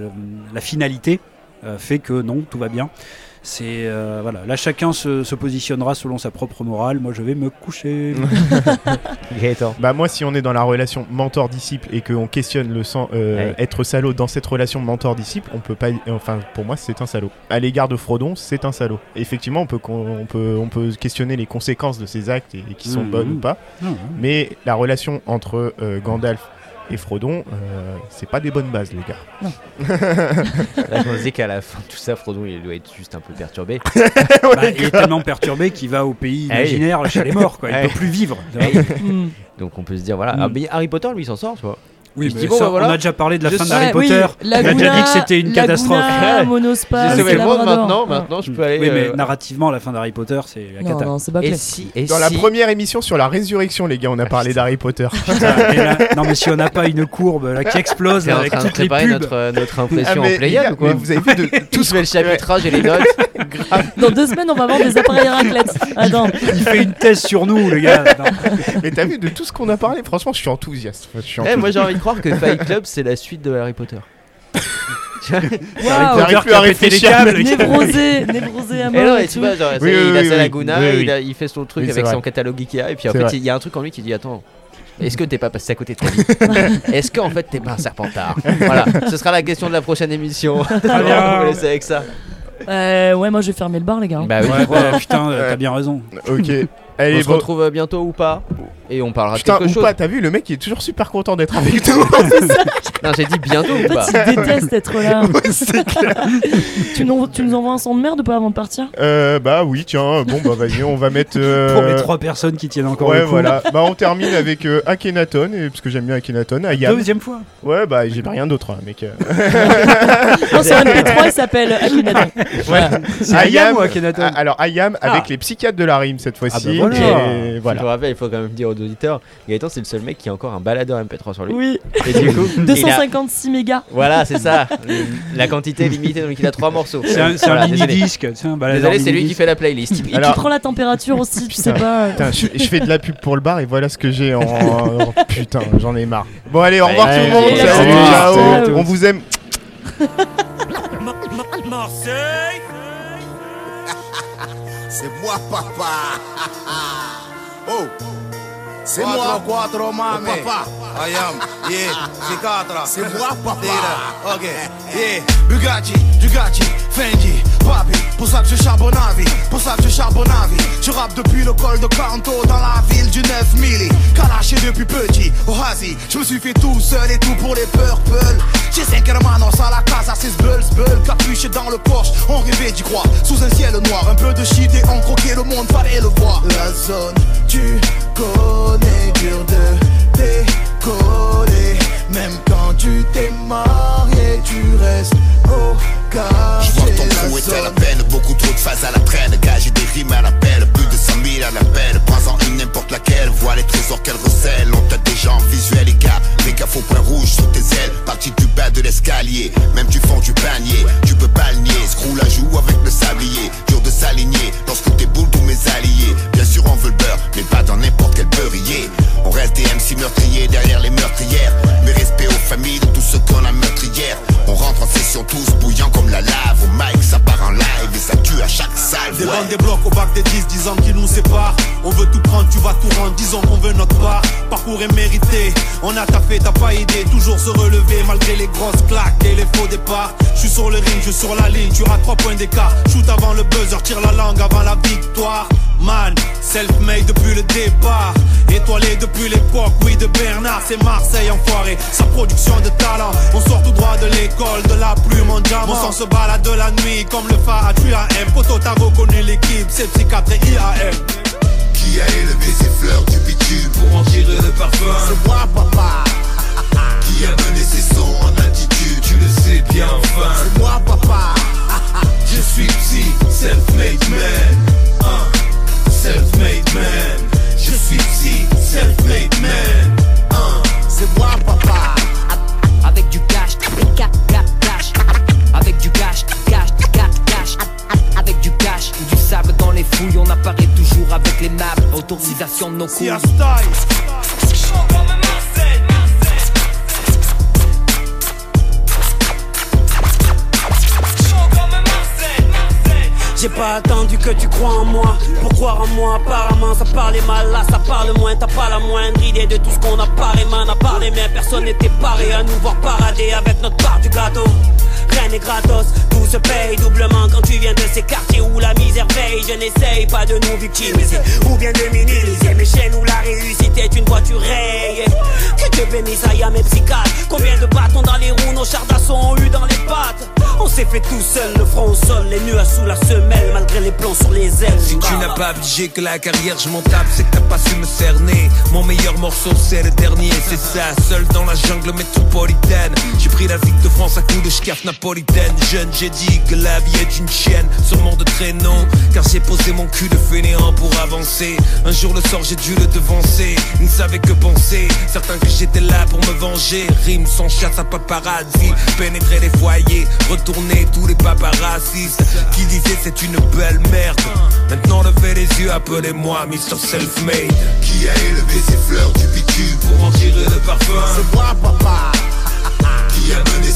le- la finalité fait que non, tout va bien? C'est euh, voilà. Là, chacun se, se positionnera selon sa propre morale. Moi, je vais me coucher. Gaëtan. Bah moi si on est dans la relation mentor-disciple et qu'on questionne le sens euh, Ouais. être salaud dans cette relation mentor-disciple, on peut pas enfin pour moi c'est un salaud. À l'égard de Frodon, c'est un salaud. Effectivement, on peut on peut on peut questionner les conséquences de ses actes et, et qui sont Mhm. bonnes ou pas, non. mais la relation entre euh, Gandalf et Frodon, euh, c'est pas des bonnes bases les gars. Là, je me disais qu'à la fin de tout ça, Frodon, il doit être juste un peu perturbé. Bah, il est tellement perturbé qu'il va au pays Ah imaginaire chez les morts. Quoi. Il Ah peut plus vivre. Hmm. Donc on peut se dire, voilà. Mm. Ah, mais Harry Potter, lui, il s'en sort, tu vois. Oui, mais dit, bon, ça, bah, voilà. on a déjà parlé de la Je fin d'Harry Ouais, Potter. oui, on a déjà dit que c'était une Laguna, catastrophe. Monospace, J'ai sauvé le monde maintenant, Ouais. maintenant je peux aller. Oui, mais euh, narrativement, la fin d'Harry Potter, c'est la Non, cata. non, c'est pas Et clair. si, et Dans la si- première émission sur la résurrection les gars, on a parlé d'Harry Potter. Putain, et là- non, mais si on n'a pas une courbe là, qui explose avec de toutes les préparer pubs. notre, euh, notre Ah, impression mais, en les Pléiade gars, ou quoi mais vous avez vu de Tous fait le chapitrage et les notes. Dans deux semaines, on va vendre des appareils raclette. Attends. Il fait une thèse sur nous, le gars. Mais t'as vu de tout ce qu'on a parlé? Franchement, je suis enthousiaste. Eh, moi j'ai envie de croire que Fight Club c'est la suite de Harry Potter. Waouh. J'arrive plus à réfléchir. Névrosé, névrosé à Et non, et tu tout. vois, genre, Oui, oui, il a oui, sa oui. Laguna, Oui, oui. Il, a- il fait son truc Oui, c'est avec vrai. son catalogue Ikea, et puis en C'est fait vrai. il y a un truc en lui qui dit Attends, est-ce que t'es pas passé à côté de ta vie? Est-ce qu'en fait t'es pas un serpentard? Voilà, ce sera la question de la prochaine émission. bien. on va laisser avec ça. Euh, ouais, moi je vais fermer le bar, les gars. Bah oui. Ouais, bah, putain, euh, t'as bien raison. Ok. On Allez, se bon, retrouve bientôt ou pas Et on parlera de Putain, quelque ou chose. pas, t'as vu, le mec il est toujours super content d'être avec nous. Non, j'ai dit bientôt ou En pas fait, il déteste être là. Ouais, c'est clair. tu, nous, tu nous envoies un son de merde ou pas avant de partir? Euh, bah oui, tiens, bon bah vas-y, on va mettre. euh, Pour les trois personnes qui tiennent encore Ouais, le coup. voilà. Bah on termine avec euh, Akhenaton, et, parce que j'aime bien Akhenaton. Ayam. Deuxième fois. Ouais, bah j'ai rien d'autre, hein, mec. euh. Non, sur MP3, il s'appelle Akhenaton. Ouais. C'est Ayam ou Akhenaton Ah, Alors Ayam avec Ah. les psychiatres de la rime cette fois-ci. Ah bah voilà. et Je voilà. te rappelle, il faut quand même dire aux auditeurs, Gaëtan c'est le seul mec qui a encore un baladeur MP3 sur lui. Oui, Et du coup, il 256 mégas. Voilà, c'est ça. La quantité limitée, donc il a trois morceaux. C'est un, Voilà, mini désolé. disque. Désolé, c'est lui qui fait la playlist. Et Alors- tu prends la température aussi, tu sais pas. Putain, je, je fais de la pub pour le bar et voilà ce que j'ai en. en- Putain, j'en ai marre. Bon, allez, au revoir Allez, tout le monde. allez, Salut, salut, ciao. salut. On vous aime. Marseille C'est moi, papa. oh. C'est moi. Quattro mame. Oh, papa. I am. Yeah. Psichiatra. C'est moi, papa. Ok. Yeah. Bugatti, Bugatti, Fendi, Papi. Pour ça que je charbonne à vie. Pour ça que je charbonne à vie. Je rappe depuis le col de Canto dans la ville du 9000. Kalaché depuis petit. Hasi. Je me suis fait tout seul et tout pour les purple. J'ai 5 hermanos à la casa, c'est Sbull, Sbull. Capuché dans le Porsche. On rêvait d'y croire. Sous un ciel noir. Un peu de shit et on croquait le monde. Fallait le voir. La zone, tu connais. Dur de Même quand tu t'es marié, tu restes au Je vois ton trou est à la peine, beaucoup trop de phases à la traîne. Gage des rimes à l'appel, plus de 100 000 à l'appel. Prends-en une n'importe laquelle, vois les trésors qu'elle recèle. On t'a déjà en visuel, les gars. Fais gaffe au point rouge sous tes ailes. Parti du bas de l'escalier, même du fond du panier. Tu peux pas le nier, screw la joue avec le sablier. Dur de s'aligner lorsque t'es boule tous mes alliés. Bien sûr, on veut le beurre, mais pas dans n'importe quel beurrier. On reste des MC meurtriers derrière les meurtrières. Mais respect aux familles de tous ceux qu'on a meurtrières. On rentre en session tous bouillants comme la lave. Au mic, ça part en live et ça tue à chaque salle. Des ouais. bandes, des blocs au bac des 10, 10 ans qui nous séparent. On veut tout prendre, tu vas tout rendre, disons qu'on veut notre part. Parcours est mérité, on a taffé, t'as pas idée. Toujours se relever malgré les grosses claques et les faux départs. Je suis sur le ring, je suis sur la ligne, tu as 3 points d'écart. Shoot avant le buzzer, tire la langue avant la victoire. Man, self-made depuis le départ. Étoilé depuis l'époque, oui, de Bernard, c'est Marseille enfoiré. Sa production de talent, on sort tout droit de l'école, de la plume en diamant. Mon sang se balade de la nuit comme le phare à M. Poto, t'as reconnu l'équipe, c'est psychiatre et IAM. Qui a élevé ses fleurs du bitume Pour en tirer le parfum? C'est moi, papa. Qui a donné ses sons en attitude Tu le sais bien enfin C'est moi, papa. Je suis psy, self-made man Hein, Self-made man Je suis psy, self-made man C'est moi, papa. Avec du cash, cash, cash, avec du cash, cash, cash, cash, avec du cash ou du sable dans les fouilles, on apparaît toujours avec les nappes, autorisation de nos couilles. J'ai pas attendu que tu crois en moi. Pour croire en moi apparemment ça parlait mal. Là ça parle moins. T'as pas la moindre idée de tout ce qu'on a parlé Man. À part les miens personne n'était paré À nous voir parader avec notre part du gâteau Rien n'est gratos, tout se paye doublement quand tu viens de ces quartiers où la misère veille. Je n'essaye pas de nous victimiser ou bien de minimiser mes chaînes où la réussite est une voiture rayée. Que Dieu bénisse à mes psychiatres. Combien de bâtons dans les roues, nos chars d'assaut ont eu dans les pattes. On s'est fait tout seul, le front au sol, les nuages sous la semelle, malgré les plans sur les ailes. Si tu n'as pas vigé que la carrière je m'en C'est que t'as pas su me cerner Mon meilleur morceau c'est le dernier C'est ça, seul dans la jungle métropolitaine J'ai pris la ville de France à coups de schcaf napolitaine Jeune j'ai dit que la vie est une chienne. Sûrement de traîneau Car j'ai posé mon cul de fainéant pour avancer. Un jour le sort j'ai dû le devancer. Il ne savait que penser. Certains que j'étais là pour me venger. Rime sans chasse à paparazzi. Pénétrer les foyers Retourner tous les paparazzis. Qui disaient c'est une belle merde. Maintenant levez les yeux, appelez-moi Mr. Self-Made. Qui a élevé ses fleurs du bitume Pour en tirer le parfum? C'est moi, papa. A donné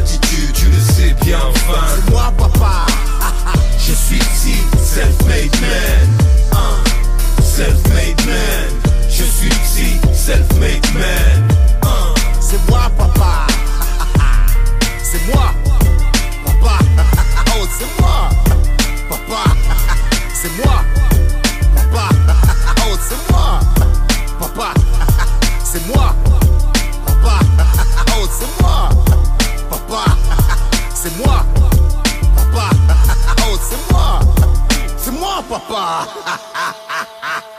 attitude Tu le sais bien enfin C'est moi, papa. Je suis ici, self-made man Self-made man Je suis ici, self-made man. C'est moi, papa. C'est moi. Papa. Oh, c'est moi. Papa. C'est moi. Papa. Oh, c'est moi, papa, c'est moi, papa, oh c'est moi, c'est moi papa.